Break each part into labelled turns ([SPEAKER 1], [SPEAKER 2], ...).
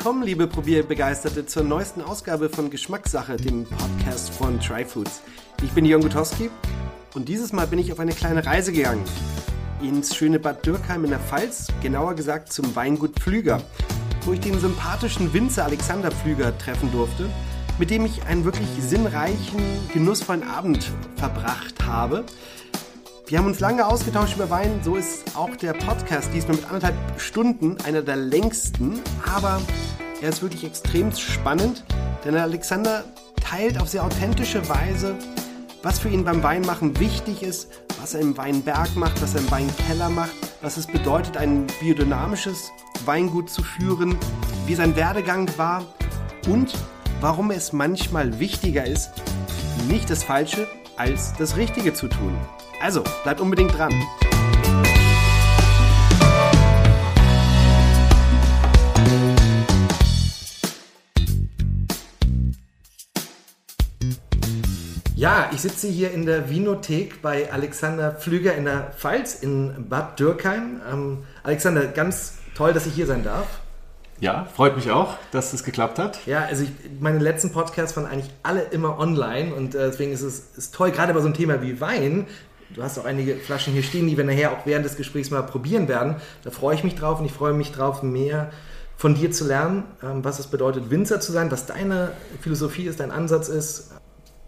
[SPEAKER 1] Willkommen, liebe Probierbegeisterte, zur neuesten Ausgabe von Geschmackssache, dem Podcast von Tryfoods. Ich bin Jörn Gutowski und dieses Mal bin ich auf eine kleine Reise gegangen. Ins schöne Bad Dürkheim in der Pfalz, genauer gesagt zum Weingut Pflüger, wo ich den sympathischen Winzer Alexander Pflüger treffen durfte, mit dem ich einen wirklich sinnreichen, genussvollen Abend verbracht habe. Wir haben uns lange ausgetauscht über Wein, so ist auch der Podcast diesmal mit anderthalb Stunden einer der längsten, aber er ist wirklich extrem spannend, denn Alexander teilt auf sehr authentische Weise, was für ihn beim Weinmachen wichtig ist, was er im Weinberg macht, was er im Weinkeller macht, was es bedeutet, ein biodynamisches Weingut zu führen, wie sein Werdegang war und warum es manchmal wichtiger ist, nicht das Falsche als das Richtige zu tun. Also, bleibt unbedingt dran. Ja, ich sitze hier in der Vinothek bei Alexander Pflüger in der Pfalz in Bad Dürkheim. Ähm, Alexander, ganz toll, dass ich hier sein darf.
[SPEAKER 2] Ja, freut mich auch, dass es geklappt hat.
[SPEAKER 1] Ja, also ich, meine letzten Podcasts waren eigentlich alle immer online und äh, deswegen ist es ist toll, gerade bei so einem Thema wie Wein. Du hast auch einige Flaschen hier stehen, die wir nachher auch während des Gesprächs mal probieren werden. Da freue ich mich drauf und ich freue mich drauf, mehr von dir zu lernen, ähm, was es bedeutet, Winzer zu sein, was deine Philosophie ist, dein Ansatz ist.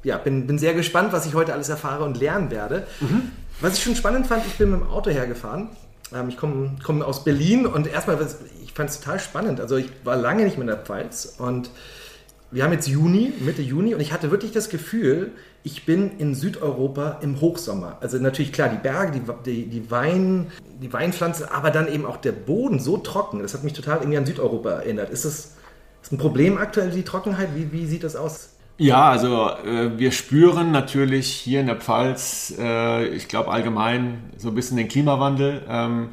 [SPEAKER 1] Ja, bin, bin sehr gespannt, was ich heute alles erfahre und lernen werde. Mhm. Was ich schon spannend fand, ich bin mit dem Auto hergefahren. Ähm, ich komme komm aus Berlin und erstmal, ich fand es total spannend. Also ich war lange nicht mehr in der Pfalz und wir haben jetzt Juni, Mitte Juni und ich hatte wirklich das Gefühl, ich bin in Südeuropa im Hochsommer. Also natürlich klar, die Berge, die, die, die, Wein, die Weinpflanze, aber dann eben auch der Boden so trocken. Das hat mich total irgendwie an Südeuropa erinnert. Ist das ist ein Problem aktuell, die Trockenheit? Wie, wie sieht das aus?
[SPEAKER 2] Ja, also äh, wir spüren natürlich hier in der Pfalz, äh, ich glaube allgemein so ein bisschen den Klimawandel. Ähm,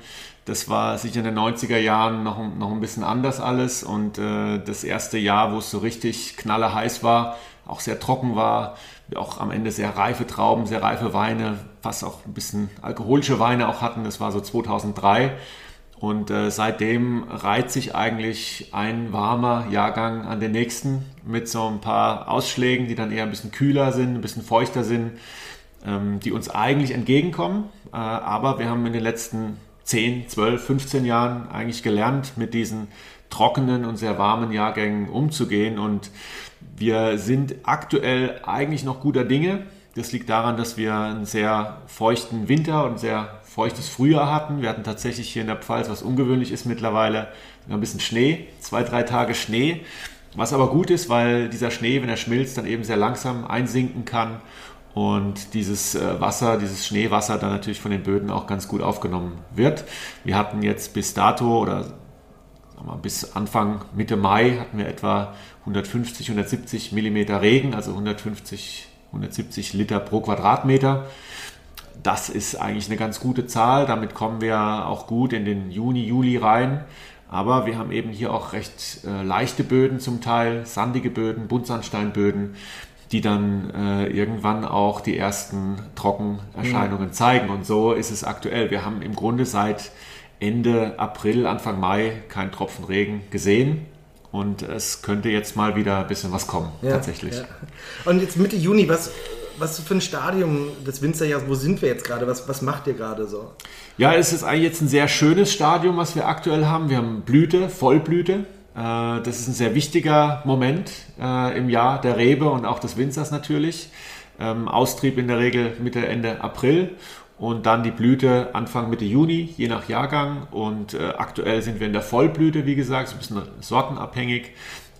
[SPEAKER 2] das war sicher in den 90er Jahren noch, noch ein bisschen anders alles. Und äh, das erste Jahr, wo es so richtig knallerheiß war, auch sehr trocken war, auch am Ende sehr reife Trauben, sehr reife Weine, fast auch ein bisschen alkoholische Weine auch hatten. Das war so 2003. Und äh, seitdem reiht sich eigentlich ein warmer Jahrgang an den nächsten mit so ein paar Ausschlägen, die dann eher ein bisschen kühler sind, ein bisschen feuchter sind, ähm, die uns eigentlich entgegenkommen. Äh, aber wir haben in den letzten 10, 12, 15 Jahren eigentlich gelernt, mit diesen trockenen und sehr warmen Jahrgängen umzugehen. Und wir sind aktuell eigentlich noch guter Dinge. Das liegt daran, dass wir einen sehr feuchten Winter und sehr feuchtes Frühjahr hatten. Wir hatten tatsächlich hier in der Pfalz, was ungewöhnlich ist mittlerweile, ein bisschen Schnee, zwei, drei Tage Schnee. Was aber gut ist, weil dieser Schnee, wenn er schmilzt, dann eben sehr langsam einsinken kann und dieses äh, Wasser, dieses Schneewasser dann natürlich von den Böden auch ganz gut aufgenommen wird. Wir hatten jetzt bis dato oder bis Anfang Mitte Mai hatten wir etwa 150, 170 Millimeter Regen, also 150, 170 Liter pro Quadratmeter. Das ist eigentlich eine ganz gute Zahl. Damit kommen wir auch gut in den Juni, Juli rein. Aber wir haben eben hier auch recht äh, leichte Böden zum Teil, sandige Böden, Buntsandsteinböden die dann äh, irgendwann auch die ersten Trockenerscheinungen mhm. zeigen. Und so ist es aktuell. Wir haben im Grunde seit Ende April, Anfang Mai keinen Tropfen Regen gesehen. Und es könnte jetzt mal wieder ein bisschen was kommen, ja, tatsächlich. Ja.
[SPEAKER 1] Und jetzt Mitte Juni, was, was für ein Stadium des Winzerjahres, wo sind wir jetzt gerade? Was, was macht ihr gerade so?
[SPEAKER 2] Ja, es ist eigentlich jetzt ein sehr schönes Stadium, was wir aktuell haben. Wir haben Blüte, Vollblüte. Äh, das ist ein sehr wichtiger Moment äh, im Jahr der Rebe und auch des Winzers natürlich. Ähm, Austrieb in der Regel Mitte, Ende April und dann die Blüte Anfang Mitte Juni, je nach Jahrgang. Und äh, aktuell sind wir in der Vollblüte, wie gesagt, ein bisschen sortenabhängig.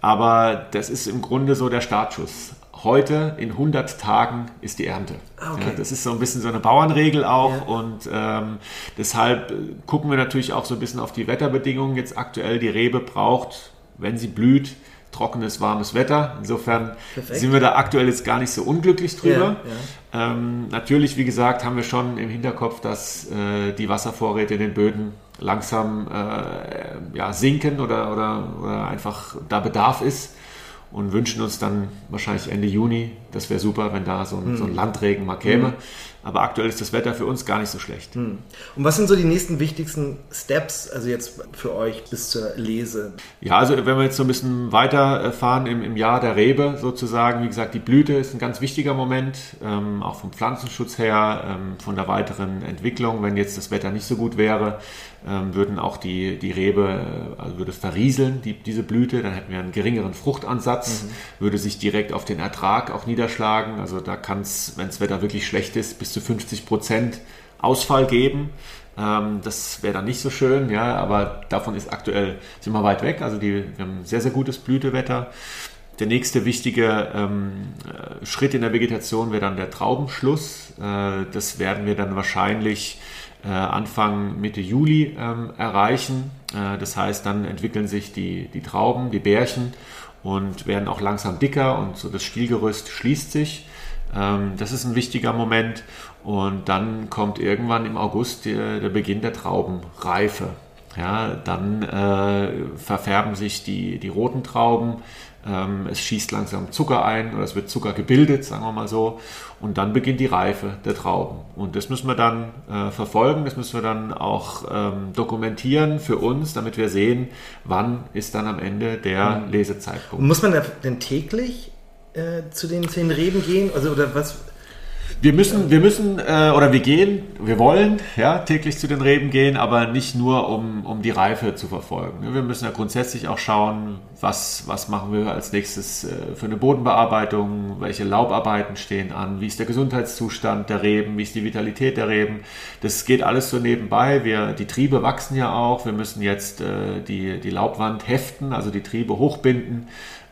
[SPEAKER 2] Aber das ist im Grunde so der Startschuss heute in 100 Tagen ist die Ernte. Ah, okay. Ja, das ist so ein bisschen so eine Bauernregel auch ja. und ähm, deshalb gucken wir natürlich auch so ein bisschen auf die Wetterbedingungen. Jetzt aktuell die Rebe braucht, wenn sie blüht, trockenes, warmes Wetter. Insofern Perfekt. sind wir da aktuell jetzt gar nicht so unglücklich drüber. Ja, ähm, natürlich, wie gesagt, haben wir schon im Hinterkopf, dass äh, die Wasservorräte in den Böden langsam äh, ja, sinken oder, oder, oder einfach da Bedarf ist und wünschen uns dann wahrscheinlich Ende Juni, das wäre super, wenn da so ein, mhm. so ein, Landregen mal käme. Mhm. Aber aktuell ist das Wetter für uns gar nicht so schlecht. Hm.
[SPEAKER 1] Und was sind so die nächsten wichtigsten Steps, also jetzt für euch bis zur Lese?
[SPEAKER 2] Ja, also wenn wir jetzt so ein bisschen weiterfahren im, im Jahr der Rebe sozusagen, wie gesagt, die Blüte ist ein ganz wichtiger Moment, ähm, auch vom Pflanzenschutz her, ähm, von der weiteren Entwicklung. Wenn jetzt das Wetter nicht so gut wäre, ähm, würden auch die, die Rebe, äh, also würde verrieseln, die, diese Blüte, dann hätten wir einen geringeren Fruchtansatz, mhm. würde sich direkt auf den Ertrag auch niederschlagen. Also da kann es, wenn das Wetter wirklich schlecht ist, bis zu 50 Prozent Ausfall geben. Ähm, das wäre dann nicht so schön, ja, aber davon ist aktuell, sind wir weit weg. Also die, wir haben sehr, sehr gutes Blütewetter. Der nächste wichtige ähm, äh, Schritt in der Vegetation wäre dann der Traubenschluss. Äh, das werden wir dann wahrscheinlich Anfang Mitte Juli ähm, erreichen. Äh, das heißt, dann entwickeln sich die, die Trauben, die Bärchen und werden auch langsam dicker und so das Stielgerüst schließt sich. Ähm, das ist ein wichtiger Moment. Und dann kommt irgendwann im August der, der Beginn der Traubenreife. Ja, dann äh, verfärben sich die, die roten Trauben, es schießt langsam Zucker ein oder es wird Zucker gebildet, sagen wir mal so. Und dann beginnt die Reife der Trauben. Und das müssen wir dann äh, verfolgen, das müssen wir dann auch ähm, dokumentieren für uns, damit wir sehen, wann ist dann am Ende der mhm. Lesezeitpunkt.
[SPEAKER 1] Und muss man denn täglich äh, zu den zehn Reben gehen? Also, oder was?
[SPEAKER 2] Wir müssen, wir müssen äh, oder wir gehen, wir wollen ja, täglich zu den Reben gehen, aber nicht nur, um, um die Reife zu verfolgen. Wir müssen ja grundsätzlich auch schauen, was, was machen wir als nächstes äh, für eine Bodenbearbeitung, welche Laubarbeiten stehen an, wie ist der Gesundheitszustand der Reben, wie ist die Vitalität der Reben. Das geht alles so nebenbei. Wir, die Triebe wachsen ja auch. Wir müssen jetzt äh, die, die Laubwand heften, also die Triebe hochbinden.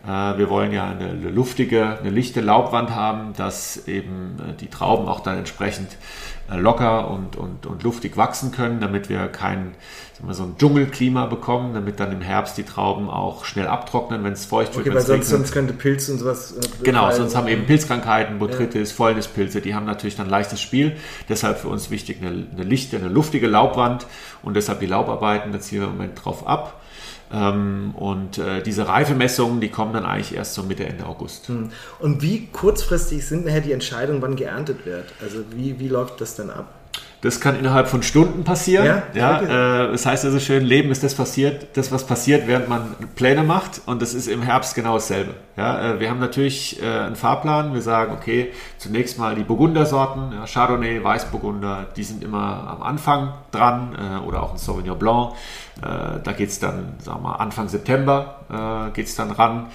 [SPEAKER 2] Äh, wir wollen ja eine, luftige, eine lichte Laubwand haben, dass eben äh, die Trauben auch dann entsprechend äh, locker und, und, und luftig wachsen können, damit wir kein sagen wir, so ein Dschungelklima bekommen, damit dann im Herbst die Trauben auch schnell abtrocknen, wenn es feucht
[SPEAKER 1] wird. Okay, weil sonst, sonst, könnte Pilz und sowas.
[SPEAKER 2] Äh, genau, sonst haben eben Pilzkrankheiten, Botrytis, ja. Fäulnispilze, die haben natürlich dann leichtes Spiel. Deshalb für uns wichtig eine, eine lichte, eine luftige Laubwand und deshalb die Laubarbeiten, da ziehen wir im Moment drauf ab. Ähm, und äh, diese Reifemessungen, die kommen dann eigentlich erst so Mitte, Ende August. Hm.
[SPEAKER 1] Und wie kurzfristig sind nachher die Entscheidungen, wann geerntet wird? Also wie, wie läuft das dann ab?
[SPEAKER 2] Das kann innerhalb von Stunden passieren. Ja, ja, äh, das heißt also schön, Leben ist das passiert, das was passiert, während man Pläne macht und das ist im Herbst genau dasselbe. Ja, äh, wir haben natürlich äh, einen Fahrplan. Wir sagen, okay, zunächst mal die Burgundersorten, ja, Chardonnay, Weißburgunder, die sind immer am Anfang dran äh, oder auch ein Sauvignon Blanc. Äh, da geht es dann, sagen wir mal, Anfang September äh, geht es dann ran.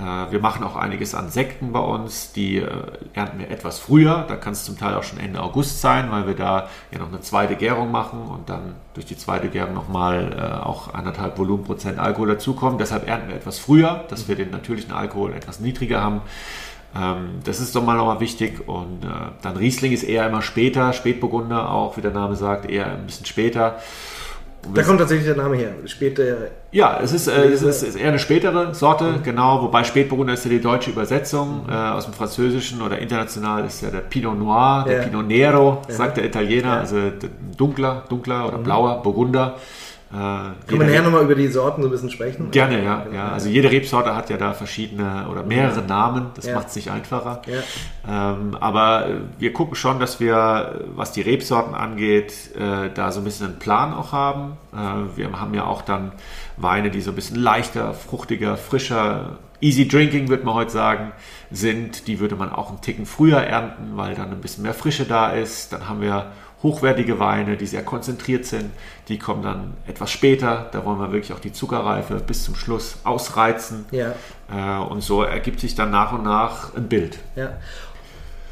[SPEAKER 2] Äh, wir machen auch einiges an Sekten bei uns, die äh, ernten wir etwas früher. Da kann es zum Teil auch schon Ende August sein, weil wir da ja noch eine zweite Gärung machen und dann durch die zweite Gärung nochmal äh, auch anderthalb Volumenprozent Alkohol dazukommen. Deshalb ernten wir etwas früher, dass wir den natürlichen Alkohol etwas niedriger haben. Ähm, das ist doch mal nochmal wichtig. Und dann Riesling ist eher immer später, Spätburgunder auch, wie der Name sagt, eher ein bisschen später.
[SPEAKER 1] Da kommt tatsächlich der Name her. Später.
[SPEAKER 2] Ja, es ist, äh, es ist, ist, eher eine spätere Sorte, mhm. genau. Wobei Spätburgunder ist ja die deutsche Übersetzung mhm. äh, aus dem Französischen oder international ist ja der Pinot Noir, der ja. Pinot Nero, sagt der Italiener, ja. also dunkler, dunkler oder mhm. blauer Burgunder.
[SPEAKER 1] Äh, Kann man nachher nochmal über die Sorten so ein bisschen sprechen?
[SPEAKER 2] Gerne, ja, ja. Also jede Rebsorte hat ja da verschiedene oder mehrere Namen. Das ja. macht es nicht einfacher. Ja. Ähm, aber wir gucken schon, dass wir, was die Rebsorten angeht, äh, da so ein bisschen einen Plan auch haben. Äh, wir haben ja auch dann Weine, die so ein bisschen leichter, fruchtiger, frischer, easy drinking, würde man heute sagen, sind. Die würde man auch einen Ticken früher ernten, weil dann ein bisschen mehr Frische da ist. Dann haben wir hochwertige Weine, die sehr konzentriert sind. Die kommen dann etwas später. Da wollen wir wirklich auch die Zuckerreife bis zum Schluss ausreizen. Ja. Äh, und so ergibt sich dann nach und nach ein Bild.
[SPEAKER 1] Ja.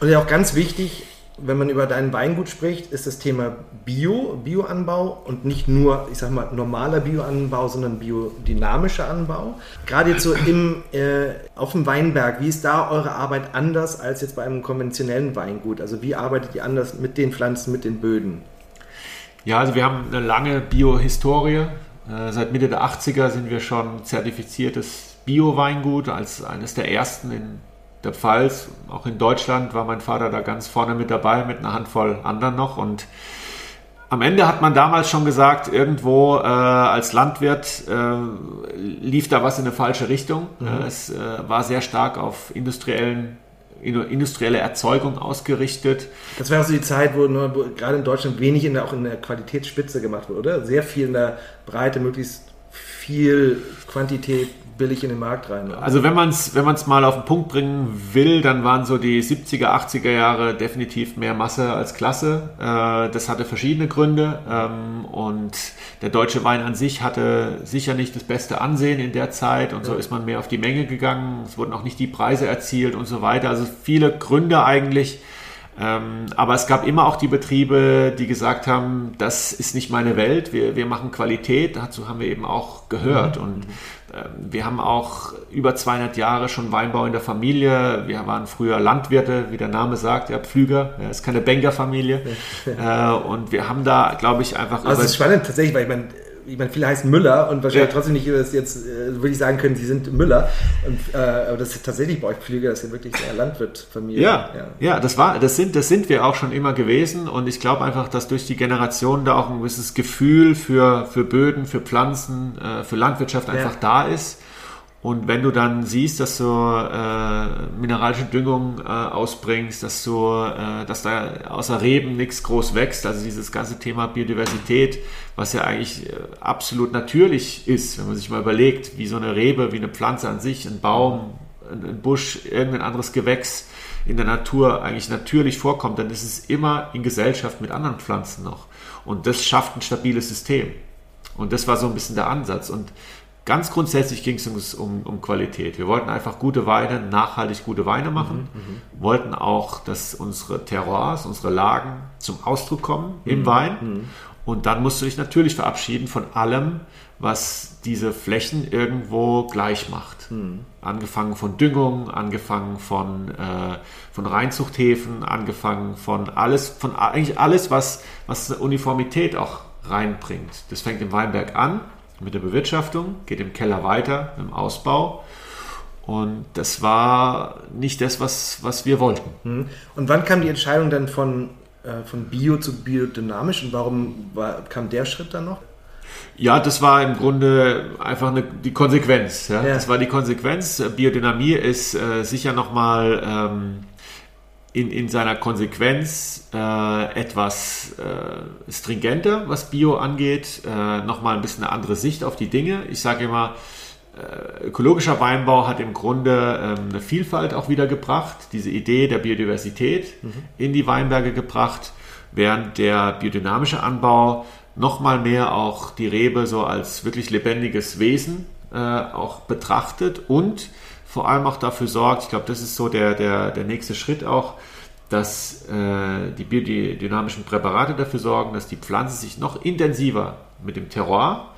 [SPEAKER 1] Und ja auch ganz wichtig, wenn man über deinen Weingut spricht, ist das Thema Bio, Bioanbau und nicht nur, ich sag mal, normaler Bioanbau, sondern biodynamischer Anbau. Gerade jetzt so im, äh, auf dem Weinberg, wie ist da eure Arbeit anders als jetzt bei einem konventionellen Weingut? Also wie arbeitet ihr anders mit den Pflanzen, mit den Böden?
[SPEAKER 2] Ja, also wir haben eine lange Bio-Historie. Äh, seit Mitte der 80er sind wir schon zertifiziertes Bio-Weingut als eines der ersten in der Pfalz, auch in Deutschland war mein Vater da ganz vorne mit dabei, mit einer Handvoll anderen noch. Und am Ende hat man damals schon gesagt, irgendwo äh, als Landwirt äh, lief da was in eine falsche Richtung. Mhm. Es äh, war sehr stark auf industriellen industrielle Erzeugung ausgerichtet.
[SPEAKER 1] Das war so die Zeit, wo, nur, wo gerade in Deutschland wenig in der, auch in der Qualitätsspitze gemacht wurde, oder? Sehr viel in der Breite, möglichst viel Quantität billig in den Markt rein.
[SPEAKER 2] Also wenn man es wenn mal auf den Punkt bringen will, dann waren so die 70er, 80er Jahre definitiv mehr Masse als Klasse. Äh, das hatte verschiedene Gründe ähm, und der deutsche Wein an sich hatte sicher nicht das beste Ansehen in der Zeit und so ist man mehr auf die Menge gegangen. Es wurden auch nicht die Preise erzielt und so weiter. Also viele Gründe eigentlich. Ähm, aber es gab immer auch die Betriebe, die gesagt haben, das ist nicht meine Welt, wir, wir machen Qualität. Dazu haben wir eben auch gehört. Mhm. Und ähm, wir haben auch über 200 Jahre schon Weinbau in der Familie. Wir waren früher Landwirte, wie der Name sagt, ja, Pflüger. Ja, ist keine Bankerfamilie. äh, und wir haben da, glaube ich, einfach.
[SPEAKER 1] Also, es ist spannend tatsächlich, weil ich meine, ich meine, viele heißen Müller und wahrscheinlich ja. trotzdem nicht jetzt, äh, würde ich sagen können, sie sind Müller. Und, äh, aber das ist tatsächlich bei euch Pflüger, das ist ja wirklich eine Landwirtfamilie.
[SPEAKER 2] Ja, ja, ja, das war, das sind, das sind wir auch schon immer gewesen. Und ich glaube einfach, dass durch die Generationen da auch ein gewisses Gefühl für, für Böden, für Pflanzen, äh, für Landwirtschaft einfach ja. da ist. Und wenn du dann siehst, dass du äh, mineralische Düngung äh, ausbringst, dass du, äh, dass da außer Reben nichts groß wächst, also dieses ganze Thema Biodiversität, was ja eigentlich äh, absolut natürlich ist, wenn man sich mal überlegt, wie so eine Rebe, wie eine Pflanze an sich, ein Baum, ein, ein Busch, irgendein anderes Gewächs in der Natur eigentlich natürlich vorkommt, dann ist es immer in Gesellschaft mit anderen Pflanzen noch. Und das schafft ein stabiles System. Und das war so ein bisschen der Ansatz. Und Ganz grundsätzlich ging es uns um, um Qualität. Wir wollten einfach gute Weine, nachhaltig gute Weine machen, mhm, mhm. wollten auch, dass unsere Terroirs, unsere Lagen zum Ausdruck kommen im mhm, Wein. Mhm. Und dann musst du dich natürlich verabschieden von allem, was diese Flächen irgendwo gleich macht. Mhm. Angefangen von Düngung, angefangen von, äh, von Reinzuchthäfen, angefangen von alles, von eigentlich alles, was, was Uniformität auch reinbringt. Das fängt im Weinberg an mit der Bewirtschaftung, geht im Keller weiter im Ausbau. Und das war nicht das, was, was wir wollten.
[SPEAKER 1] Mhm. Und wann kam die Entscheidung dann von, äh, von Bio zu biodynamisch und warum war, kam der Schritt dann noch?
[SPEAKER 2] Ja, das war im Grunde einfach eine, die Konsequenz. Ja? ja? Das war die Konsequenz. Biodynamie ist äh, sicher nochmal ähm, in, in seiner Konsequenz äh, etwas äh, stringenter, was Bio angeht, äh, nochmal ein bisschen eine andere Sicht auf die Dinge. Ich sage immer, äh, ökologischer Weinbau hat im Grunde ähm, eine Vielfalt auch wieder gebracht, diese Idee der Biodiversität mhm. in die Weinberge gebracht, während der biodynamische Anbau nochmal mehr auch die Rebe so als wirklich lebendiges Wesen äh, auch betrachtet und vor allem auch dafür sorgt, ich glaube, das ist so der, der, der nächste Schritt auch, dass äh, die biodynamischen Präparate dafür sorgen, dass die Pflanze sich noch intensiver mit dem Terroir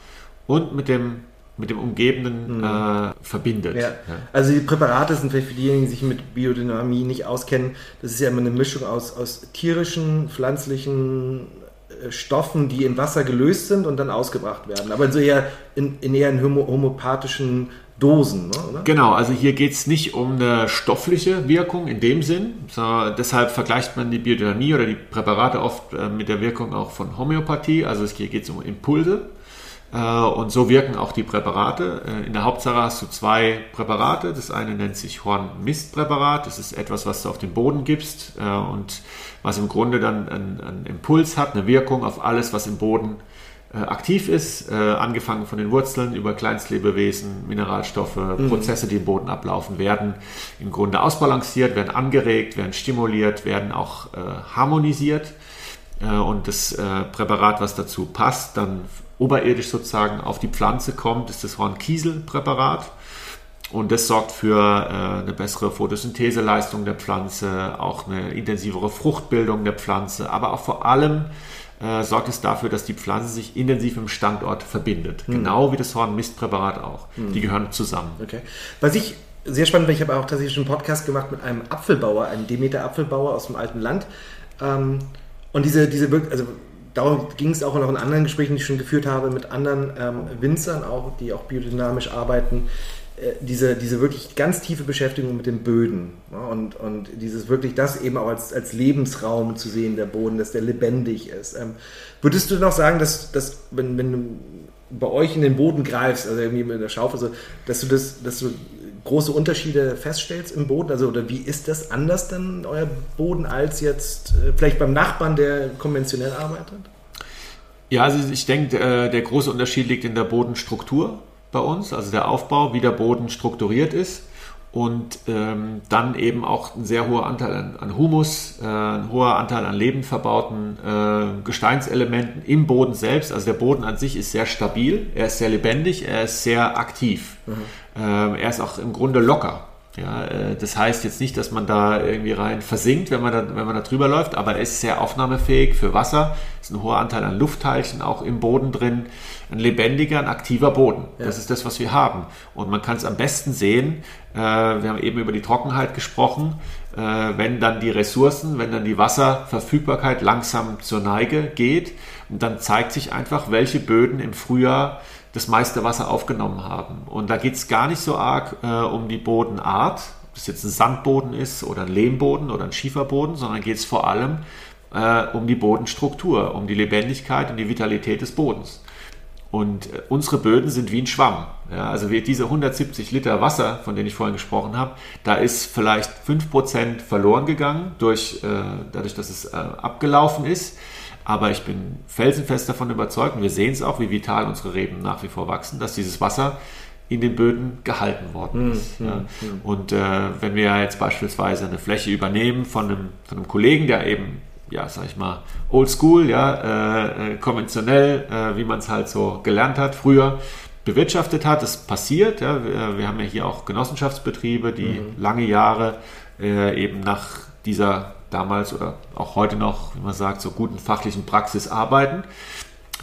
[SPEAKER 2] und mit dem mit dem Umgebenden mhm. äh, verbindet. Ja. Ja.
[SPEAKER 1] Also die Präparate sind vielleicht für diejenigen, die sich mit Biodynamie nicht auskennen, das ist ja immer eine Mischung aus, aus tierischen, pflanzlichen äh, Stoffen, die in Wasser gelöst sind und dann ausgebracht werden. Aber in so eher in, in eher in homopathischen Dosen, ne,
[SPEAKER 2] oder? Genau, also hier geht es nicht um eine stoffliche Wirkung in dem Sinn, sondern deshalb vergleicht man die Biodynamie oder die Präparate oft äh, mit der Wirkung auch von Homöopathie. Also hier geht es um Impulse. Äh, und so wirken auch die Präparate. Äh, in der Hauptsache hast du zwei Präparate. Das eine nennt sich Hornmistpräparat. Das ist etwas, was du auf den Boden gibst und was im Grunde dann einen Impuls hat, eine Wirkung auf alles, was im Boden äh, aktiv ist, äh, angefangen von den Wurzeln über Kleinstlebewesen, Mineralstoffe, mhm. Prozesse, die im Boden ablaufen, werden im Grunde ausbalanciert, werden angeregt, werden stimuliert, werden auch äh, harmonisiert. Äh, und das äh, Präparat, was dazu passt, dann oberirdisch sozusagen auf die Pflanze kommt, ist das Hornkieselpräparat. Und das sorgt für äh, eine bessere Photosyntheseleistung der Pflanze, auch eine intensivere Fruchtbildung der Pflanze, aber auch vor allem äh, sorgt es dafür, dass die Pflanze sich intensiv im Standort verbindet. Mhm. Genau wie das Hornmistpräparat auch. Mhm. Die gehören zusammen.
[SPEAKER 1] Okay. Was ich sehr spannend finde, ich habe auch tatsächlich schon einen Podcast gemacht mit einem Apfelbauer, einem Demeter-Apfelbauer aus dem alten Land. Ähm, und diese, diese, also darum ging es auch noch in anderen Gesprächen, die ich schon geführt habe, mit anderen ähm, Winzern auch, die auch biodynamisch arbeiten, diese, diese wirklich ganz tiefe Beschäftigung mit den Böden ne? und, und dieses wirklich das eben auch als, als Lebensraum zu sehen, der Boden, dass der lebendig ist. Ähm, würdest du noch sagen, dass, dass wenn, wenn du bei euch in den Boden greifst, also irgendwie mit der Schaufel, so, dass du das, dass du große Unterschiede feststellst im Boden? Also, oder wie ist das anders dann euer Boden als jetzt äh, vielleicht beim Nachbarn, der konventionell arbeitet?
[SPEAKER 2] Ja, also ich denke, äh, der große Unterschied liegt in der Bodenstruktur bei uns, also der Aufbau, wie der Boden strukturiert ist und ähm, dann eben auch ein sehr hoher Anteil an, an Humus, äh, ein hoher Anteil an lebend verbauten äh, Gesteinselementen im Boden selbst. Also der Boden an sich ist sehr stabil, er ist sehr lebendig, er ist sehr aktiv. Mhm. Ähm, er ist auch im Grunde locker. Ja, äh, das heißt jetzt nicht, dass man da irgendwie rein versinkt, wenn man da, wenn man da drüber läuft, aber er ist sehr aufnahmefähig für Wasser. Es ist ein hoher Anteil an Luftteilchen auch im Boden drin. Ein lebendiger, ein aktiver Boden. Ja. Das ist das, was wir haben. Und man kann es am besten sehen, äh, wir haben eben über die Trockenheit gesprochen, äh, wenn dann die Ressourcen, wenn dann die Wasserverfügbarkeit langsam zur Neige geht, dann zeigt sich einfach, welche Böden im Frühjahr das meiste Wasser aufgenommen haben. Und da geht es gar nicht so arg äh, um die Bodenart, ob es jetzt ein Sandboden ist oder ein Lehmboden oder ein Schieferboden, sondern geht es vor allem äh, um die Bodenstruktur, um die Lebendigkeit und die Vitalität des Bodens. Und äh, unsere Böden sind wie ein Schwamm. Ja, also wir, diese 170 Liter Wasser, von denen ich vorhin gesprochen habe, da ist vielleicht 5% verloren gegangen, durch, äh, dadurch, dass es äh, abgelaufen ist. Aber ich bin felsenfest davon überzeugt, und wir sehen es auch, wie vital unsere Reben nach wie vor wachsen, dass dieses Wasser in den Böden gehalten worden hm, ist. Mm, mm. Und äh, wenn wir jetzt beispielsweise eine Fläche übernehmen von einem, von einem Kollegen, der eben, ja, sag ich mal, oldschool, ja, äh, äh, konventionell, äh, wie man es halt so gelernt hat früher, bewirtschaftet hat, das passiert. Ja. Wir, wir, haben ja hier auch Genossenschaftsbetriebe, die mm. lange Jahre äh, eben nach dieser damals oder auch heute noch, wie man sagt, so guten fachlichen Praxis arbeiten,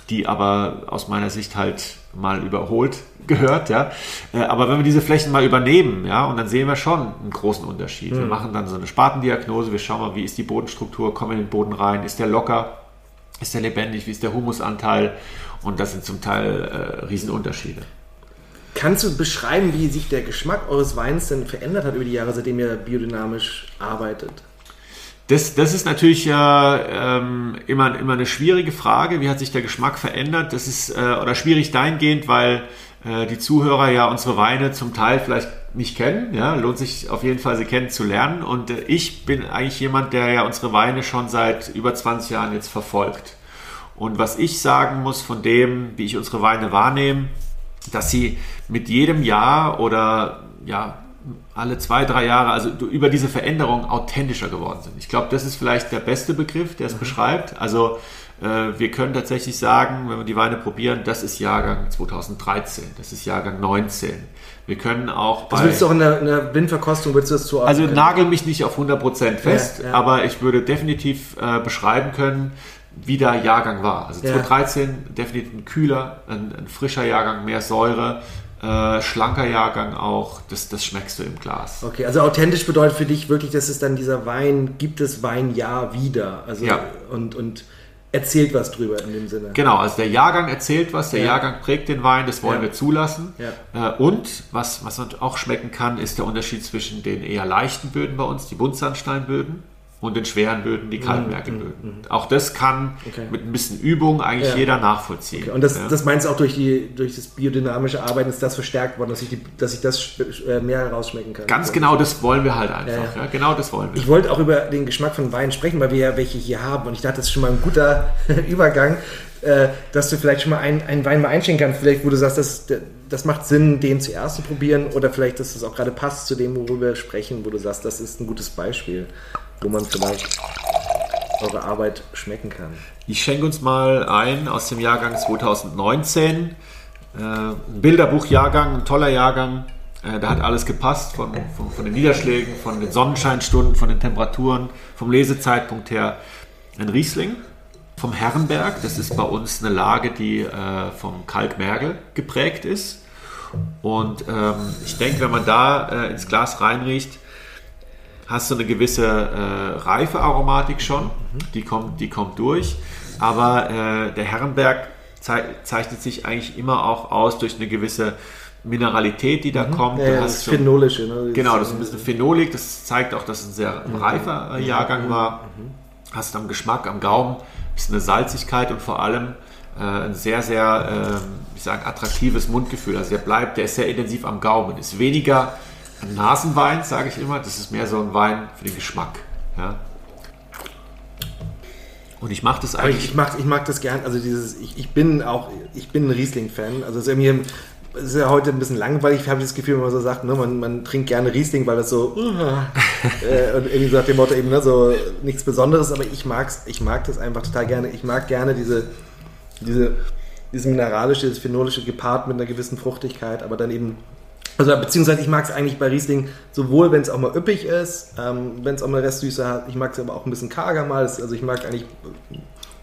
[SPEAKER 2] die aber aus meiner Sicht halt mal überholt gehört, ja. Äh, aber wenn wir diese Flächen mal übernehmen, ja, und dann sehen wir schon einen großen Unterschied. Mhm. Wir machen dann so eine Spatendiagnose, wir schauen mal, wie ist die Bodenstruktur, kommen in den Boden rein, ist der locker, ist der lebendig, wie ist der Humusanteil und das sind zum Teil äh, Riesenunterschiede.
[SPEAKER 1] Kannst du beschreiben, wie sich der Geschmack eures Weins denn verändert hat über die Jahre, seitdem ihr biodynamisch arbeitet?
[SPEAKER 2] Das, das ist natürlich ja ähm, immer, immer eine schwierige Frage. Wie hat sich der Geschmack verändert? Das ist äh, oder schwierig dahingehend, weil äh, die Zuhörer ja unsere Weine zum Teil vielleicht nicht kennen. Ja, lohnt sich auf jeden Fall, sie kennenzulernen. Und äh, ich bin eigentlich jemand, der ja unsere Weine schon seit über 20 Jahren jetzt verfolgt. Und was ich sagen muss von dem, wie ich unsere Weine wahrnehme, dass sie mit jedem Jahr oder ja, alle zwei, drei Jahre, also über diese Veränderung authentischer geworden sind. Ich glaube, das ist vielleicht der beste Begriff, der es mhm. beschreibt. Also äh, wir können tatsächlich sagen, wenn wir die Weine probieren, das ist Jahrgang 2013, das ist Jahrgang 19. Wir können auch
[SPEAKER 1] Das willst du auch in der, in der Blindverkostung, würdest du das
[SPEAKER 2] so Also nagel mich nicht auf 100% fest, ja, ja. aber ich würde definitiv äh, beschreiben können, wie der Jahrgang war. Also 2013 ja. definitiv ein kühler, ein, ein frischer Jahrgang, mehr Säure, äh, schlanker Jahrgang auch, das, das schmeckst du im Glas.
[SPEAKER 1] Okay, also authentisch bedeutet für dich wirklich, dass es dann dieser Wein, gibt es Wein ja wieder. Also ja. und, und erzählt was drüber in dem Sinne.
[SPEAKER 2] Genau, also der Jahrgang erzählt was, der ja. Jahrgang prägt den Wein, das wollen ja. wir zulassen. Ja. Äh, und was, was man auch schmecken kann, ist der Unterschied zwischen den eher leichten Böden bei uns, die Buntsandsteinböden, und den schweren Böden die Kaltmerkelböden. Mhm, mhm. Auch das kann okay. mit ein bisschen Übung eigentlich ja. jeder nachvollziehen. Okay.
[SPEAKER 1] Und das, ja. das meinst du auch durch, die, durch das biodynamische Arbeiten ist das verstärkt worden, dass ich, die, dass ich das äh, mehr herausschmecken kann?
[SPEAKER 2] Ganz genau, das wollen wir halt einfach. Ja, genau das wollen wir.
[SPEAKER 1] Ich wollte auch über den Geschmack von Wein sprechen, weil wir ja welche hier haben. Und ich dachte, das ist schon mal ein guter Übergang, äh, dass du vielleicht schon mal einen, einen Wein mal einschenken kannst. Vielleicht, wo du sagst, das, das macht Sinn, den zuerst zu probieren. Oder vielleicht, dass das auch gerade passt zu dem, worüber wir sprechen, wo du sagst, das ist ein gutes Beispiel wo man vielleicht eure Arbeit schmecken kann.
[SPEAKER 2] Ich schenke uns mal ein aus dem Jahrgang 2019. Äh, ein Bilderbuchjahrgang, ein toller Jahrgang. Äh, da hat alles gepasst, von, von, von, den Niederschlägen, von den Sonnenscheinstunden, von den Temperaturen, vom Lesezeitpunkt her. Ein Riesling vom Herrenberg. Das ist bei uns eine Lage, die äh, vom Kalkmergel geprägt ist. Und ähm, ich denke, wenn man da äh, ins Glas reinriecht, hast du eine gewisse äh, reife Aromatik schon, mhm. die, kommt, die kommt durch. Aber äh, der Herrenberg zei zeichnet sich eigentlich immer auch aus durch eine gewisse Mineralität, die da mhm. kommt.
[SPEAKER 1] Ja, das schon, Phenolische. Ne?
[SPEAKER 2] Genau, das ist ein bisschen phenolig. Das zeigt auch, dass es ein sehr mhm. reifer äh, Jahrgang mhm. war. Mhm. Hast am Geschmack, am Gaumen, ein bisschen eine Salzigkeit und vor allem äh, ein sehr, sehr, äh, ich sage, attraktives Mundgefühl. Also der bleibt, der ist sehr intensiv am Gaumen. Ist weniger ein Nasenwein, sage ich immer. Das ist mehr so ein Wein für den Geschmack. Ja. Und ich mache das eigentlich.
[SPEAKER 1] Ich, ich, mag, ich mag das gern. Also dieses, ich, ich bin auch, ich bin ein Riesling-Fan. Also es ist irgendwie ist ja heute ein bisschen langweilig, ich habe das Gefühl, wenn man so sagt, ne, man, man trinkt gerne Riesling, weil das so äh, und irgendwie sagt dem Motto eben ne, so nichts Besonderes, aber ich mag's, ich mag das einfach total gerne. Ich mag gerne diese, diese, dieses mineralische, dieses phenolische gepaart mit einer gewissen Fruchtigkeit, aber dann eben also beziehungsweise ich mag es eigentlich bei Riesling sowohl, wenn es auch mal üppig ist, ähm, wenn es auch mal Restsüße hat. Ich mag es aber auch ein bisschen karger mal. Also ich mag eigentlich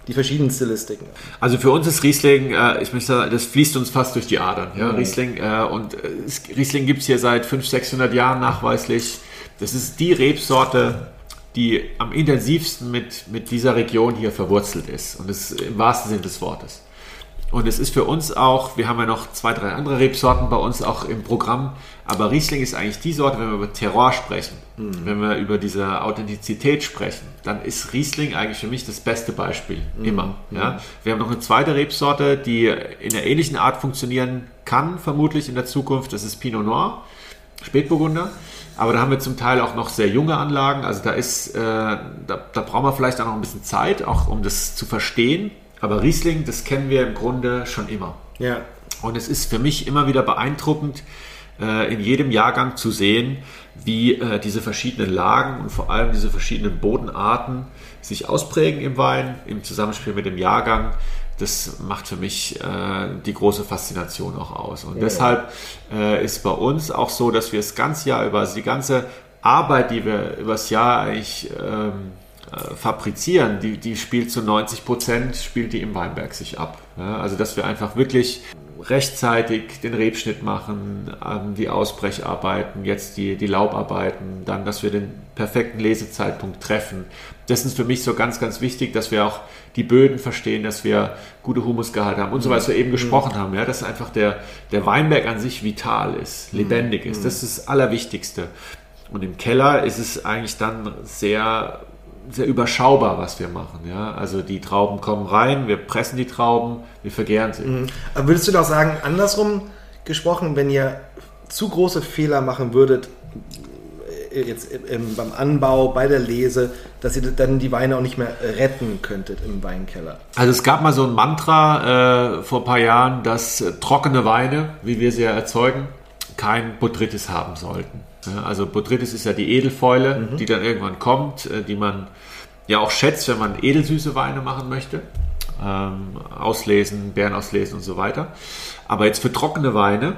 [SPEAKER 1] die verschiedenen Stilistiken.
[SPEAKER 2] Also für uns ist Riesling, äh, ich möchte sagen, das fließt uns fast durch die Adern. Ja? Mhm. Riesling äh, und äh, Riesling gibt es hier seit 500, 600 Jahren nachweislich. Das ist die Rebsorte, die am intensivsten mit, mit dieser Region hier verwurzelt ist. Und das im wahrsten Sinne des Wortes. Und es ist für uns auch, wir haben ja noch zwei, drei andere Rebsorten bei uns auch im Programm, aber Riesling ist eigentlich die Sorte, wenn wir über Terroir sprechen, mhm. wenn wir über diese Authentizität sprechen, dann ist Riesling eigentlich für mich das beste Beispiel, mhm. immer. Ja? Mhm. Wir haben noch eine zweite Rebsorte, die in einer ähnlichen Art funktionieren kann, vermutlich in der Zukunft, das ist Pinot Noir, Spätburgunder. Aber da haben wir zum Teil auch noch sehr junge Anlagen. Also da ist, äh, da, da brauchen wir vielleicht auch noch ein bisschen Zeit, auch um das zu verstehen. Aber Riesling, das kennen wir im Grunde schon immer. Ja. Und es ist für mich immer wieder beeindruckend, äh, in jedem Jahrgang zu sehen, wie äh, diese verschiedenen Lagen und vor allem diese verschiedenen Bodenarten sich ausprägen im Wein, im Zusammenspiel mit dem Jahrgang. Das macht für mich äh, die große Faszination auch aus. Und ja. deshalb ist bei uns auch so, dass wir das ganze Jahr über, also die ganze Arbeit, die wir übers Jahr eigentlich ähm, äh, fabrizieren, die, die spielt zu 90 Prozent, spielt die im Weinberg sich ab. Ja, also dass wir einfach wirklich rechtzeitig den Rebschnitt machen, ähm, die Ausbrecharbeiten, jetzt die, die Laubarbeiten, dann, dass wir den perfekten Lesezeitpunkt treffen. Das ist für mich so ganz, ganz wichtig, dass wir auch die Böden verstehen, dass wir gute Humusgehalte haben und so, was wir eben mhm. gesprochen haben, ja, dass einfach der, der Weinberg an sich vital ist, mhm. lebendig ist. Das ist das Allerwichtigste. Und im Keller ist es eigentlich dann sehr sehr überschaubar, was wir machen. Ja? Also die Trauben kommen rein, wir pressen die Trauben, wir vergären sie. Mhm.
[SPEAKER 1] Aber würdest du doch sagen, andersrum gesprochen, wenn ihr zu große Fehler machen würdet, äh, jetzt im, beim Anbau, bei der Lese, dass ihr dann die Weine auch nicht mehr retten könntet im Weinkeller?
[SPEAKER 2] Also es gab mal so ein Mantra äh, vor ein paar Jahren, dass äh, trockene Weine, wie wir sie ja erzeugen, kein Botrytis haben sollten. Also Botrytis ist ja die Edelfäule, mhm. die dann irgendwann kommt, äh, die man ja auch schätzt, wenn man edelsüße Weine machen möchte. Ähm, auslesen, Beeren auslesen und so weiter. Aber jetzt für trockene Weine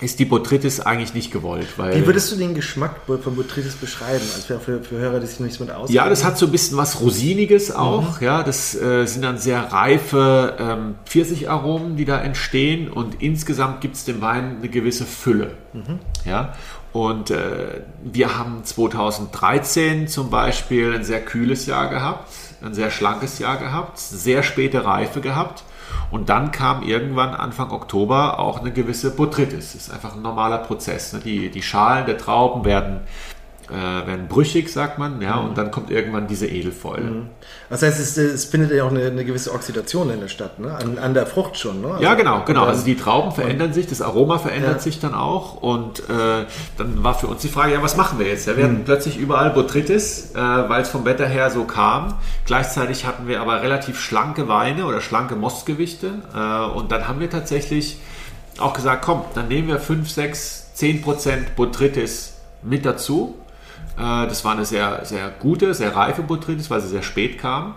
[SPEAKER 2] ist die Botrytis eigentlich nicht gewollt. Weil
[SPEAKER 1] Wie würdest du den Geschmack von Botrytis beschreiben? Also für, für Hörer, die sich noch nicht mit auskennen.
[SPEAKER 2] Ja, das hat so ein bisschen was Rosiniges auch. Mhm. Ja, das äh, sind dann sehr reife ähm, Pfirsicharomen, die da entstehen und insgesamt gibt es dem Wein eine gewisse Fülle. Mhm. Ja, und äh, wir haben 2013 zum Beispiel ein sehr kühles Jahr gehabt, ein sehr schlankes Jahr gehabt, sehr späte Reife gehabt. Und dann kam irgendwann Anfang Oktober auch eine gewisse Botrytis. Das ist einfach ein normaler Prozess. Ne? Die, die Schalen der Trauben werden äh, werden brüchig, sagt man, ja, mhm. und dann kommt irgendwann diese Edelfäule. Mhm.
[SPEAKER 1] Das heißt, es, es, findet ja auch eine, eine, gewisse Oxidation in der Stadt, ne? an, an der Frucht schon. Ne?
[SPEAKER 2] Also, ja, genau, genau. Also die Trauben verändern sich, das Aroma verändert ja. sich dann auch und äh, dann war für uns die Frage, ja, was machen wir jetzt? Ja, wir hatten mhm. plötzlich überall Botrytis, äh, weil es vom Wetter her so kam. Gleichzeitig hatten wir aber relativ schlanke Weine oder schlanke Mostgewichte äh, und dann haben wir tatsächlich auch gesagt, komm, dann nehmen wir 5, 6, 10 Prozent Botrytis mit dazu das war eine sehr, sehr gute, sehr reife Botrytis, weil sie sehr spät kam.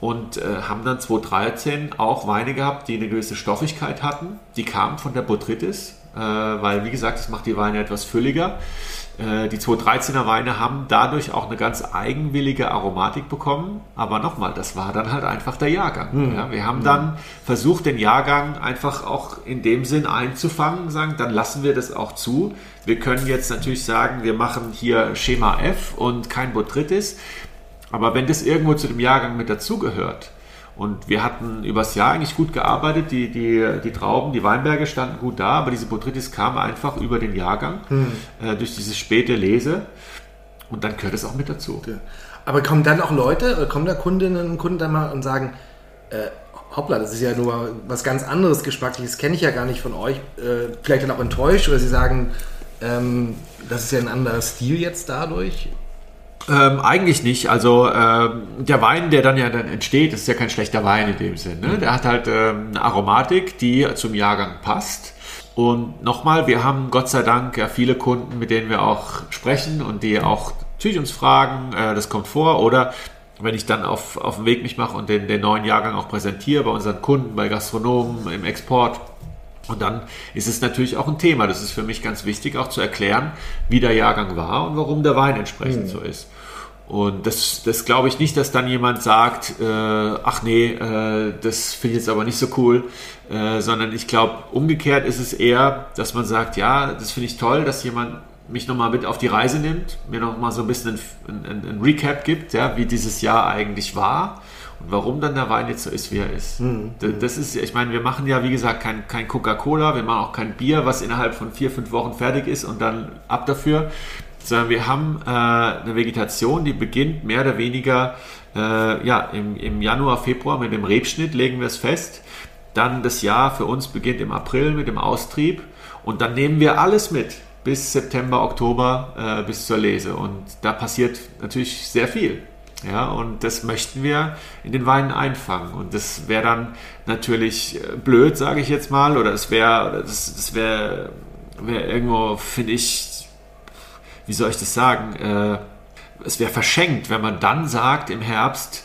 [SPEAKER 2] Und äh, haben dann 2013 auch Weine gehabt, die eine gewisse Stoffigkeit hatten. Die kamen von der Botrytis, äh, weil, wie gesagt, das macht die Weine etwas fülliger. Äh, die 213er Weine haben dadurch auch eine ganz eigenwillige Aromatik bekommen. Aber nochmal, das war dann halt einfach der Jahrgang. Mhm. Ja, wir haben dann versucht, den Jahrgang einfach auch in dem Sinn einzufangen, sagen, dann lassen wir das auch zu. Wir können jetzt natürlich sagen, wir machen hier Schema F und kein Botrytis. Aber wenn das irgendwo zu dem Jahrgang mit dazugehört, und wir hatten übers Jahr eigentlich gut gearbeitet. Die, die, die Trauben, die Weinberge standen gut da, aber diese Botrytis kam einfach über den Jahrgang hm. äh, durch diese späte Lese. Und dann gehört es auch mit dazu.
[SPEAKER 1] Ja. Aber kommen dann auch Leute, kommen da Kundinnen und Kunden dann mal und sagen, äh, hoppla, das ist ja nur was ganz anderes Geschmackliches, kenne ich ja gar nicht von euch. Äh, vielleicht dann auch enttäuscht oder sie sagen, Ähm, das ist ja ein anderer Stil jetzt dadurch.
[SPEAKER 2] Ähm, eigentlich nicht. Also ähm, der Wein, der dann ja dann entsteht, ist ja kein schlechter Wein in dem Sinn. Ne? Der hat halt ähm, eine Aromatik, die zum Jahrgang passt. Und nochmal, wir haben Gott sei Dank ja viele Kunden, mit denen wir auch sprechen und die auch natürlich uns fragen, äh, das kommt vor. Oder wenn ich dann auf, auf den Weg mich mache und den, den neuen Jahrgang auch präsentiere bei unseren Kunden, bei Gastronomen, im Export, und dann ist es natürlich auch ein Thema. Das ist für mich ganz wichtig, auch zu erklären, wie der Jahrgang war und warum der Wein entsprechend mhm. so ist. Und das, das glaube ich nicht, dass dann jemand sagt, äh, ach nee, äh, das finde ich jetzt aber nicht so cool, äh, sondern ich glaube, umgekehrt ist es eher, dass man sagt, ja, das finde ich toll, dass jemand mich nochmal mit auf die Reise nimmt, mir nochmal so ein bisschen ein, ein, ein, Recap gibt, ja, wie dieses Jahr eigentlich war und warum dann der Wein jetzt so ist, wie er ist. Mhm. Das ist, ich meine, wir machen ja, wie gesagt, kein, kein Coca-Cola, wir machen auch kein Bier, was innerhalb von vier, fünf Wochen fertig ist und dann ab dafür, sondern wir haben äh, eine Vegetation, die beginnt mehr oder weniger äh, ja, im, im Januar, Februar mit dem Rebschnitt, legen wir es fest. Dann das Jahr für uns beginnt im April mit dem Austrieb und dann nehmen wir alles mit bis September, Oktober, äh, bis zur Lese. Und da passiert natürlich sehr viel. Ja, und das möchten wir in den Weinen einfangen. Und das wäre dann natürlich äh, blöd, sage ich jetzt mal, oder es wäre, das, das wäre wär irgendwo, finde ich, wie soll ich das sagen, äh, es wäre verschenkt, wenn man dann sagt im Herbst,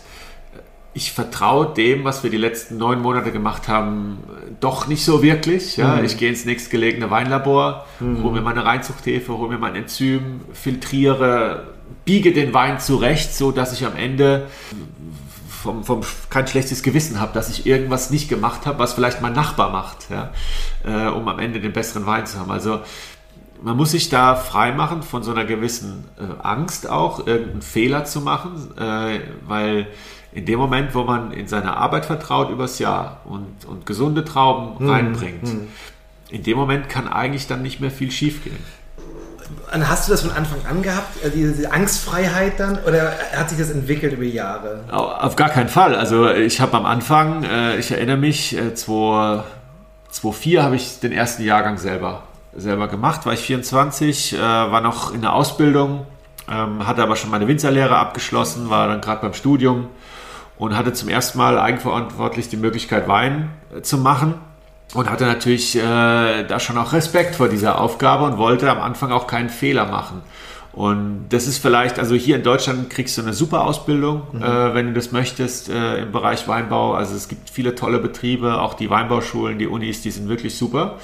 [SPEAKER 2] ich vertraue dem, was wir die letzten neun Monate gemacht haben, doch nicht so wirklich. Ja? Mhm. Ich gehe ins nächstgelegene Weinlabor, mhm. hole mir meine Reinzuchthefe, hole mir mein Enzym, filtriere, biege den Wein zurecht, so dass ich am Ende vom, vom kein schlechtes Gewissen habe, dass ich irgendwas nicht gemacht habe, was vielleicht mein Nachbar macht, ja? Äh, um am Ende den besseren Wein zu haben. Also man muss sich da freimachen von so einer gewissen äh, Angst auch, irgendeinen Fehler zu machen, äh, weil in dem Moment, wo man in seine Arbeit vertraut übers Jahr und, und gesunde Trauben hm, reinbringt, hm. in dem Moment kann eigentlich dann nicht mehr viel schiefgehen.
[SPEAKER 1] Hast du das von Anfang an gehabt, äh, diese Angstfreiheit dann, oder hat sich das entwickelt über Jahre?
[SPEAKER 2] Auf gar keinen Fall. Also ich habe am Anfang, äh, ich erinnere mich, 2004 äh, habe ich den ersten Jahrgang selber selber gemacht, war ich 24, äh, war noch in der Ausbildung, ähm, hatte aber schon meine Winzerlehre abgeschlossen, war dann gerade beim Studium und hatte zum ersten Mal eigenverantwortlich die Möglichkeit, Wein zu machen und hatte natürlich äh, da schon auch Respekt vor dieser Aufgabe und wollte am Anfang auch keinen Fehler machen. Und das ist vielleicht, also hier in Deutschland kriegst du eine super Ausbildung, mhm. äh, wenn du das möchtest, äh, im Bereich Weinbau. Also es gibt viele tolle Betriebe, auch die Weinbauschulen, die Unis, die sind wirklich super.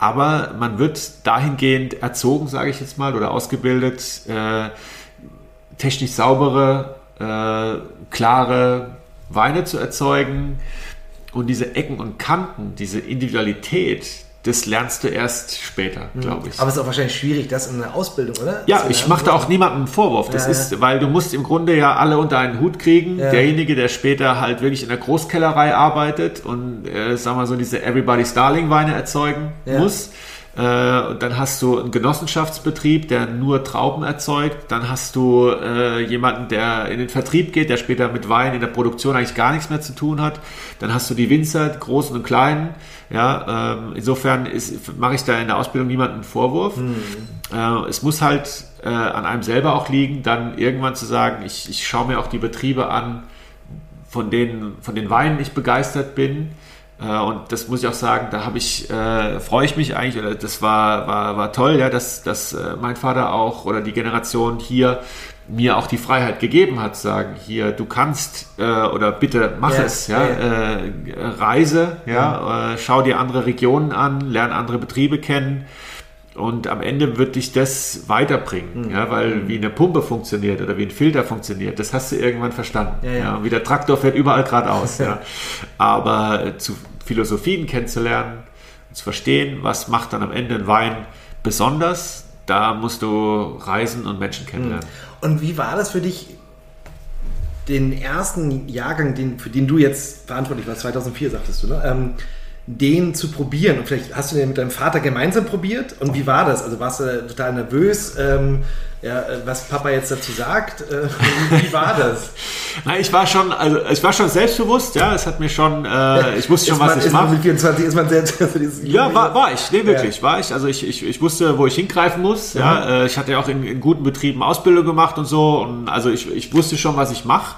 [SPEAKER 2] Aber man wird dahingehend erzogen, sage ich jetzt mal, oder ausgebildet, äh, technisch saubere, äh, klare Weine zu erzeugen. Und diese Ecken und Kanten, diese Individualität, das lernst du erst später, mhm. glaube ich.
[SPEAKER 1] Aber es ist auch wahrscheinlich schwierig, das in der Ausbildung, oder?
[SPEAKER 2] Ja, ich mache da auch niemandem einen Vorwurf. Das ja, ist, ja. weil du musst im Grunde ja alle unter einen Hut kriegen. Ja. Derjenige, der später halt wirklich in der Großkellerei arbeitet und, äh, sagen wir so, diese Everybody's Darling Weine erzeugen muss äh, und dann hast du einen Genossenschaftsbetrieb, der nur Trauben erzeugt. Dann hast du äh, jemanden, der in den Vertrieb geht, der später mit Wein in der Produktion eigentlich gar nichts mehr zu tun hat. Dann hast du die Winzer, die großen und kleinen. Ja, ähm, insofern mache ich da in der Ausbildung niemanden einen Vorwurf. Mhm. Äh, es muss halt äh, an einem selber auch liegen, dann irgendwann zu sagen, ich, ich schaue mir auch die Betriebe an, von denen, von den Weinen ich begeistert bin und das muss ich auch sagen, da habe ich, äh, freue ich mich eigentlich, oder das war, war, war toll, ja, dass, dass äh, mein Vater auch oder die Generation hier mir auch die Freiheit gegeben hat, sagen, hier, du kannst äh, oder bitte mach ja, es, ja, ja. Äh, reise, ja, äh, schau dir andere Regionen an, lerne andere Betriebe kennen und am Ende wird dich das weiterbringen, mhm. ja, weil mhm. wie eine Pumpe funktioniert oder wie ein Filter funktioniert, das hast du irgendwann verstanden. Ja, ja. ja wie der Traktor fährt überall geradeaus. ja. Aber äh, zu Philosophien kennenzulernen, zu verstehen, was macht dann am Ende ein Wein besonders, da musst du reisen und Menschen kennenlernen.
[SPEAKER 1] Mhm. Und wie war das für dich, den ersten Jahrgang, den, für den du jetzt verantwortlich warst, 2004 sagtest du, ne? Ähm, den zu probieren. Und vielleicht hast du den mit deinem Vater gemeinsam probiert. Und wie war das? Also warst du total nervös? Ähm, ja, äh, was Papa jetzt dazu sagt. Äh, wie war das?
[SPEAKER 2] Na, ich war schon, also ich war schon selbstbewusst, ja, es hat mir schon, äh, ich wusste schon,
[SPEAKER 1] man,
[SPEAKER 2] was ich mache.
[SPEAKER 1] Mit 24 ist man selbst. Also
[SPEAKER 2] ja, war, war ich, nee, wirklich, ja. war ich. Also ich, ich, ich wusste, wo ich hingreifen muss. Mhm. Ja, ich hatte ja auch in, in, guten Betrieben Ausbildung gemacht und so. Und also ich, ich wusste schon, was ich mache.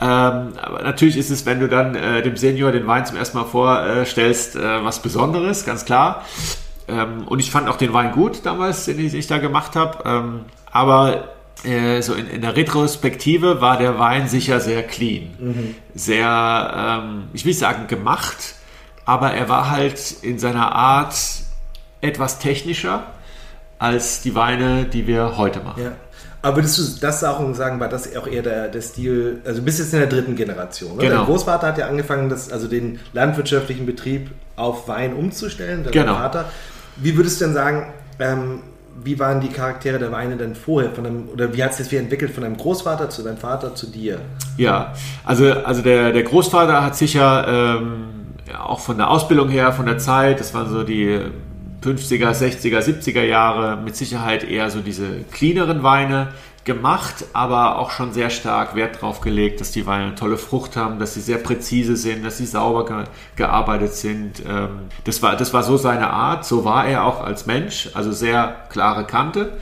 [SPEAKER 2] Ähm, aber natürlich ist es, wenn du dann äh, dem Senior den Wein zum ersten Mal vorstellst, äh, was Besonderes, ganz klar. Ähm, und ich fand auch den Wein gut damals, den ich, ich da gemacht habe. Ähm, aber äh, so in, in, der Retrospektive war der Wein sicher sehr clean. Mhm. Sehr, ähm, ich will nicht sagen gemacht, aber er war halt in seiner Art etwas technischer als die Weine, die wir heute machen.
[SPEAKER 1] Ja. Aber würdest du das auch sagen, war das auch eher der, der Stil, also bist jetzt in der dritten Generation, oder? Genau. Dein Großvater hat ja angefangen, das, also den landwirtschaftlichen Betrieb auf Wein umzustellen, dein
[SPEAKER 2] genau.
[SPEAKER 1] Vater. Wie würdest du denn sagen, ähm, wie waren die Charaktere der Weine denn vorher? Von einem, oder wie hat sich das wieder entwickelt von deinem Großvater zu deinem Vater zu dir?
[SPEAKER 2] Ja, also, also der, der Großvater hat sicher ähm, auch von der Ausbildung her, von der Zeit, das waren so die 50er, 60er, 70er Jahre, mit Sicherheit eher so diese cleaneren Weine gemacht, aber auch schon sehr stark Wert darauf gelegt, dass die Weine eine tolle Frucht haben, dass sie sehr präzise sind, dass sie sauber ge gearbeitet sind. Ähm, das, war, das war so seine Art, so war er auch als Mensch, also sehr klare Kante.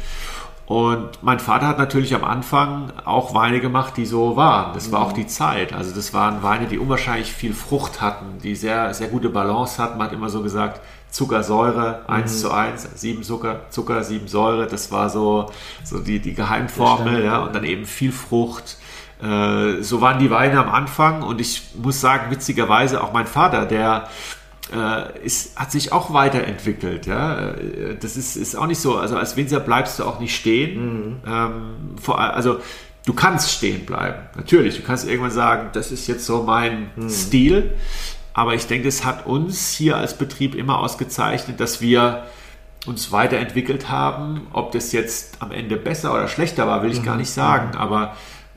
[SPEAKER 2] Und mein Vater hat natürlich am Anfang auch Weine gemacht, die so waren. Das war auch die Zeit. Also das waren Weine, die unwahrscheinlich viel Frucht hatten, die sehr, sehr gute Balance hatten. Man hat immer so gesagt, Zuckersäure, 1 mhm. zu 1, 7 Zucker, Zucker, 7 Säure, das war so, so die, die Geheimformel, ja, und dann eben viel Frucht. Äh, so waren die Weine am Anfang und ich muss sagen, witzigerweise auch mein Vater, der äh, ist, hat sich auch weiterentwickelt. Ja? Das ist, ist auch nicht so, also als Winzer bleibst du auch nicht stehen. Mhm. Ähm, vor, also du kannst stehen bleiben, natürlich. Du kannst irgendwann sagen, das ist jetzt so mein mhm. Stil. Aber ich denke, es hat uns hier als Betrieb immer ausgezeichnet, dass wir uns weiterentwickelt haben. Ob das jetzt am Ende besser oder schlechter war, will ich mhm. gar nicht sagen. Aber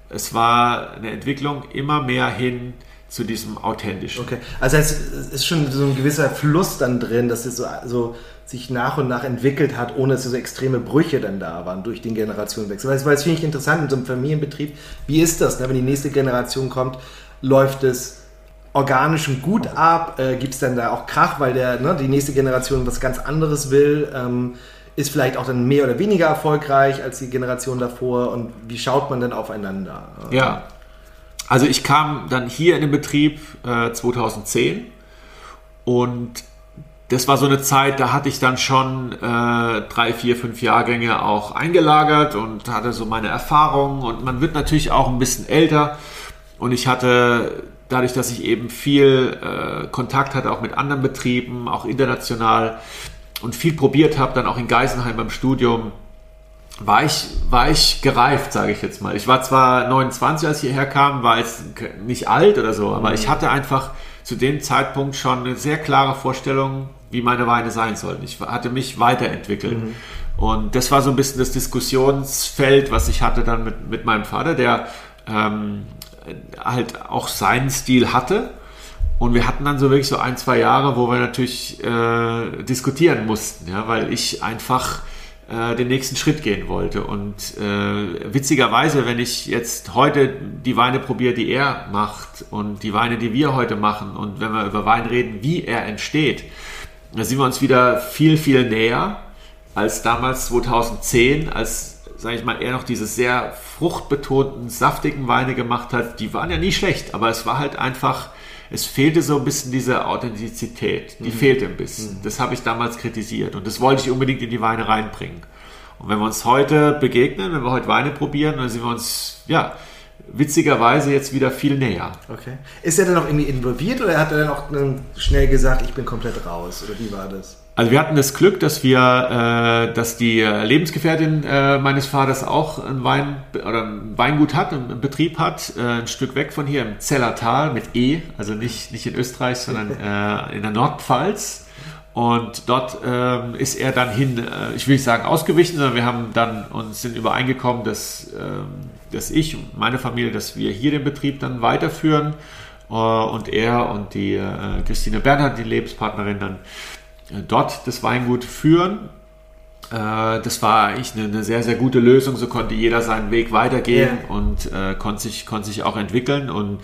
[SPEAKER 2] es war eine Entwicklung immer mehr hin zu diesem authentischen.
[SPEAKER 1] Okay, also es ist schon so ein gewisser Fluss dann drin, dass es so, so sich nach und nach entwickelt hat, ohne dass so extreme Brüche dann da waren durch den Generationenwechsel. Weil, weil das finde ich interessant in so einem Familienbetrieb. Wie ist das, ne? wenn die nächste Generation kommt? Läuft es organischem Gut ab? Äh, Gibt es dann da auch Krach, weil der, ne, die nächste Generation was ganz anderes will? Ähm, ist vielleicht auch dann mehr oder weniger erfolgreich als die Generation davor? Und wie schaut man dann aufeinander?
[SPEAKER 2] Ja, also ich kam dann hier in den Betrieb äh, 2010 und das war so eine Zeit, da hatte ich dann schon äh, drei, vier, fünf Jahrgänge auch eingelagert und hatte so meine Erfahrungen und man wird natürlich auch ein bisschen älter und ich hatte dadurch, dass ich eben viel äh, Kontakt hatte, auch mit anderen Betrieben, auch international und viel probiert habe, dann auch in Geisenheim beim Studium, war ich, war ich gereift, sage ich jetzt mal. Ich war zwar 29, als ich hierher kam, war jetzt nicht alt oder so, aber ich hatte einfach zu dem Zeitpunkt schon eine sehr klare Vorstellung, wie meine Weine sein sollten. Ich hatte mich weiterentwickelt. Mhm. Und das war so ein bisschen das Diskussionsfeld, was ich hatte dann mit, mit meinem Vater, der ähm, halt auch seinen Stil hatte. Und wir hatten dann so wirklich so ein, zwei Jahre, wo wir natürlich äh, diskutieren mussten, ja, weil ich einfach äh, den nächsten Schritt gehen wollte. Und äh, witzigerweise, wenn ich jetzt heute die Weine probiere, die er macht und die Weine, die wir heute machen und wenn wir über Wein reden, wie er entsteht, da sind wir uns wieder viel, viel näher als damals 2010, als sage ich mal, er noch diese sehr fruchtbetonten, saftigen Weine gemacht hat, die waren ja nie schlecht, aber es war halt einfach, es fehlte so ein bisschen diese Authentizität, die mhm. fehlte ein bisschen. Mhm. Das habe ich damals kritisiert und das wollte ich unbedingt in die Weine reinbringen. Und wenn wir uns heute begegnen, wenn wir heute Weine probieren, dann sind wir uns, ja, witzigerweise jetzt wieder viel näher.
[SPEAKER 1] Okay. Ist er dann auch irgendwie involviert oder hat er dann auch schnell gesagt, ich bin komplett raus? Oder wie war das?
[SPEAKER 2] Also wir hatten das Glück, dass wir, äh, dass die Lebensgefährtin äh, meines Vaters auch ein Wein oder ein Weingut hat, einen Betrieb hat, äh, ein Stück weg von hier im Zellertal mit E, also nicht, nicht in Österreich, sondern äh, in der Nordpfalz. Und dort ähm, ist er dann hin, äh, ich will nicht sagen ausgewichen, sondern wir haben dann uns sind übereingekommen, dass, ähm, dass ich und meine Familie, dass wir hier den Betrieb dann weiterführen äh, und er und die äh, Christine Bernhard, die Lebenspartnerin, dann dort das Weingut führen. Äh, das war eigentlich eine, sehr, sehr gute Lösung. So konnte jeder seinen Weg weitergehen yeah. und äh, konnte, sich, konnte sich auch entwickeln. Und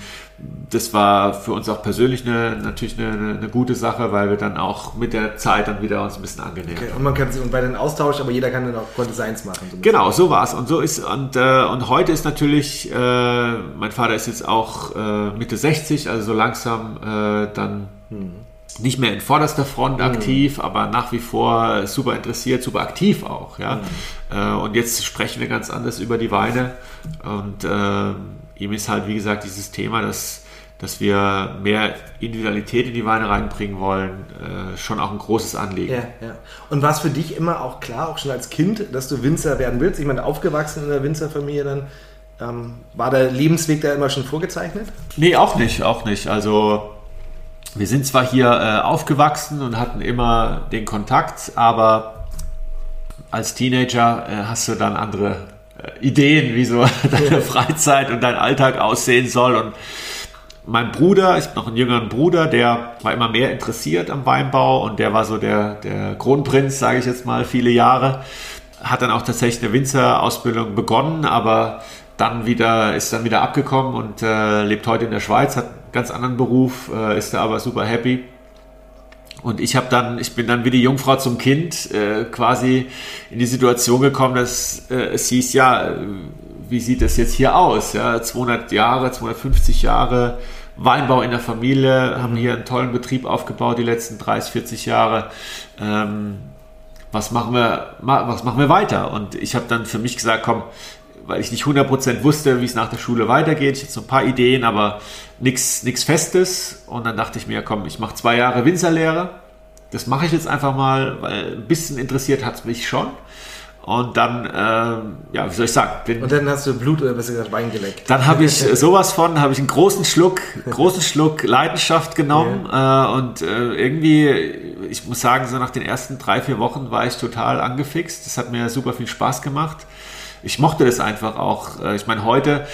[SPEAKER 2] das war für uns auch persönlich eine, natürlich eine, eine, gute Sache, weil wir dann auch mit der Zeit dann wieder uns ein bisschen angenähert okay.
[SPEAKER 1] Und man kann sich und bei den Austausch, aber jeder kann dann auch konnte seins machen.
[SPEAKER 2] So genau, so war es. Und so ist und, äh, und heute ist natürlich, äh, mein Vater ist jetzt auch äh, Mitte 60, also so langsam äh, dann. Hm nicht mehr in vorderster Front mhm. aktiv, aber nach wie vor super interessiert, super aktiv auch. Ja? Mhm. und jetzt sprechen wir ganz anders über die Weine. Und äh, ihm ist halt, wie gesagt, dieses Thema, dass, dass wir mehr Individualität in die Weine reinbringen wollen, äh, schon auch ein großes Anliegen.
[SPEAKER 1] Ja, ja. Und war es für dich immer auch klar, auch schon als Kind, dass du Winzer werden willst? Ich meine, aufgewachsen in der Winzerfamilie dann. Ähm, war der Lebensweg da immer schon vorgezeichnet?
[SPEAKER 2] Nee, auch nicht, auch nicht. Also wir sind zwar hier äh, aufgewachsen und hatten immer den Kontakt, aber als Teenager äh, hast du dann andere äh, Ideen, wie so deine Freizeit und dein Alltag aussehen soll. Und mein Bruder, ich habe noch einen jüngeren Bruder, der war immer mehr interessiert am Weinbau und der war so der, der Kronprinz, sage ich jetzt mal, viele Jahre. Hat dann auch tatsächlich eine Winzerausbildung begonnen, aber dann wieder, ist dann wieder abgekommen und äh, lebt heute in der Schweiz, hat einen ganz anderen Beruf, äh, ist da aber super happy. Und ich habe dann, ich bin dann wie die Jungfrau zum Kind äh, quasi in die Situation gekommen, dass äh, es hieß, ja, wie sieht das jetzt hier aus? Ja, 200 Jahre, 250 Jahre Weinbau in der Familie, haben hier einen tollen Betrieb aufgebaut die letzten 30, 40 Jahre. Ähm, was machen wir, was machen wir weiter? Und ich habe dann für mich gesagt, komm, weil ich nicht 100% wusste, wie es nach der Schule weitergeht. Ich hatte so ein paar Ideen, aber nichts Festes. Und dann dachte ich mir, komm, ich mache zwei Jahre Winzerlehre. Das mache ich jetzt einfach mal, weil ein bisschen interessiert hat es mich schon. Und dann, ähm, ja, wie soll ich sagen?
[SPEAKER 1] Bin, und dann hast du Blut oder besser gesagt Wein geleckt.
[SPEAKER 2] Dann habe ich sowas von, habe ich einen großen Schluck, großen Schluck Leidenschaft genommen. Ja. Äh, und äh, irgendwie, ich muss sagen, so nach den ersten drei, vier Wochen war ich total angefixt. Das hat mir super viel Spaß gemacht ich mochte das einfach auch. Äh, ich meine, heute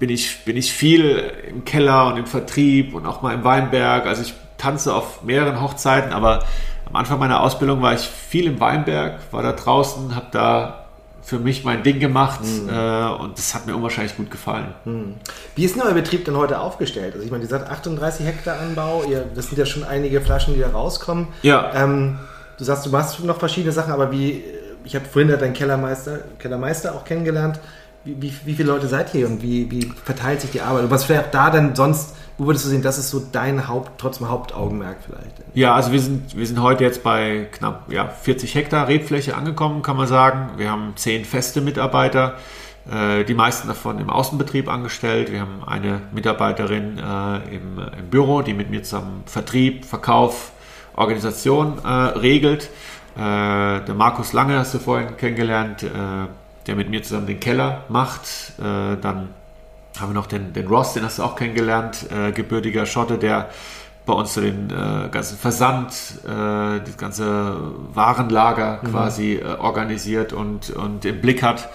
[SPEAKER 2] bin ich, bin ich viel im Keller und im Vertrieb und auch mal im Weinberg. Also ich tanze auf mehreren Hochzeiten, aber am Anfang meiner Ausbildung war ich viel im Weinberg, war da draußen, habe da für mich mein Ding gemacht mhm. äh, und das hat mir unwahrscheinlich gut gefallen. Mhm.
[SPEAKER 1] Wie ist denn euer Betrieb denn heute aufgestellt? Also ich meine, ihr seid 38 Hektar Anbau, ihr, das sind ja schon einige Flaschen, die da rauskommen.
[SPEAKER 2] Ja.
[SPEAKER 1] Ähm, du sagst, du machst noch verschiedene Sachen, aber wie ich habe vorhin deinen Kellermeister, Kellermeister auch kennengelernt. Wie, wie, wie, viele Leute seid ihr und wie, wie verteilt sich die Arbeit? Und was vielleicht da dann sonst, wo würdest du sehen, das ist so dein Haupt, trotzdem Hauptaugenmerk vielleicht?
[SPEAKER 2] Ja, also wir sind, wir sind heute jetzt bei knapp ja, 40 Hektar Rebfläche angekommen, kann man sagen. Wir haben zehn feste Mitarbeiter, äh, die meisten davon im Außenbetrieb angestellt. Wir haben eine Mitarbeiterin äh, im, im, Büro, die mit mir zusammen Vertrieb, Verkauf, Organisation äh, regelt. Äh, der Markus Lange hast du vorhin kennengelernt, äh, der mit mir zusammen den Keller macht. Äh, dann haben wir noch den, den Ross, den hast du auch kennengelernt, äh, gebürtiger Schotte, der bei uns so den äh, ganzen Versand, äh, das ganze Warenlager mhm. quasi organisiert und, und im Blick hat.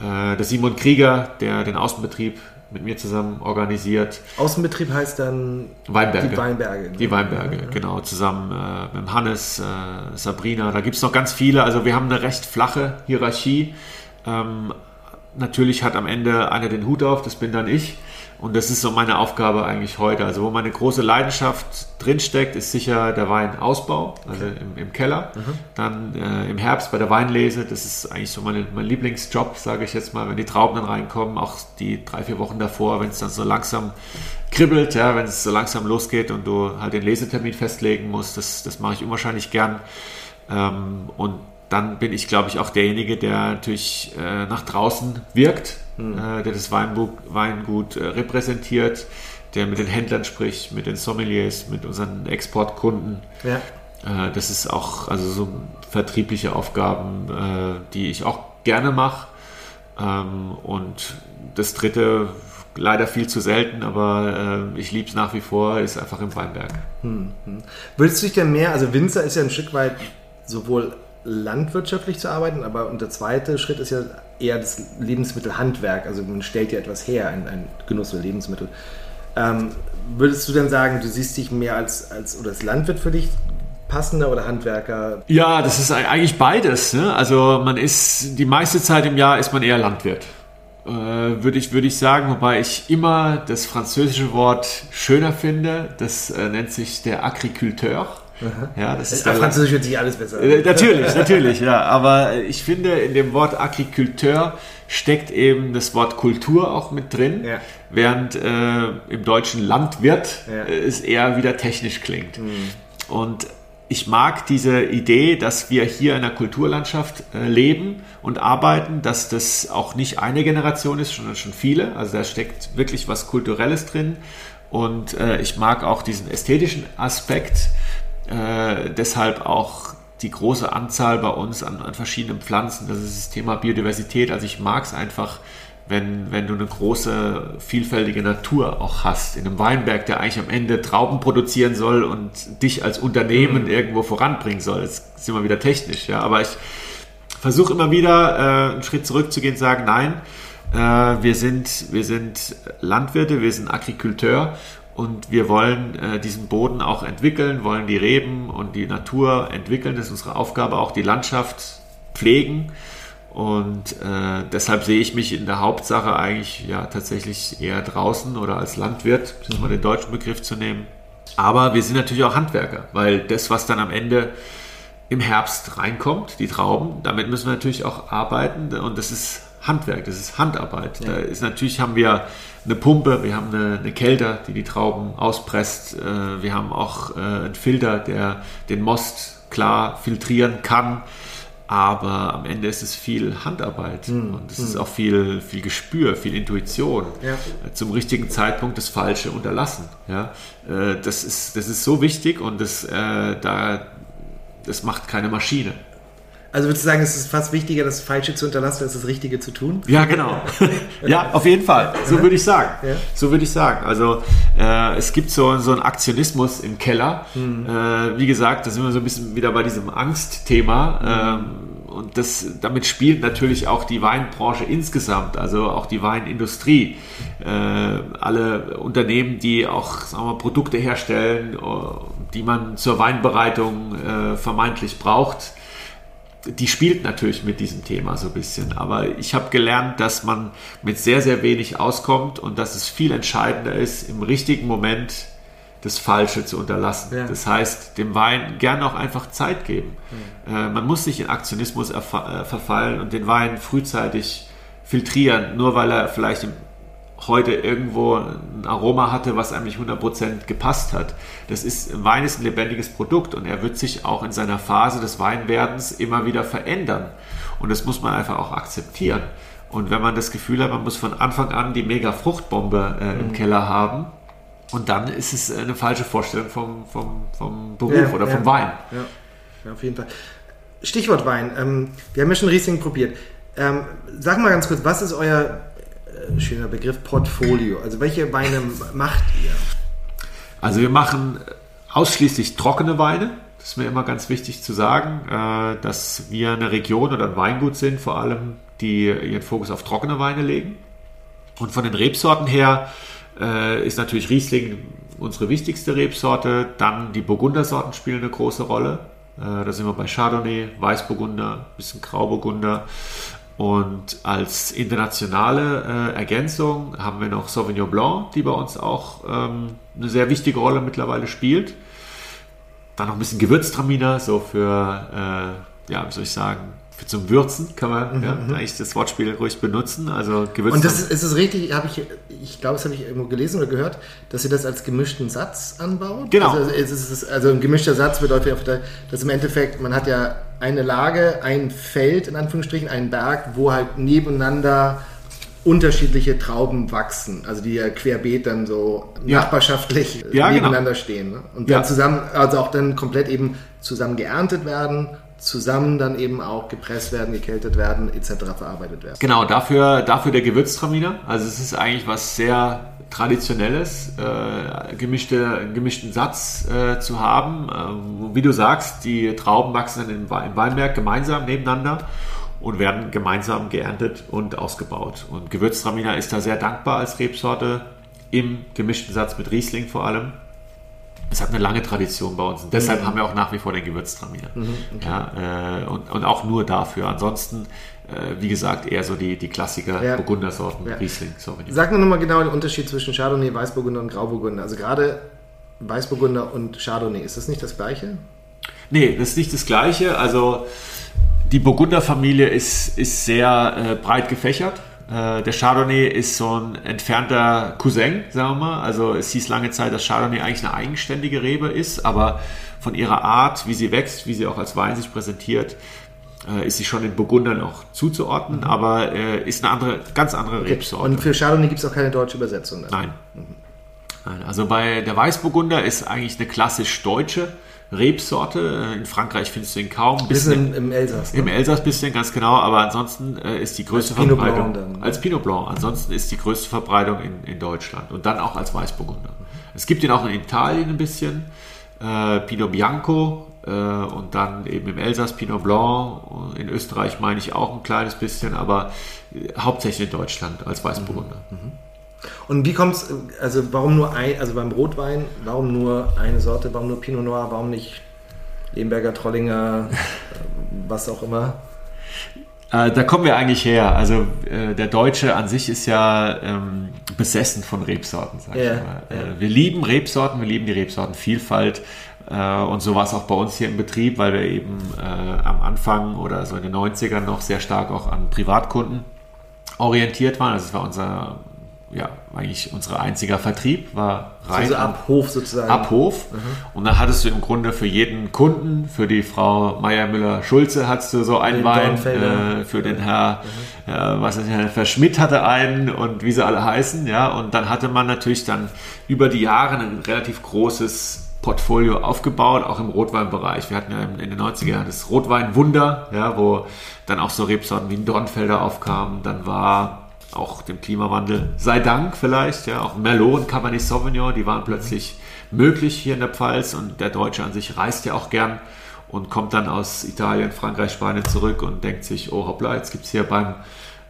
[SPEAKER 2] der Simon Krieger, der den Außenbetrieb mit mir zusammen organisiert.
[SPEAKER 1] Außenbetrieb heißt dann
[SPEAKER 2] Weinberge.
[SPEAKER 1] Die Weinberge.
[SPEAKER 2] Ne? Die Weinberge, ja. genau. Zusammen äh, mit Hannes, äh, Sabrina. Da gibt es noch ganz viele. Also wir haben eine recht flache Hierarchie. Ähm, natürlich hat am Ende einer den Hut auf, das bin dann ich. Und das ist so meine Aufgabe eigentlich heute. Also wo meine große Leidenschaft drinsteckt, ist sicher der Weinausbau, also okay. im, im, Keller. Mhm. Dann äh, im Herbst bei der Weinlese, das ist eigentlich so meine, mein Lieblingsjob, sage ich jetzt mal, wenn die Trauben dann reinkommen, auch die drei, vier Wochen davor, wenn es dann so langsam kribbelt, ja, wenn es so langsam losgeht und du halt den Lesetermin festlegen musst, das, das mache ich unwahrscheinlich gern. Ähm, und dann bin ich, glaube ich, auch derjenige, der natürlich äh, nach draußen wirkt hm. äh, der das Weinbuch, Weingut äh, repräsentiert, der mit den Händlern spricht, mit den Sommeliers, mit unseren Exportkunden. Ja. Äh, das ist auch also so vertriebliche Aufgaben, äh, die ich auch gerne mache. Ähm, und das dritte, leider viel zu selten, aber äh, ich liebe es nach wie vor, ist einfach im Weinberg. Hm,
[SPEAKER 1] hm. Würdest du dich denn mehr, also Winzer ist ja ein Stück weit sowohl landwirtschaftlich zu arbeiten, aber und der zweite Schritt ist ja eher das Lebensmittelhandwerk. Also man stellt ja etwas her, ein, ein Genuss oder Lebensmittel. Ähm, würdest du denn sagen, du siehst dich mehr als, als oder als Landwirt für dich passender oder Handwerker?
[SPEAKER 2] Ja, das ist eigentlich beides. Ne? Also man ist, die meiste Zeit im Jahr ist man eher Landwirt. Äh, würde ich, würde ich sagen, wobei ich immer das französische Wort schöner finde. Das äh, nennt sich der Agriculteur.
[SPEAKER 1] Ja, das ist Französisch hört sich alles besser.
[SPEAKER 2] Äh, natürlich, natürlich, ja. Aber ich finde, in dem Wort Agriculteur steckt eben das Wort Kultur auch mit drin, ja. während äh, im deutschen Landwirt ja. äh, es eher wieder technisch klingt. Mhm. Und ich mag diese Idee, dass wir hier in einer Kulturlandschaft äh, leben und arbeiten, dass das auch nicht eine Generation ist, sondern schon viele. Also da steckt wirklich was Kulturelles drin. Und ich mag auch diesen ästhetischen Aspekt. Äh, deshalb auch die große Anzahl bei uns an, an, verschiedenen Pflanzen. Das ist das Thema Biodiversität. Also ich mag es einfach, wenn, wenn du eine große, vielfältige Natur auch hast. In einem Weinberg, der eigentlich am Ende Trauben produzieren soll und dich als Unternehmen mhm. irgendwo voranbringen soll. Das ist immer wieder technisch, ja. Aber ich versuche immer wieder äh, einen Schritt zurückzugehen und sagen, nein, äh, wir, sind, wir sind Landwirte, wir sind Agrikulteur und wir wollen äh, diesen Boden auch entwickeln, wollen die Reben und die Natur entwickeln. Das ist unsere Aufgabe, auch die Landschaft pflegen. Und äh, deshalb sehe ich mich in der Hauptsache eigentlich ja tatsächlich eher draußen oder als Landwirt, um mal den deutschen Begriff zu nehmen. Aber wir sind natürlich auch Handwerker, weil das, was dann am Ende im Herbst reinkommt, die Trauben, damit müssen wir natürlich auch arbeiten und das ist Handwerk, das ist Handarbeit. Ja. Da ist natürlich haben wir eine Pumpe, wir haben eine, eine Kelter, die die Trauben auspresst. Äh, wir haben auch äh, einen Filter, der den Most klar filtrieren kann aber am Ende ist es viel Handarbeit mhm. und es mhm. ist hm. auch viel, viel Gespür, viel Intuition. Ja. Zum richtigen Zeitpunkt das Falsche unterlassen. Ja? Äh, das, ist, das ist so wichtig und das, äh, da, das macht keine Maschine.
[SPEAKER 1] Also würdest du sagen, es ist fast wichtiger, das Falsche zu unterlassen, als das Richtige zu tun?
[SPEAKER 2] Ja, genau. ja, auf jeden Fall. So würde ich sagen. Ja. So würde ich sagen. Also äh, es gibt so, so einen Aktionismus im Keller. Mhm. Äh, wie gesagt, da sind wir so ein bisschen wieder bei diesem Angstthema. Mhm. Ähm, und das, damit spielt natürlich auch die Weinbranche insgesamt, also auch die Weinindustrie. Äh, alle Unternehmen, die auch sagen wir, Produkte herstellen, äh, die man zur Weinbereitung äh, vermeintlich braucht, die spielt natürlich mit diesem Thema so ein bisschen. Aber ich habe gelernt, dass man mit sehr, sehr wenig auskommt und dass es viel entscheidender ist, im richtigen Moment das Falsche zu unterlassen. Ja. Das heißt, dem Wein gerne auch einfach Zeit geben. Ja. Äh, man muss nicht in Aktionismus äh, verfallen und den Wein frühzeitig filtrieren, nur weil er vielleicht im heute irgendwo ein Aroma hatte, was eigentlich 100% gepasst hat. Das ist, Wein ist ein lebendiges Produkt und er wird sich auch in seiner Phase des Weinwerdens immer wieder verändern. Und das muss man einfach auch akzeptieren. Und wenn man das Gefühl hat, man muss von Anfang an die mega Fruchtbombe äh, im mhm. Keller haben, und dann ist es eine falsche Vorstellung vom, vom, vom Beruf ja, oder vom ja, Wein.
[SPEAKER 1] Ja. ja, auf jeden Fall. Stichwort Wein. Ähm, wir haben ja schon Riesling probiert. Ähm, sag mal ganz kurz, was ist euer äh, schöner Begriff, Portfolio. Also welche Weine macht ihr?
[SPEAKER 2] Also wir machen ausschließlich trockene Weine. Das ist mir immer ganz wichtig zu sagen, äh, dass wir eine Region oder ein Weingut sind, vor allem, die ihren Fokus auf trockene Weine legen. Und von den Rebsorten her äh, ist natürlich Riesling unsere wichtigste Rebsorte. Dann die Burgundersorten spielen eine große Rolle. Da sind wir bei Chardonnay, Weißburgunder, bisschen Grauburgunder. Und als internationale äh, Ergänzung haben wir noch Sauvignon Blanc, die bei uns auch ähm, eine sehr wichtige Rolle mittlerweile spielt. Dann noch ein bisschen Gewürztraminer, so für, äh, ja, wie soll ich sagen, zum Würzen kann man mhm, ja, mhm. eigentlich das Wortspiel ruhig benutzen. Also
[SPEAKER 1] Gewürz. Und das ist, ist es richtig, habe ich, ich glaube, das habe ich irgendwo gelesen oder gehört, dass ihr das als gemischten Satz anbaut.
[SPEAKER 2] Genau.
[SPEAKER 1] Also, ist, also ein gemischter Satz bedeutet, dass im Endeffekt, man hat ja eine Lage, ein Feld in Anführungsstrichen, einen Berg, wo halt nebeneinander unterschiedliche Trauben wachsen, also die ja querbeet dann so ja. nachbarschaftlich ja, genau. nebeneinander genau. stehen ne? und dann ja. zusammen, also auch dann komplett eben zusammen geerntet werden zusammen dann eben auch gepresst werden, gekältet werden, etc. verarbeitet werden.
[SPEAKER 2] Genau, dafür, dafür der Gewürztraminer. Also es ist eigentlich was sehr Traditionelles, äh, gemischte, gemischten Satz äh, zu haben. Äh, wie du sagst, die Trauben wachsen dann im Weinberg gemeinsam nebeneinander und werden gemeinsam geerntet und ausgebaut. Und Gewürztraminer ist da sehr dankbar als Rebsorte im gemischten Satz mit Riesling vor allem. Es hat eine lange Tradition bei uns. Und deshalb mhm. haben wir auch nach wie vor den Gewürztraminer. Mhm, okay. ja, äh, und, und auch nur dafür. Ansonsten, äh, wie gesagt, eher so die, die Klassiker ja. Burgundersorten,
[SPEAKER 1] ja. Riesling. Sauvignon. Sag mir nochmal genau den Unterschied zwischen Chardonnay, Weißburgunder und Grauburgunder. Also gerade Weißburgunder und Chardonnay, ist das nicht das Gleiche?
[SPEAKER 2] Nee, das ist nicht das Gleiche. Also die Burgunderfamilie ist, ist sehr äh, breit gefächert. Äh, der Chardonnay ist so ein entfernter Cousin, sagen wir mal. Also es hieß lange Zeit, dass Chardonnay eigentlich eine eigenständige Rebe ist, aber von ihrer Art, wie sie wächst, wie sie auch als Wein sich präsentiert, äh, ist sie schon den Burgundern auch zuzuordnen, mhm. aber äh, ist eine andere, ganz andere okay. Rebsorte.
[SPEAKER 1] Und für Chardonnay gibt es auch keine deutsche Übersetzung?
[SPEAKER 2] Dann? Nein. Mhm. Nein. Also bei der Weißburgunder ist eigentlich eine klassisch deutsche Rebsorte. In Frankreich findest du ihn kaum.
[SPEAKER 1] Bisschen im, im Elsass.
[SPEAKER 2] Ne? Im Elsass bisschen, ganz genau. Aber ansonsten äh, ist die größte als Verbreitung. Pinot Blanc als Pinot Blanc. Ansonsten ist die größte Verbreitung in, in Deutschland. Und dann auch als Weißburgunder. Es gibt ihn auch in Italien ein bisschen. Äh, Pinot Bianco. Äh, und dann eben im Elsass Pinot Blanc. In Österreich meine ich auch ein kleines bisschen. Aber äh, hauptsächlich in Deutschland als Weißburgunder. Mhm. Mhm.
[SPEAKER 1] Und wie kommt es, also warum nur ein, also beim Rotwein, warum nur eine Sorte, warum nur Pinot Noir, warum nicht Lemberger, Trollinger, was auch immer?
[SPEAKER 2] Äh, da kommen wir eigentlich her. Also äh, der Deutsche an sich ist ja ähm, besessen von Rebsorten, sag yeah, ich mal. Äh, wir lieben Rebsorten, wir lieben die Rebsortenvielfalt. Äh, und so war es auch bei uns hier im Betrieb, weil wir eben äh, am Anfang oder so in den 90ern noch sehr stark auch an Privatkunden orientiert waren. Also es war unser ja, eigentlich unser einziger Vertrieb war
[SPEAKER 1] rein. Also ab Hof sozusagen.
[SPEAKER 2] Ab Hof. Mhm. Und dann hattest du im Grunde für jeden Kunden, für die Frau Meier Müller-Schulze hattest du so einen Wein, äh, für den Herr, mhm. äh, was ist Herr Verschmidt hatte einen und wie sie alle heißen, ja. Und dann hatte man natürlich dann über die Jahre ein relativ großes Portfolio aufgebaut, auch im Rotweinbereich. Wir hatten ja in den 90er Jahren das Rotweinwunder, ja, wo dann auch so Rebsorten wie ein Dornfelder aufkamen. Dann war auch dem Klimawandel sei Dank vielleicht, ja, auch Merlot und Cabernet Sauvignon, die waren plötzlich möglich hier in der Pfalz und der Deutsche an sich reist ja auch gern und kommt dann aus Italien, Frankreich, Spanien zurück und denkt sich, oh hoppla, jetzt gibt es hier beim,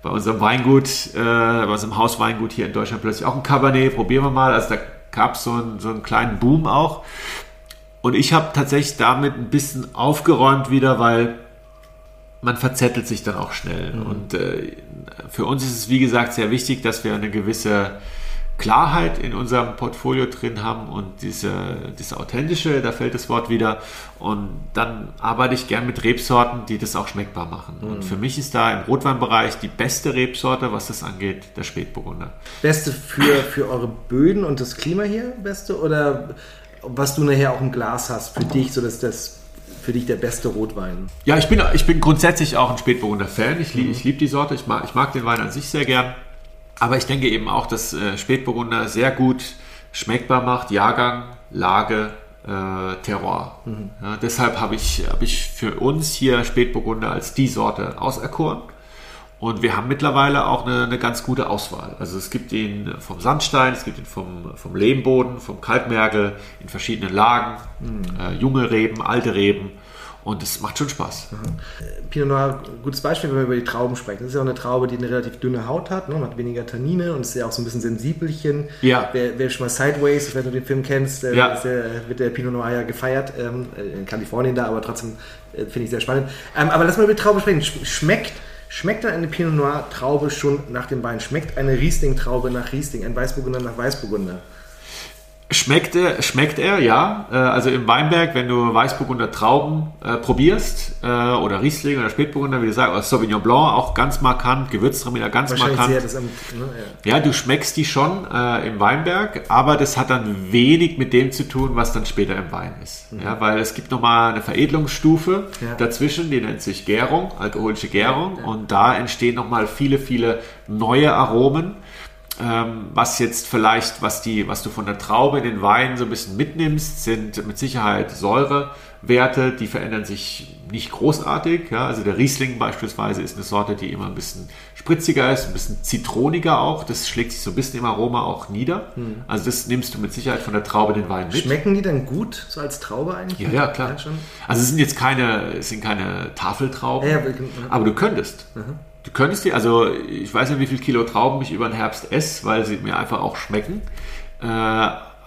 [SPEAKER 2] bei unserem Weingut, äh, bei unserem Hausweingut hier in Deutschland plötzlich auch ein Cabernet, probieren wir mal. Also da gab es so, so einen kleinen Boom auch. Und ich habe tatsächlich damit ein bisschen aufgeräumt wieder, weil man verzettelt sich dann auch schnell. Mhm. Und äh, für uns ist es, wie gesagt, sehr wichtig, dass wir eine gewisse Klarheit in unserem Portfolio drin haben und diese, diese authentische, da fällt das Wort wieder. Und dann arbeite ich gern mit Rebsorten, die das auch schmeckbar machen. Mhm. Und für mich ist da im Rotweinbereich die beste Rebsorte, was das angeht, der Spätburgunder.
[SPEAKER 1] Beste für, für eure Böden und das Klima hier, beste? Oder was du nachher auch im Glas hast, für dich, so dass das für dich der beste Rotwein?
[SPEAKER 2] Ja, ich bin, ich bin grundsätzlich auch ein Spätburgunder-Fan. Ich, lieb, mhm. ich liebe die Sorte. Ich mag, ich mag den Wein an sich sehr gern. Aber ich denke eben auch, dass äh, Spätburgunder sehr gut schmeckbar macht. Jahrgang, Lage, äh, Terroir. Mhm. Ja, deshalb habe ich, hab ich für uns hier Spätburgunder als die Sorte auserkoren. Und wir haben mittlerweile auch eine, eine, ganz gute Auswahl. Also es gibt ihn vom Sandstein, es gibt ihn vom, vom Lehmboden, vom Kalkmergel in verschiedenen Lagen, mhm. äh, junge Reben, alte Reben. Und es macht schon Spaß.
[SPEAKER 1] Mhm. Pinot Noir, gutes Beispiel, wenn wir über die Trauben sprechen. Das ist ja auch eine Traube, die eine relativ dünne Haut hat, ne? hat weniger Tannine und ist ja auch so ein bisschen sensibelchen. Ja. Wer, wer schon mal Sideways, ob du den Film kennst, äh, ja. der, wird der Pinot Noir ja gefeiert, ähm, in Kalifornien da, aber trotzdem äh, finde ich sehr spannend. Ähm, aber lass mal über die Traube sprechen. Schmeckt Schmeckt dann eine Pinot Noir Traube schon nach dem Wein? Schmeckt eine Riesling Traube nach Riesling, ein Weißburgunder nach Weißburgunder?
[SPEAKER 2] Schmeckt er, schmeckt er, ja. Äh, also im Weinberg, wenn du Weißburgunder Trauben äh, probierst, äh, oder Riesling oder Spätburgunder, wie gesagt, oder Sauvignon Blanc, auch ganz markant, Gewürztraminer ganz markant. Sehr das ne, ja. ja. du schmeckst die schon äh, im Weinberg, aber das hat dann wenig mit dem zu tun, was dann später im Wein ist. Mhm. Ja, weil es gibt nochmal eine Veredelungsstufe ja. dazwischen, die nennt sich Gärung, alkoholische Gärung, und da entstehen nochmal viele, viele neue Aromen ähm, was jetzt vielleicht, was, die, was du von der Traube in den Wein so ein bisschen mitnimmst, sind mit Sicherheit Säurewerte, die verändern sich nicht großartig. Ja? Also der Riesling beispielsweise ist eine Sorte, die immer ein bisschen spritziger ist, ein bisschen zitroniger auch. Das schlägt sich so ein bisschen im Aroma auch nieder. Hm. Also das nimmst du mit Sicherheit von der Traube in den Wein mit.
[SPEAKER 1] Schmecken die dann gut, so als Traube eigentlich?
[SPEAKER 2] Ja, ja klar. Ja, also es sind jetzt keine, es sind keine Tafeltrauben, ja, aber du könntest. Mhm. Du könntest die, also ich weiß nicht, wie viel Kilo Trauben ich über den Herbst esse, weil sie mir einfach auch schmecken. Äh,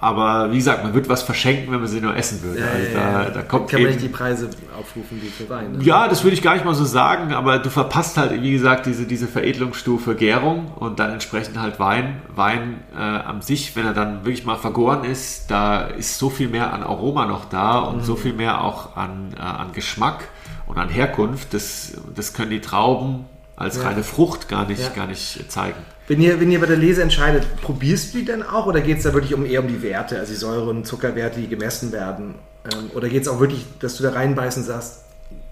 [SPEAKER 2] aber wie gesagt, man wird was verschenken, wenn man sie nur essen würde.
[SPEAKER 1] Ja,
[SPEAKER 2] also
[SPEAKER 1] ja,
[SPEAKER 2] da, da kommt
[SPEAKER 1] Kann man
[SPEAKER 2] eben,
[SPEAKER 1] nicht die Preise aufrufen wie für Wein. Ne?
[SPEAKER 2] ja, das würde ich gar nicht mal so sagen, aber du verpasst halt, wie gesagt, diese, diese Veredelungsstufe Gärung und dann entsprechend halt Wein. Wein äh, an sich, wenn er dann wirklich mal vergoren ist, da ist so viel mehr an Aroma noch da und
[SPEAKER 1] Mhm.
[SPEAKER 2] so viel mehr auch an, äh, an Geschmack und an Herkunft. Das, das können die Trauben als
[SPEAKER 1] Ja.
[SPEAKER 2] reine Frucht gar nicht,
[SPEAKER 1] Ja.
[SPEAKER 2] gar nicht zeigen.
[SPEAKER 1] Wenn ihr, wenn ihr bei der Lese entscheidet, probierst du die denn auch oder geht es da wirklich um eher um die Werte, also die Säure- und Zuckerwerte, die gemessen werden? Ähm, oder geht es auch wirklich, dass du da reinbeißen sagst,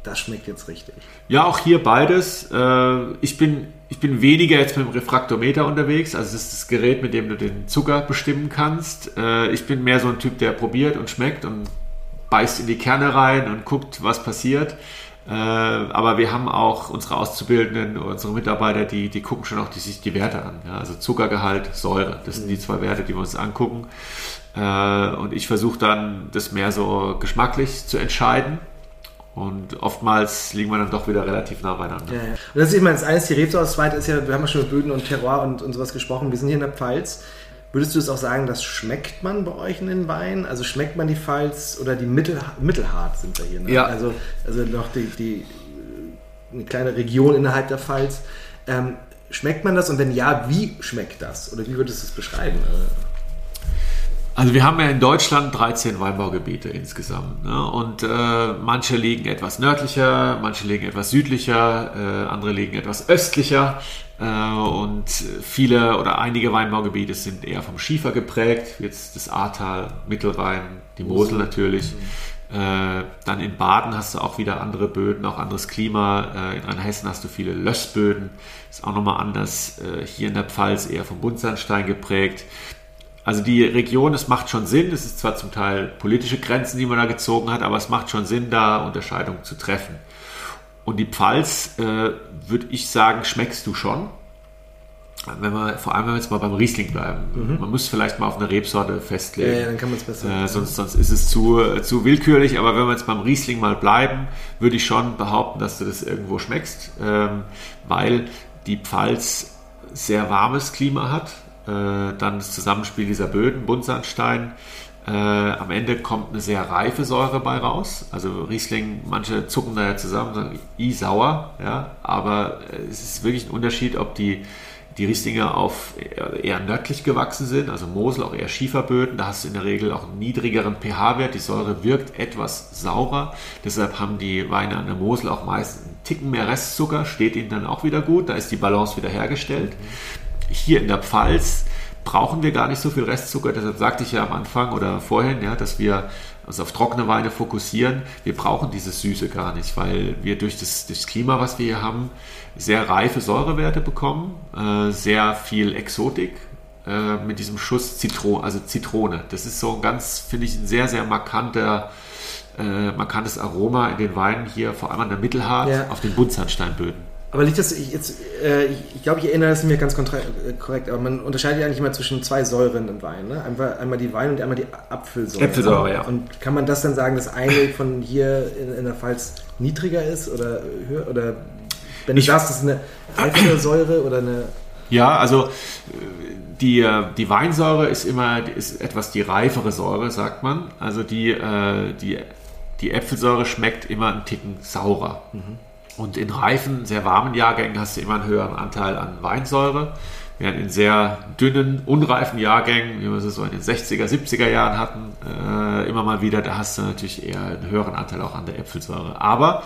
[SPEAKER 1] das schmeckt jetzt richtig?
[SPEAKER 2] Ja, auch hier beides. Äh, Ich bin, ich bin weniger jetzt mit dem Refraktometer unterwegs. Also das ist das Gerät, mit dem du den Zucker bestimmen kannst. Äh, Ich bin mehr so ein Typ, der probiert und schmeckt und beißt in die Kerne rein und guckt, was passiert. Äh, Aber wir haben auch unsere Auszubildenden, unsere Mitarbeiter, die, die gucken schon auch die, die Werte an. Ja, also Zuckergehalt, Säure, das sind die zwei Werte, die wir uns angucken. Äh, Und ich versuche dann, das mehr so geschmacklich zu entscheiden. Und oftmals liegen wir dann doch wieder relativ nah beieinander.
[SPEAKER 1] Ja, ja. Und das ist immer das eine die Rebsorte, das zweite ist ja, wir haben ja schon über Böden und Terroir und, und sowas gesprochen, wir sind hier in der Pfalz. Würdest du es auch sagen, das schmeckt man bei euch in den Weinen? Also schmeckt man die Pfalz oder die Mittel, Mittelhart sind wir hier? Ne?
[SPEAKER 2] Ja.
[SPEAKER 1] Also, also noch die, die, eine kleine Region innerhalb der Pfalz. Ähm, schmeckt man das und wenn ja, wie schmeckt das? Oder wie würdest du es beschreiben?
[SPEAKER 2] Also wir haben ja in Deutschland 13 Weinbaugebiete insgesamt. Ne? Und äh, manche liegen etwas nördlicher, manche liegen etwas südlicher, äh, andere liegen etwas östlicher. Äh, und viele oder einige Weinbaugebiete sind eher vom Schiefer geprägt. Jetzt das Ahrtal, Mittelrhein, die Mosel natürlich. Äh, dann in Baden hast du auch wieder andere Böden, auch anderes Klima. Äh, in Rheinhessen hast du viele Lössböden, ist auch nochmal anders. Hier in der Pfalz eher vom Buntsandstein geprägt. Also die Region, es macht schon Sinn, es ist zwar zum Teil politische Grenzen, die man da gezogen hat, aber es macht schon Sinn, da Unterscheidungen zu treffen. Und die Pfalz, äh, würde ich sagen, schmeckst du schon. Wenn wir, vor allem, wenn wir jetzt mal beim Riesling bleiben. Man muss vielleicht mal auf eine Rebsorte festlegen.
[SPEAKER 1] Ja, ja, dann kann man es besser.
[SPEAKER 2] Äh, sonst, sonst ist es zu, äh, zu willkürlich, aber wenn wir jetzt beim Riesling mal bleiben, würde ich schon behaupten, dass du das irgendwo schmeckst, ähm, weil die Pfalz sehr warmes Klima hat. Äh, dann das Zusammenspiel dieser Böden, Buntsandstein. Äh, am Ende kommt eine sehr reife Säure bei raus. Also Riesling, manche zucken da ja zusammen sagen, i sauer, ja, aber äh, es ist wirklich ein Unterschied, ob die die Rieslinge auf eher nördlich gewachsen sind, also Mosel auch eher Schieferböden, da hast du in der Regel auch einen niedrigeren pH-Wert, die Säure wirkt etwas saurer, deshalb haben die Weine an der Mosel auch meist einen Ticken mehr Restzucker, steht ihnen dann auch wieder gut, da ist die Balance wieder hergestellt. Hier in der Pfalz brauchen wir gar nicht so viel Restzucker, deshalb sagte ich ja am Anfang oder vorhin, ja, dass wir uns auf trockene Weine fokussieren. Wir brauchen dieses Süße gar nicht, weil wir durch das, das Klima, was wir hier haben, sehr reife Säurewerte bekommen, äh, sehr viel Exotik äh, mit diesem Schuss Zitro also Zitrone. Das ist so ein ganz, finde ich, ein sehr, sehr markanter, äh, markantes Aroma in den Weinen hier, vor allem an der Mittelhart,
[SPEAKER 1] Ja.
[SPEAKER 2] auf den Buntsandsteinböden.
[SPEAKER 1] Aber liegt das, ich, jetzt, äh, ich, ich glaube, ich erinnere das mir ganz äh, korrekt, aber man unterscheidet ja eigentlich immer zwischen zwei Säuren im Wein. Ne? Einmal, einmal die Wein und einmal die Apfelsäure.
[SPEAKER 2] Apfelsäure, ja.
[SPEAKER 1] Und kann man das dann sagen, dass eine von hier in, in der Pfalz niedriger ist oder höher? Oder wenn du
[SPEAKER 2] Ich-
[SPEAKER 1] sagst, das ist eine reifere Säure oder eine.
[SPEAKER 2] Ja, also äh, die, äh, die Weinsäure ist immer ist etwas die reifere Säure, sagt man. Also die, die, die Äpfelsäure schmeckt immer einen Ticken saurer. Und in reifen, sehr warmen Jahrgängen hast du immer einen höheren Anteil an Weinsäure. Während in sehr dünnen, unreifen Jahrgängen, wie wir sie so in den 60er, 70er Jahren hatten, äh, immer mal wieder, da hast du natürlich eher einen höheren Anteil auch an der Äpfelsäure. Aber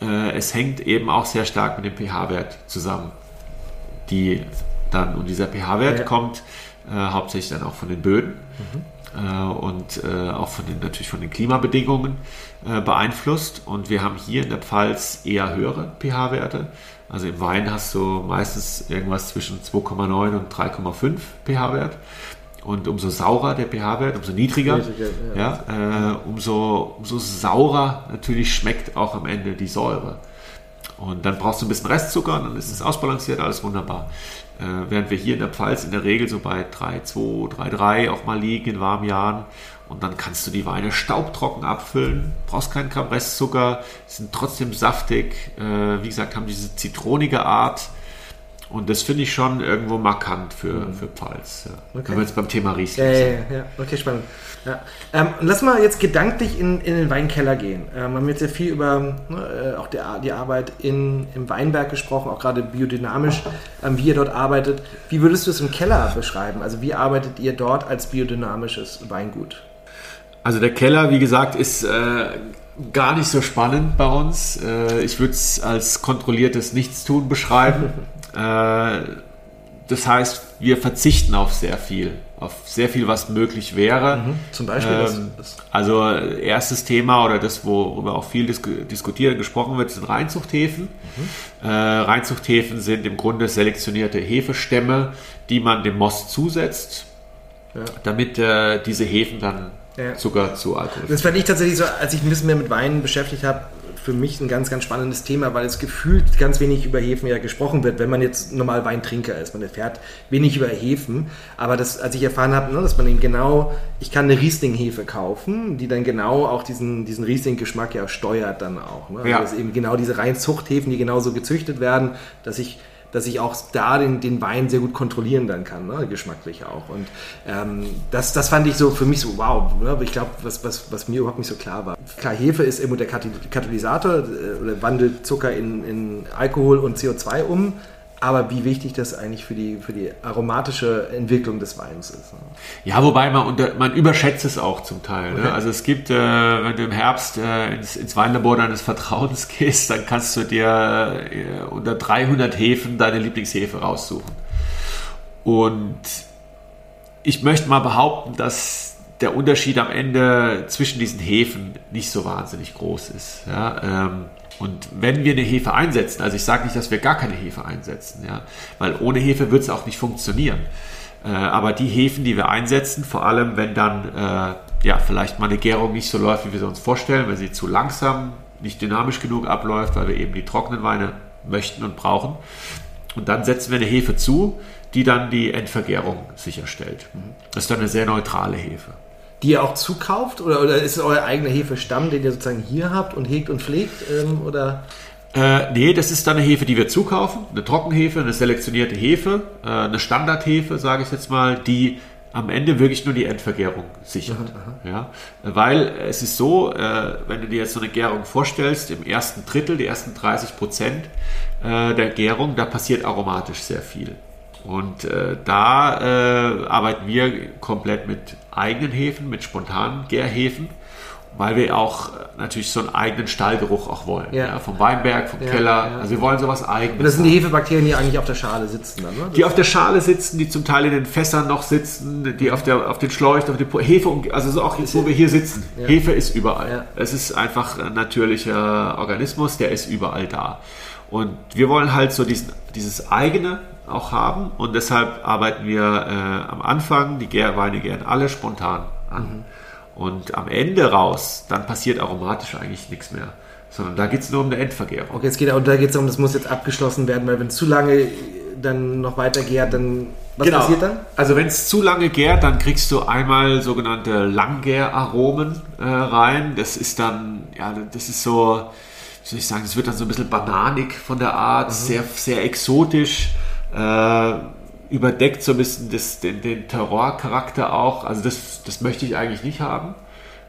[SPEAKER 2] äh, es hängt eben auch sehr stark mit dem pH-Wert zusammen die dann, und dieser pH-Wert
[SPEAKER 1] Ja.
[SPEAKER 2] kommt äh, hauptsächlich dann auch von den Böden äh, und äh, auch von den, natürlich von den Klimabedingungen äh, beeinflusst. Und wir haben hier in der Pfalz eher höhere pH-Werte. Also im Wein hast du meistens irgendwas zwischen 2,9 und 3,5 pH-Wert. Und umso saurer der pH-Wert, umso niedriger,
[SPEAKER 1] Niedriger,
[SPEAKER 2] ja, äh, umso, umso saurer natürlich schmeckt auch am Ende die Säure. Und dann brauchst du ein bisschen Restzucker und dann ist es ausbalanciert, alles wunderbar. Äh, während wir hier in der Pfalz in der Regel so bei 3,2, 3,3 auch mal liegen in warmen Jahren. Und dann kannst du die Weine staubtrocken abfüllen, brauchst keinen Gramm Restzucker, sind trotzdem saftig, äh, wie gesagt, haben diese zitronige Art. und das finde ich schon irgendwo markant für, mhm. für Pfalz. Ja. Okay. Wenn wir jetzt beim Thema Riesling
[SPEAKER 1] ja, ja, ja, okay, spannend. Ja. Ähm, lass mal jetzt gedanklich in, in den Weinkeller gehen. Ähm, wir haben jetzt sehr viel über ne, äh, auch die, die Arbeit in, im Weinberg gesprochen, auch gerade biodynamisch, ähm, wie ihr dort arbeitet. Wie würdest du es im Keller beschreiben? Also wie arbeitet ihr dort als biodynamisches Weingut?
[SPEAKER 2] Also der Keller, wie gesagt, ist äh, gar nicht so spannend bei uns. Äh, ich würde es als kontrolliertes Nichtstun beschreiben. Äh, das heißt, wir verzichten auf sehr viel, auf sehr viel, was möglich wäre. Mhm.
[SPEAKER 1] Zum Beispiel? Ähm,
[SPEAKER 2] also erstes Thema oder das, worüber auch viel dis diskutiert, gesprochen wird, sind Reinzuchthäfen. Mhm. Äh, Reinzuchthäfen sind im Grunde selektionierte Hefestämme, die man dem Most zusetzt, ja. damit äh, diese Hefen dann ja. Zucker zu Alkohol.
[SPEAKER 1] Das fand ich tatsächlich so, als ich ein bisschen mehr mit Weinen beschäftigt habe, für mich ein ganz, ganz spannendes Thema, weil es gefühlt ganz wenig über Hefen ja gesprochen wird, wenn man jetzt normal Weintrinker ist. Man erfährt wenig über Hefen, aber das, als ich erfahren habe, ne, dass man eben genau, ich kann eine Riesling-Hefe kaufen, die dann genau auch diesen, diesen Riesling-Geschmack ja steuert dann auch. Ne? Also ja. eben genau diese rein Zuchthäfen, die genauso gezüchtet werden, dass ich dass ich auch da den, den Wein sehr gut kontrollieren dann kann, ne? geschmacklich auch. Und ähm, das, das fand ich so für mich so wow. Ne? Ich glaube, was, was, was mir überhaupt nicht so klar war. Klar, Hefe ist immer der Katalysator äh, wandelt Zucker in, in Alkohol und CO2 um aber wie wichtig das eigentlich für die, für die aromatische Entwicklung des Weins ist. Ne?
[SPEAKER 2] Ja, wobei man, unter, man überschätzt es auch zum Teil. Ne? Okay. Ne? Also es gibt, äh, wenn du im Herbst äh, ins, ins, Weinlabor deines Vertrauens gehst, dann kannst du dir äh, unter 300 Hefen deine Lieblingshefe raussuchen. Und ich möchte mal behaupten, dass der Unterschied am Ende zwischen diesen Hefen nicht so wahnsinnig groß ist. Ja? Ähm, und wenn wir eine Hefe einsetzen, also ich sage nicht, dass wir gar keine Hefe einsetzen, ja, weil ohne Hefe wird es auch nicht funktionieren. Äh, aber die Hefen, die wir einsetzen, vor allem wenn dann äh, ja vielleicht mal eine Gärung nicht so läuft, wie wir sie uns vorstellen, wenn sie zu langsam, nicht dynamisch genug abläuft, weil wir eben die trockenen Weine möchten und brauchen. Und dann setzen wir eine Hefe zu, die dann die Endvergärung sicherstellt. Das ist dann eine sehr neutrale Hefe
[SPEAKER 1] die ihr auch zukauft? Oder, oder ist es euer eigener Hefestamm, den ihr sozusagen hier habt und hegt und pflegt? Ähm, oder?
[SPEAKER 2] Äh, nee, das ist dann eine Hefe, die wir zukaufen. Eine Trockenhefe, eine selektionierte Hefe, äh, eine Standardhefe, sage ich jetzt mal, die am Ende wirklich nur die Endvergärung sichert. Aha, aha. Ja? Weil es ist so, äh, wenn du dir jetzt so eine Gärung vorstellst, im ersten Drittel, die ersten 30 Prozent äh, der Gärung, da passiert aromatisch sehr viel. Und äh, da äh, arbeiten wir komplett mit eigenen Hefen, mit spontanen Gärhefen, weil wir auch äh, natürlich so einen eigenen Stallgeruch auch wollen. Ja. Ja, vom Weinberg, vom ja, Keller. Also wir wollen sowas eigenes.
[SPEAKER 1] Und das sind die Hefebakterien, die eigentlich auf der Schale sitzen dann, ne?
[SPEAKER 2] Die auf der Schale sitzen, die zum Teil in den Fässern noch sitzen, die auf, der, auf den Schläuchen, auf die Hefe, also so auch jetzt, wo wir hier sitzen. Hefe ist überall. Es ist einfach ein natürlicher Organismus, der ist überall da. Und wir wollen halt so diesen, dieses eigene auch haben und deshalb arbeiten wir äh, am Anfang die Gärweine gern alle spontan an. Mhm. Und am Ende raus, dann passiert aromatisch eigentlich nichts mehr. Sondern da geht es nur um eine Endvergärung.
[SPEAKER 1] Okay, es geht und da geht es darum, das muss jetzt abgeschlossen werden, weil wenn es zu lange dann noch weiter gärt, dann was genau. passiert dann?
[SPEAKER 2] Also wenn es zu lange gärt, dann kriegst du einmal sogenannte Langgäraromen äh, rein. Das ist dann, ja, das ist so, wie soll ich sagen, das wird dann so ein bisschen bananig von der Art, mhm. sehr, sehr exotisch äh, überdeckt so ein bisschen das, den, den Terrorcharakter auch. Also das, das möchte ich eigentlich nicht haben.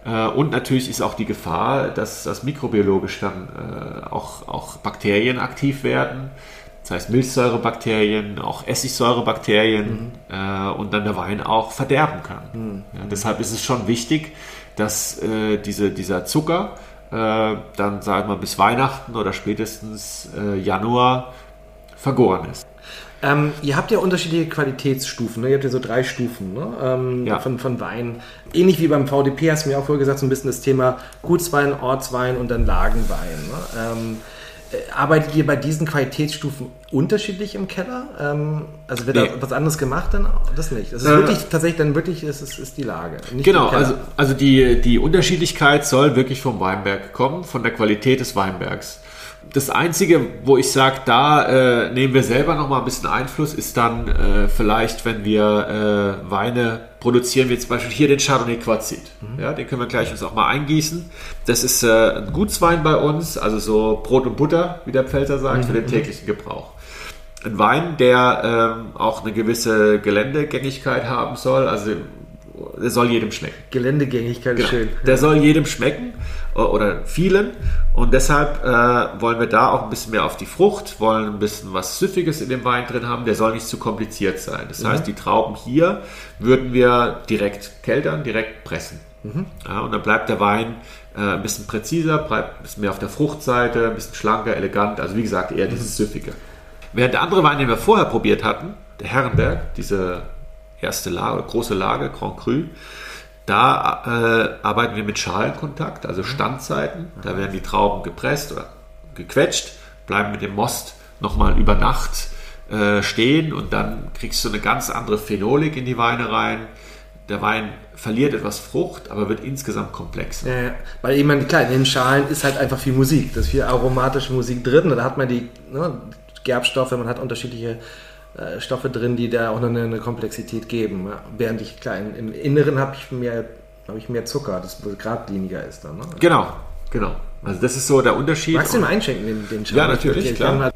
[SPEAKER 2] Äh, und natürlich ist auch die Gefahr, dass, dass mikrobiologisch dann äh, auch, auch Bakterien aktiv werden. Das heißt Milchsäurebakterien, auch Essigsäurebakterien mhm. äh, und dann der Wein auch verderben kann. Mhm. Ja, deshalb ist es schon wichtig, dass äh, diese, dieser Zucker äh, dann sagen wir bis Weihnachten oder spätestens äh, Januar vergoren ist.
[SPEAKER 1] Ähm, ihr habt ja unterschiedliche Qualitätsstufen. Ne? Ihr habt ja so drei Stufen ne? ähm, ja. von, von Wein. Ähnlich wie beim VDP hast du mir auch vorher gesagt, so ein bisschen das Thema Gutswein, Ortswein und dann Lagenwein. Ne? Ähm, äh, arbeitet ihr bei diesen Qualitätsstufen unterschiedlich im Keller? Ähm, also wird nee. da was anderes gemacht dann? Das nicht. Das ist äh, wirklich tatsächlich dann wirklich ist, ist, ist die Lage.
[SPEAKER 2] genau, also, also die, die Unterschiedlichkeit soll wirklich vom Weinberg kommen, von der Qualität des Weinbergs das Einzige, wo ich sage, da äh, nehmen wir selber noch mal ein bisschen Einfluss, ist dann äh, vielleicht, wenn wir äh, Weine produzieren, wie zum Beispiel hier den Chardonnay Quarzit. Mhm. Ja, den können wir gleich uns auch mal eingießen. Das ist äh, ein Gutswein bei uns, also so Brot und Butter, wie der Pfälzer sagt, mhm. für den mhm. täglichen Gebrauch. ein Wein, der ähm, auch eine gewisse Geländegängigkeit haben soll. Also der soll jedem schmecken.
[SPEAKER 1] Geländegängigkeit
[SPEAKER 2] Genau.
[SPEAKER 1] schön.
[SPEAKER 2] Der soll jedem schmecken oder vielen. Und deshalb äh, wollen wir da auch ein bisschen mehr auf die Frucht, wollen ein bisschen was Süffiges in dem Wein drin haben. Der soll nicht zu kompliziert sein. Das heißt, die Trauben hier würden wir direkt keltern, direkt pressen. Ja, und dann bleibt der Wein äh, ein bisschen präziser, bleibt ein bisschen mehr auf der Fruchtseite, ein bisschen schlanker, elegant. Also wie gesagt, eher dieses Süffige. Während der andere Wein, den wir vorher probiert hatten, der Herrenberg, diese erste Lage, große Lage, Grand Cru, da äh, arbeiten wir mit Schalenkontakt, also Standzeiten. Da werden die Trauben gepresst oder gequetscht, bleiben mit dem Most nochmal über Nacht äh, stehen und dann kriegst du eine ganz andere Phenolik in die Weine rein. Der Wein verliert etwas Frucht, aber wird insgesamt komplexer.
[SPEAKER 1] Ja, ja. Weil ich meine, klar, in den Schalen ist halt einfach viel Musik. Da ist viel aromatische Musik drin. Da hat man die ne, Gerbstoffe, man hat unterschiedliche äh, Stoffe drin, die da auch noch eine, eine Komplexität geben. Ja. Während ich, klar, im, Inneren habe ich, mehr- hab ich mehr Zucker, das geradliniger ist dann. Ne?
[SPEAKER 2] Genau, genau. Also das ist so der Unterschied.
[SPEAKER 1] Magst du mal einschenken, den, den?
[SPEAKER 2] Ja, natürlich,
[SPEAKER 1] Okay,
[SPEAKER 2] klar.
[SPEAKER 1] halt-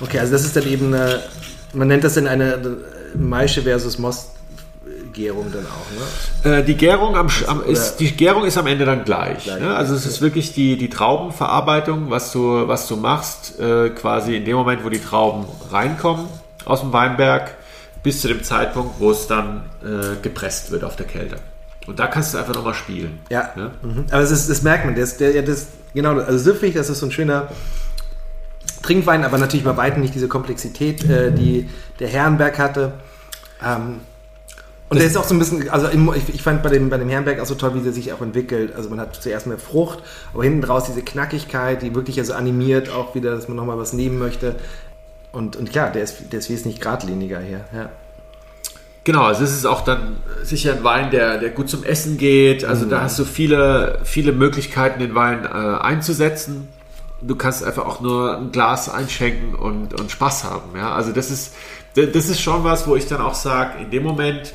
[SPEAKER 1] Okay, also das ist dann eben eine, man nennt das dann eine äh, Maische versus Mostgärung dann auch, ne?
[SPEAKER 2] Äh, die Gärung am, Sch- am ist, die Gärung ist am Ende dann gleich.
[SPEAKER 1] Gleich,
[SPEAKER 2] ne? Also es ist wirklich die, die Traubenverarbeitung, was du, was du machst, äh, quasi in dem Moment, wo die Trauben reinkommen aus dem Weinberg, bis zu dem Zeitpunkt, wo es dann äh, gepresst wird auf der Kälte. Und da kannst du einfach nochmal spielen.
[SPEAKER 1] Ja,
[SPEAKER 2] Ne?
[SPEAKER 1] mhm. aber das, ist, das merkt man. Das, der, das, genau, also süffig, das ist so ein schöner Trinkwein, aber natürlich bei weitem nicht diese Komplexität, äh, die der Herrenberg hatte. Ähm, und der ist auch so ein bisschen, also ich, ich fand bei dem, bei dem Herrenberg auch so toll, wie der sich auch entwickelt. Also man hat zuerst mehr Frucht, aber hinten draus diese Knackigkeit, die wirklich also animiert auch wieder, dass man nochmal was nehmen möchte. Und, und klar, der ist, der ist wesentlich geradliniger hier. Ja.
[SPEAKER 2] Genau, also es ist auch dann sicher ein Wein, der, der gut zum Essen geht. Also da hast du viele, viele Möglichkeiten, den Wein äh, einzusetzen. Du kannst einfach auch nur ein Glas einschenken und, und Spaß haben. Ja? Also das ist, das ist schon was, wo ich dann auch sage, in dem Moment,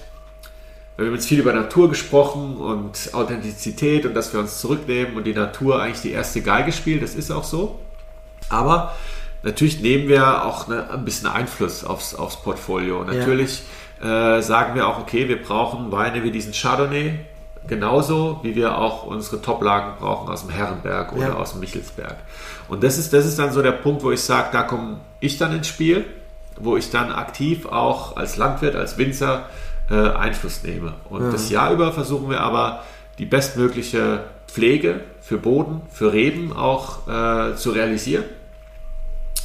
[SPEAKER 2] wir haben jetzt viel über Natur gesprochen und Authentizität und dass wir uns zurücknehmen und die Natur eigentlich die erste Geige spielt, das ist auch so. Aber natürlich nehmen wir auch eine, ein bisschen Einfluss aufs, aufs Portfolio. Natürlich äh, sagen wir auch, okay, wir brauchen Weine wie diesen Chardonnay, genauso wie wir auch unsere Toplagen brauchen aus dem Herrenberg oder
[SPEAKER 1] Ja.
[SPEAKER 2] aus dem Michelsberg. Und das ist, das ist dann so der Punkt, wo ich sage, da komme ich dann ins Spiel, wo ich dann aktiv auch als Landwirt, als Winzer äh, Einfluss nehme. Und das Jahr über versuchen wir aber die bestmögliche Pflege für Boden, für Reben auch äh, zu realisieren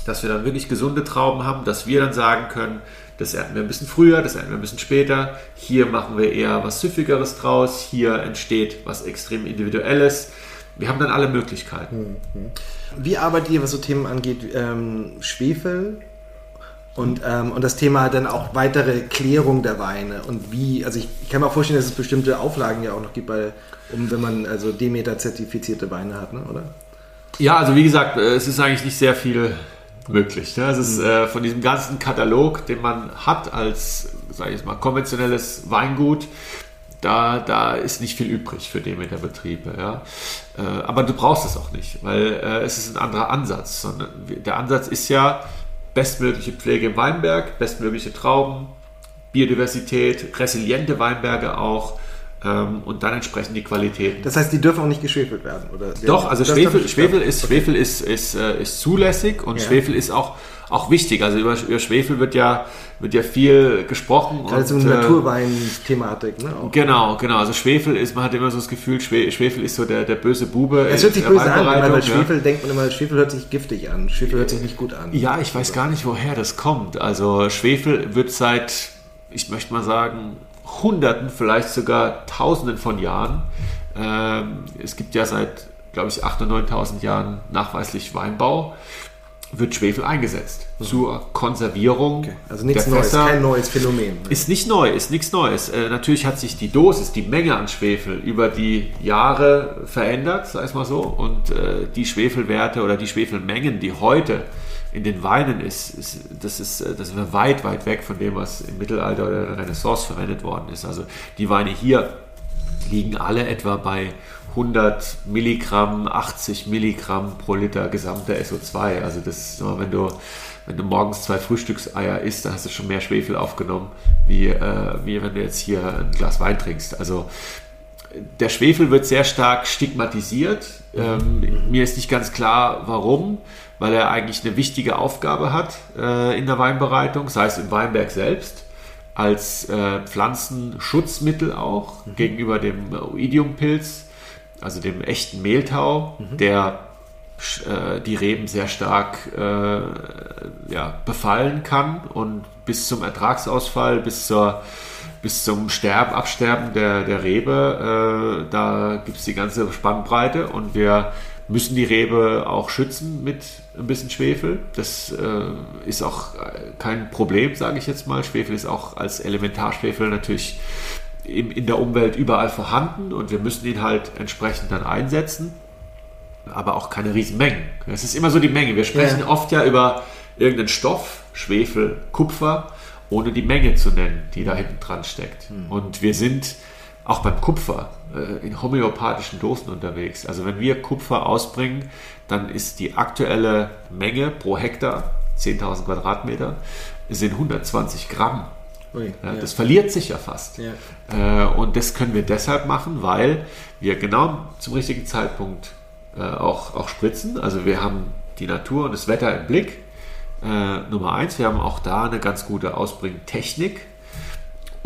[SPEAKER 2] dass wir dann wirklich gesunde Trauben haben, dass wir dann sagen können, das ernten wir ein bisschen früher, das ernten wir ein bisschen später. Hier machen wir eher was Süffigeres draus. Hier entsteht was extrem Individuelles. Wir haben dann alle Möglichkeiten.
[SPEAKER 1] Wie arbeitet ihr, was so Themen angeht, ähm, Schwefel und, ähm, und das Thema dann auch weitere Klärung der Weine und wie, also ich, ich kann mir auch vorstellen, dass es bestimmte Auflagen ja auch noch gibt, bei, um, wenn man also Demeter-zertifizierte Weine hat, ne? oder?
[SPEAKER 2] Ja, also wie gesagt, äh, es ist eigentlich nicht sehr viel möglich. Ne? Es ist äh, von diesem ganzen Katalog, den man hat als, sage ich jetzt mal, konventionelles Weingut, da, da ist nicht viel übrig für Demeter-Betriebe. Ja? Äh, aber du brauchst es auch nicht, weil äh, es ist ein anderer Ansatz. Der Ansatz ist ja bestmögliche Pflege im Weinberg, bestmögliche Trauben, Biodiversität, resiliente Weinberge auch ähm, und dann entsprechend die Qualitäten.
[SPEAKER 1] Das heißt, die dürfen auch nicht geschwefelt werden, oder?
[SPEAKER 2] Doch, also Schwefel, Schwefel, ist, Schwefel ist, ist, äh, ist zulässig und
[SPEAKER 1] Ja.
[SPEAKER 2] Schwefel ist auch, auch wichtig. Also über, über Schwefel wird ja, wird ja viel gesprochen.
[SPEAKER 1] Gerade so eine
[SPEAKER 2] äh,
[SPEAKER 1] Naturwein-Thematik, ne? Auch.
[SPEAKER 2] Genau, genau. Also Schwefel ist, man hat immer so das Gefühl, Schwe- Schwefel ist so der, der böse Bube.
[SPEAKER 1] Es hört sich böse an, weil bei
[SPEAKER 2] ja.
[SPEAKER 1] Schwefel denkt man immer, Schwefel hört sich giftig an. Schwefel hört sich nicht gut an.
[SPEAKER 2] Ja, ich weiß gar nicht, woher das kommt. Also Schwefel wird seit, ich möchte mal sagen, Hunderten, vielleicht sogar Tausenden von Jahren. Ähm, es gibt ja seit, glaube ich, 8.000 oder 9.000 Jahren nachweislich Weinbau, wird Schwefel eingesetzt zur Konservierung
[SPEAKER 1] Also nichts Neues,
[SPEAKER 2] Fässer.
[SPEAKER 1] kein neues Phänomen.
[SPEAKER 2] Ist nicht neu, ist nichts Neues. Äh, natürlich hat sich die Dosis, die Menge an Schwefel über die Jahre verändert, sag ich mal so. Und äh, die Schwefelwerte oder die Schwefelmengen, die heute in den Weinen ist, ist das ist, äh, das ist weit, weit weg von dem, was im Mittelalter oder der Renaissance verwendet worden ist. Also die Weine hier liegen alle etwa bei 100 Milligramm, 80 Milligramm pro Liter gesamter SO2. Also das, wenn du, wenn du morgens zwei Frühstückseier isst, dann hast du schon mehr Schwefel aufgenommen, wie, äh, wie wenn du jetzt hier ein Glas Wein trinkst. Also der Schwefel wird sehr stark stigmatisiert. Ähm, mir ist nicht ganz klar, warum, weil er eigentlich eine wichtige Aufgabe hat äh, in der Weinbereitung, sei es im Weinberg selbst, als äh, Pflanzenschutzmittel auch mhm. gegenüber dem Oidiumpilz also dem echten Mehltau, mhm. der äh, die Reben sehr stark äh, ja, befallen kann und bis zum Ertragsausfall, bis, zur, bis zum Sterben, Absterben der, der Rebe, äh, da gibt es die ganze Spannbreite und wir müssen die Rebe auch schützen mit ein bisschen Schwefel. Das äh, ist auch kein Problem, sage ich jetzt mal. Schwefel ist auch als Elementarschwefel natürlich in, in der Umwelt überall vorhanden und wir müssen ihn halt entsprechend dann einsetzen, aber auch keine Riesenmengen. Es ist immer so die Menge. Wir sprechen ja. oft ja über irgendeinen Stoff, Schwefel, Kupfer, ohne die Menge zu nennen, die da hinten dran steckt. Mhm. Und wir sind auch beim Kupfer äh, in homöopathischen Dosen unterwegs. Also wenn wir Kupfer ausbringen, dann ist die aktuelle Menge pro Hektar, 10.000 Quadratmeter, sind 120 Gramm. Ui, ja, ja. Das verliert sich ja fast. Ja. Äh, und das können wir deshalb machen, weil wir genau zum richtigen Zeitpunkt äh, auch, auch spritzen. Also wir haben die Natur und das Wetter im Blick. Äh, Nummer eins, wir haben auch da eine ganz gute Ausbringtechnik.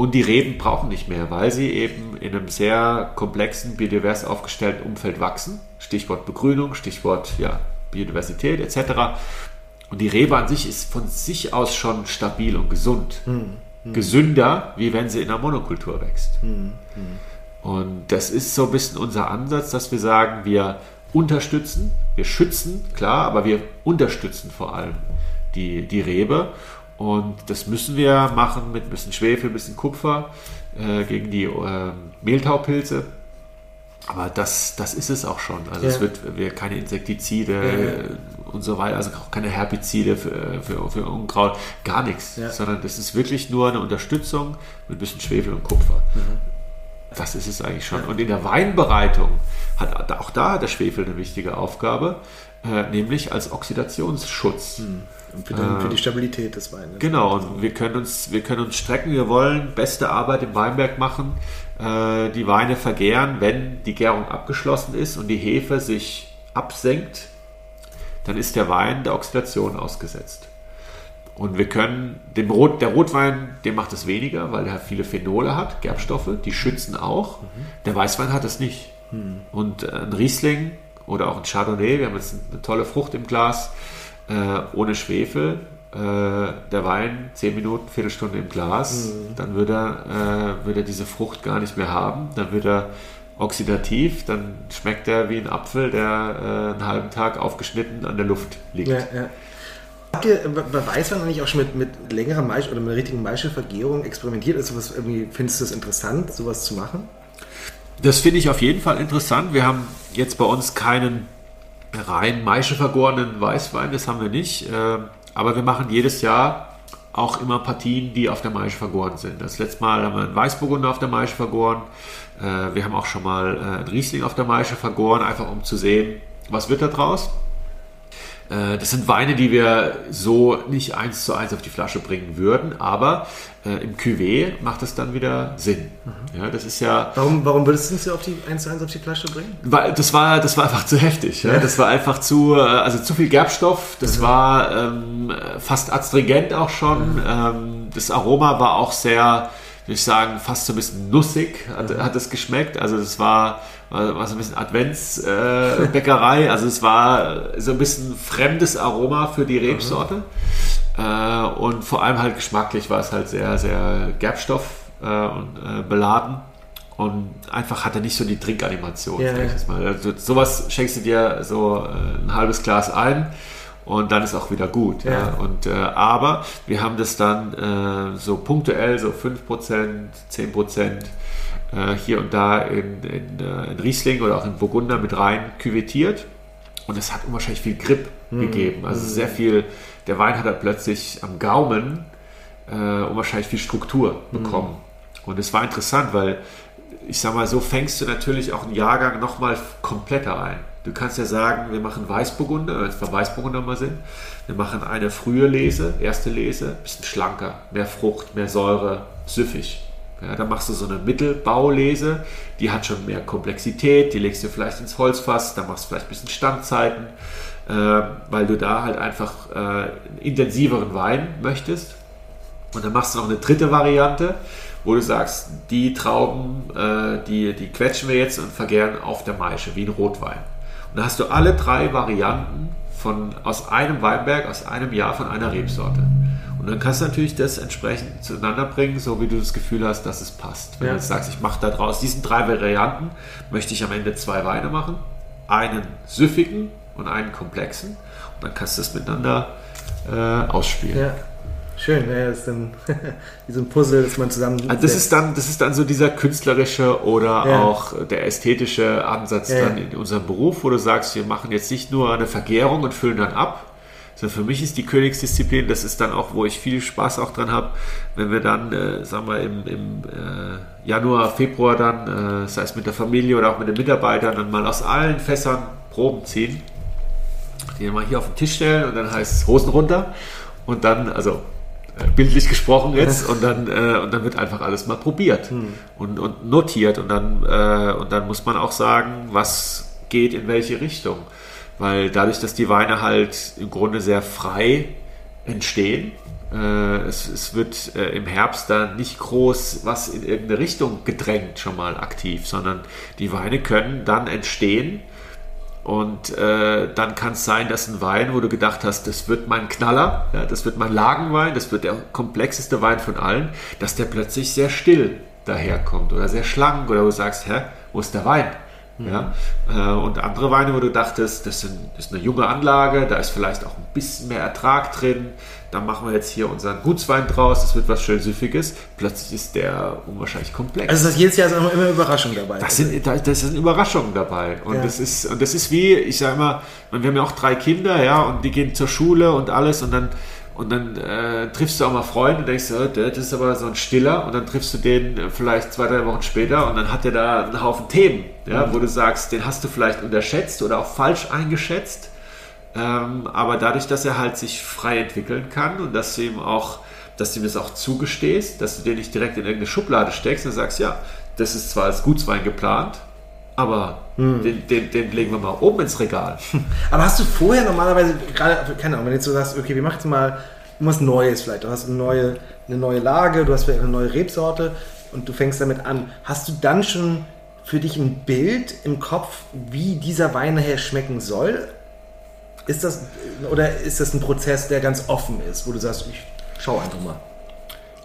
[SPEAKER 2] Und die Reben brauchen nicht mehr, weil sie eben in einem sehr komplexen, biodivers aufgestellten Umfeld wachsen. Stichwort Begrünung, Stichwort ja, Biodiversität etc. Und die Rebe an sich ist von sich aus schon stabil und gesund. Mhm gesünder, wie wenn sie in einer Monokultur wächst. Mhm. Und das ist so ein bisschen unser Ansatz, dass wir sagen, wir unterstützen, wir schützen, klar, aber wir unterstützen vor allem die, die Rebe. Und das müssen wir machen mit ein bisschen Schwefel, ein bisschen Kupfer äh, gegen die äh, Mehltaupilze. Aber das, das ist es auch schon. Also ja. es wird wir keine Insektizide ja. und so weiter, also auch keine Herbizide für, für, für Unkraut, gar nichts. Ja. Sondern das ist wirklich nur eine Unterstützung mit ein bisschen Schwefel und Kupfer. Mhm. Das ist es eigentlich schon. Und in der Weinbereitung hat auch da der Schwefel eine wichtige Aufgabe, äh, nämlich als Oxidationsschutz. Mhm.
[SPEAKER 1] Für, den, äh, für, die Stabilität des Weines.
[SPEAKER 2] Genau, und wir können uns, wir können uns strecken, wir wollen beste Arbeit im Weinberg machen, äh, die Weine vergären, wenn die Gärung abgeschlossen ist und die Hefe sich absenkt, dann ist der Wein der Oxidation ausgesetzt. Und wir können, dem Rot, der Rotwein, dem macht es weniger, weil er viele Phenole hat, Gerbstoffe, die schützen auch. Mhm. Der Weißwein hat es nicht. Mhm. Und ein Riesling oder auch ein Chardonnay, wir haben jetzt eine tolle Frucht im Glas, äh, ohne Schwefel, äh, der Wein 10 Minuten, Viertelstunde im Glas, mhm. dann würde er, äh, würde er diese Frucht gar nicht mehr haben. Dann wird er oxidativ, dann schmeckt er wie ein Apfel, der äh, einen halben Tag aufgeschnitten an der Luft liegt. Ja, ja.
[SPEAKER 1] Habt ihr bei Weißwein eigentlich auch schon mit, mit längerer Maisch oder mit richtigen Maischevergärung experimentiert? Also was irgendwie, findest du es interessant, sowas zu machen?
[SPEAKER 2] Das finde ich auf jeden Fall interessant. Wir haben jetzt bei uns keinen rein Maische vergorenen Weißwein, das haben wir nicht. Ähm, aber wir machen jedes Jahr auch immer Partien, die auf der Maische vergoren sind. Das letzte Mal haben wir einen Weißburgunder auf der Maische vergoren. Äh, wir haben auch schon mal äh, einen Riesling auf der Maische vergoren, einfach um zu sehen, was wird da draus. Äh, das sind Weine, die wir so nicht eins zu eins auf die Flasche bringen würden, aber äh, im Cuvée macht es dann wieder Sinn. Mhm. Ja, das ist ja.
[SPEAKER 1] Warum, warum würdest du es auf die eins zu eins auf die Flasche bringen?
[SPEAKER 2] Weil das war, das war einfach zu heftig. Ja? Das war einfach zu, äh, also zu viel Gerbstoff. Das mhm. war ähm, fast astringent auch schon. Mhm. Ähm, das Aroma war auch sehr, würde ich sagen, fast so ein bisschen nussig hat, mhm. hat es geschmeckt. Also es war war, war so ein bisschen Adventsbäckerei. Äh, also es war so ein bisschen fremdes Aroma für die Rebsorte. Äh, und vor allem halt geschmacklich war es halt sehr, sehr Gerbstoff äh, und äh, beladen. Und einfach hatte nicht so die Trinkanimation. Ja, ja. Also, sowas schenkst du dir so ein halbes Glas ein und dann ist auch wieder gut. Ja. ja. Und, äh, aber wir haben das dann äh, so punktuell, so 5%, 10% äh, hier und da in, in, in, Riesling oder auch in Burgunder mit rein küvettiert. Und es hat unwahrscheinlich viel Grip mhm. gegeben. Also sehr viel, der Wein hat halt plötzlich am Gaumen äh, unwahrscheinlich viel Struktur mhm. bekommen. Mhm. Und es war interessant, weil ich sag mal, so fängst du natürlich auch einen Jahrgang nochmal kompletter ein. Du kannst ja sagen, wir machen Weißburgunder, wenn wir Weißburgunder mal sind, wir machen eine frühe Lese, erste Lese, bisschen schlanker, mehr Frucht, mehr Säure, süffig. Ja, dann machst du so eine Mittelbaulese, die hat schon mehr Komplexität, die legst du vielleicht ins Holzfass, dann machst du vielleicht ein bisschen Standzeiten, äh, weil du da halt einfach äh, einen intensiveren Wein möchtest. Und dann machst du noch eine dritte Variante, wo du sagst, die Trauben, äh, die, die quetschen wir jetzt und vergären auf der Maische, wie ein Rotwein. Und dann hast du alle drei Varianten von, aus einem Weinberg, aus einem Jahr von einer Rebsorte. Und dann kannst du natürlich das entsprechend zueinander bringen, so wie du das Gefühl hast, dass es passt. Wenn ja. du jetzt sagst, ich mache da draus diesen drei Varianten, möchte ich am Ende zwei Weine machen. Einen süffigen und einen komplexen. Und dann kannst du das miteinander äh, ausspielen.
[SPEAKER 1] Ja. Schön, ja, das ist dann wie so ein Puzzle, das man zusammen.
[SPEAKER 2] Also das ist dann, das ist dann so dieser künstlerische oder ja. auch der ästhetische Ansatz ja. dann in unserem Beruf, wo du sagst, wir machen jetzt nicht nur eine Vergärung und füllen dann ab, sondern für mich ist die Königsdisziplin, das ist dann auch, wo ich viel Spaß auch dran habe, wenn wir dann, äh, sagen wir, im, im äh, Januar, Februar dann, äh, sei es mit der Familie oder auch mit den Mitarbeitern, dann mal aus allen Fässern Proben ziehen, die mal hier auf den Tisch stellen und dann heißt es Hosen runter und dann, also bildlich gesprochen jetzt und dann, äh, und dann wird einfach alles mal probiert hm. und, und notiert und dann, äh, und dann muss man auch sagen, was geht in welche Richtung. Weil dadurch, dass die Weine halt im Grunde sehr frei entstehen, äh, es, es, wird äh, im Herbst da nicht groß was in irgendeine Richtung gedrängt schon mal aktiv, sondern die Weine können dann entstehen und äh, dann kann es sein, dass ein Wein, wo du gedacht hast, das wird mein Knaller, ja, das wird mein Lagenwein, das wird der komplexeste Wein von allen, dass der plötzlich sehr still daherkommt oder sehr schlank oder du sagst, hä, wo ist der Wein? Mhm. Ja? Äh, und andere Weine, wo du dachtest, das, sind, ist eine junge Anlage, da ist vielleicht auch ein bisschen mehr Ertrag drin, da machen wir jetzt hier unseren Gutswein draus, das wird was schön Süffiges. Plötzlich ist der unwahrscheinlich komplex.
[SPEAKER 1] Also das jedes Jahr ist immer, immer Überraschungen dabei.
[SPEAKER 2] Das sind, das sind Überraschungen dabei. Und, ja. das ist, und das ist wie, ich sage immer, wir haben ja auch drei Kinder, ja, und die gehen zur Schule und alles und dann und dann äh, triffst du auch mal Freunde und denkst, oh, das ist aber so ein Stiller. Und dann triffst du den vielleicht zwei, drei Wochen später und dann hat er da einen Haufen Themen, ja, mhm. wo du sagst, den hast du vielleicht unterschätzt oder auch falsch eingeschätzt. Ähm, aber dadurch, dass er halt sich frei entwickeln kann und dass du ihm auch, dass du ihm das auch zugestehst, dass du den nicht direkt in irgendeine Schublade steckst und sagst, ja, das ist zwar als Gutswein geplant, aber hm. den, den, den, legen wir mal oben ins Regal.
[SPEAKER 1] Aber hast du vorher normalerweise, gerade, keine Ahnung, wenn du jetzt so sagst, okay, wir machen jetzt mal was Neues vielleicht, du hast eine neue, eine neue Lage, du hast vielleicht eine neue Rebsorte und du fängst damit an, hast du dann schon für dich ein Bild im Kopf, wie dieser Wein nachher schmecken soll? Ist das, oder ist das ein Prozess, der ganz offen ist, wo du sagst, ich schau einfach mal?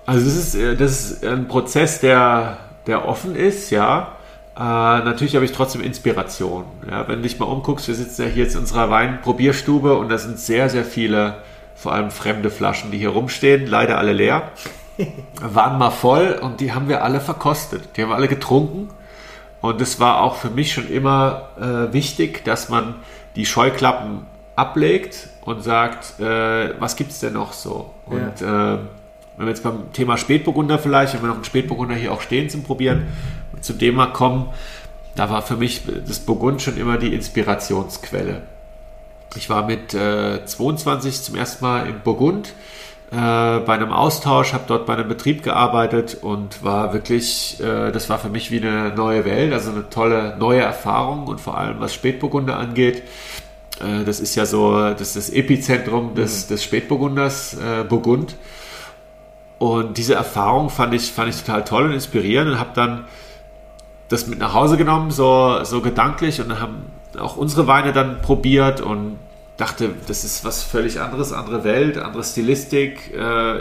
[SPEAKER 2] Also das ist, äh, das ist ein Prozess, der, der offen ist, ja. Äh, natürlich habe ich trotzdem Inspiration. Ja, wenn du dich mal umguckst, wir sitzen ja hier jetzt in unserer Weinprobierstube und da sind sehr, sehr viele, vor allem fremde Flaschen, die hier rumstehen, leider alle leer. Waren mal voll und die haben wir alle verkostet. Die haben wir alle getrunken. Und es war auch für mich schon immer äh, wichtig, dass man die Scheuklappen ablegt und sagt, äh, was gibt es denn noch so? Und ja. äh, wenn wir jetzt beim Thema Spätburgunder vielleicht, wenn wir noch einen Spätburgunder hier auch stehen zum Probieren, zum Thema kommen, da war für mich das Burgund schon immer die Inspirationsquelle. Ich war mit äh, 22 zum ersten Mal in Burgund äh, bei einem Austausch, habe dort bei einem Betrieb gearbeitet und war wirklich, äh, das war für mich wie eine neue Welt, also eine tolle neue Erfahrung und vor allem was Spätburgunder angeht. Äh, das ist ja so das, ist das Epizentrum des, mhm. des Spätburgunders, äh, Burgund. Und diese Erfahrung fand ich, fand ich total toll und inspirierend und habe dann das mit nach Hause genommen, so, so gedanklich und haben auch unsere Weine dann probiert und dachte, das ist was völlig anderes, andere Welt, andere Stilistik. Äh,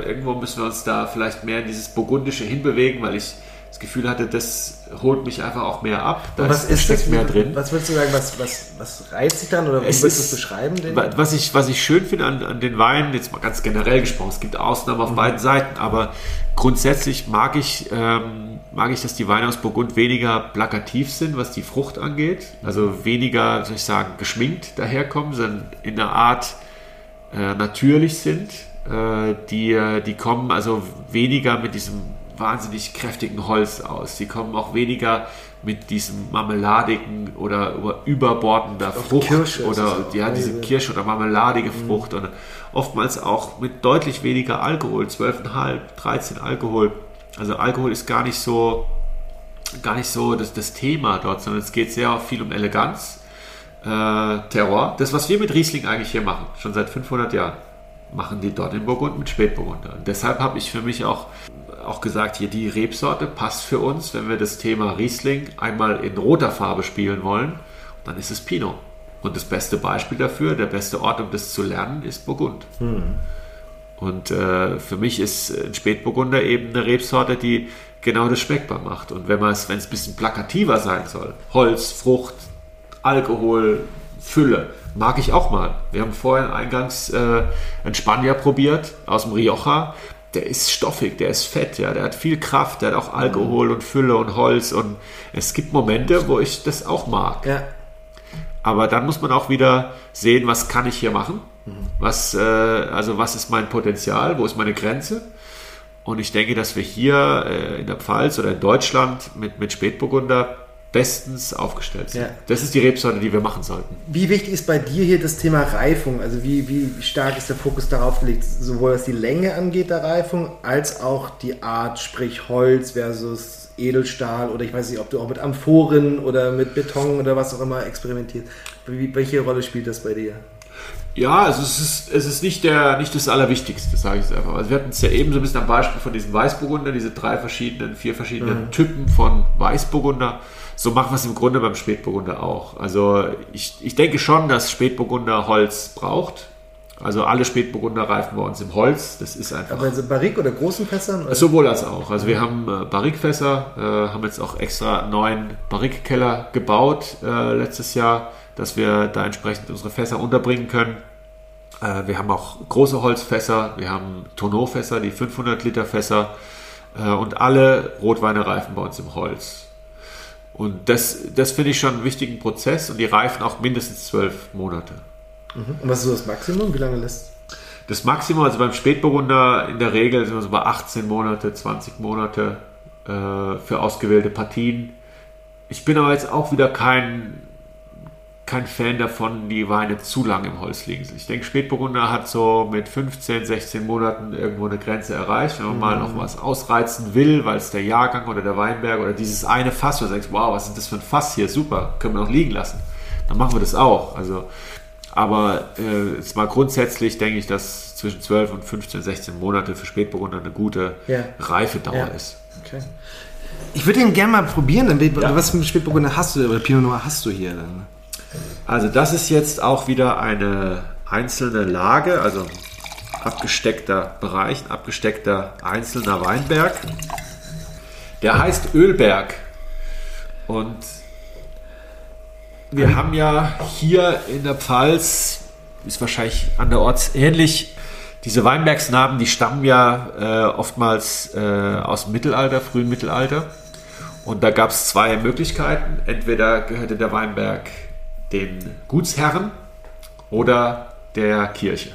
[SPEAKER 2] irgendwo müssen wir uns da vielleicht mehr in dieses Burgundische hinbewegen, weil ich das Gefühl hatte, das holt mich einfach auch mehr ab.
[SPEAKER 1] Da was ist das, mehr drin. Was würdest du sagen, was, was, was reizt sich dann oder wie würdest du es beschreiben?
[SPEAKER 2] Den? Was, ich, was ich schön finde an, an den Weinen, jetzt mal ganz generell gesprochen, es gibt Ausnahmen auf mhm. beiden Seiten, aber grundsätzlich mag ich, ähm, mag ich, dass die Weine aus Burgund weniger plakativ sind, was die Frucht angeht. Also weniger, soll ich sagen, geschminkt daherkommen, sondern in der Art äh, natürlich sind. Äh, die, die kommen also weniger mit diesem wahnsinnig kräftigen Holz aus. Die kommen auch weniger mit diesem marmeladigen oder überbordender Frucht Kirsche oder ja, diese Kirsche oder marmeladige mhm. Frucht und oftmals auch mit deutlich weniger Alkohol, 12,5, 13 Alkohol. Also Alkohol ist gar nicht so gar nicht so das, das Thema dort, sondern es geht sehr viel um Eleganz, äh, Terror. Das, was wir mit Riesling eigentlich hier machen, schon seit 500 Jahren, machen die dort in Burgund mit Spätburgunder. Und deshalb habe ich für mich auch auch gesagt, hier die Rebsorte passt für uns, wenn wir das Thema Riesling einmal in roter Farbe spielen wollen, dann ist es Pinot. Und das beste Beispiel dafür, der beste Ort, um das zu lernen, ist Burgund. Hm. Und äh, für mich ist ein Spätburgunder eben eine Rebsorte, die genau das schmeckbar macht. Und wenn es ein bisschen plakativer sein soll, Holz, Frucht, Alkohol, Fülle, mag ich auch mal. Wir haben vorhin eingangs äh, einen Spanier probiert aus dem Rioja der ist stoffig, der ist fett, ja, der hat viel Kraft, der hat auch Alkohol und Fülle und Holz und es gibt Momente, wo ich das auch mag. Ja. Aber dann muss man auch wieder sehen, was kann ich hier machen? Was, äh, also was ist mein Potenzial? Wo ist meine Grenze? Und ich denke, dass wir hier äh, in der Pfalz oder in Deutschland mit, mit Spätburgunder bestens aufgestellt sind. Ja. Das ist die Rebsorte, die wir machen sollten.
[SPEAKER 1] Wie wichtig ist bei dir hier das Thema Reifung? Also wie, wie stark ist der Fokus darauf gelegt, sowohl was die Länge angeht der Reifung, als auch die Art, sprich Holz versus Edelstahl oder ich weiß nicht, ob du auch mit Amphoren oder mit Beton oder was auch immer experimentierst. Welche Rolle spielt das bei dir?
[SPEAKER 2] Ja, also es ist, es ist nicht, der, nicht das Allerwichtigste, sage ich es einfach. Also wir hatten es ja eben so ein bisschen am Beispiel von diesen Weißburgunder, diese drei verschiedenen, vier verschiedenen mhm. Typen von Weißburgunder. So machen wir es im Grunde beim Spätburgunder auch. Also ich, ich denke schon, dass Spätburgunder Holz braucht. Also alle Spätburgunder reifen bei uns im Holz. Das ist einfach.
[SPEAKER 1] Aber in Barrik oder großen Fässern? Oder?
[SPEAKER 2] Sowohl als auch. Also wir haben äh, Barrikfässer, äh, haben jetzt auch extra einen neuen Barrikkeller gebaut äh, letztes Jahr, dass wir da entsprechend unsere Fässer unterbringen können. Äh, wir haben auch große Holzfässer, wir haben Tonneaufässer, die 500 Liter Fässer äh, und alle Rotweine reifen bei uns im Holz. Und das, das finde ich schon einen wichtigen Prozess und die reifen auch mindestens zwölf Monate.
[SPEAKER 1] Mhm. Und was ist so das Maximum? Wie lange lässt
[SPEAKER 2] das Maximum, also beim Spätburgunder in der Regel sind wir so bei 18 Monate, 20 Monate äh, für ausgewählte Partien. Ich bin aber jetzt auch wieder kein kein Fan davon, die Weine zu lang im Holz liegen. Ich denke, Spätburgunder hat so mit 15, 16 Monaten irgendwo eine Grenze erreicht. Wenn man mhm. mal noch was ausreizen will, weil es der Jahrgang oder der Weinberg oder dieses eine Fass, wo du sagst, wow, was ist das für ein Fass hier, super, können wir noch liegen lassen. Dann machen wir das auch. Also, aber äh, jetzt mal grundsätzlich denke ich, dass zwischen 12 und 15, 16 Monate für Spätburgunder eine gute ja. Reifedauer ja. ist. Okay.
[SPEAKER 1] Ich würde den gerne mal probieren. Dann, ja. Was für Spätburgunder hast du oder Pinot Noir hast du hier dann?
[SPEAKER 2] Also das ist jetzt auch wieder eine einzelne Lage, also abgesteckter Bereich, ein abgesteckter einzelner Weinberg. Der heißt Ölberg. Und wir haben ja hier in der Pfalz, ist wahrscheinlich an der Orts ähnlich, diese Weinbergsnamen, die stammen ja äh, oftmals äh, aus dem Mittelalter, frühen Mittelalter. Und da gab es zwei Möglichkeiten. Entweder gehörte der Weinberg den Gutsherren oder der Kirche.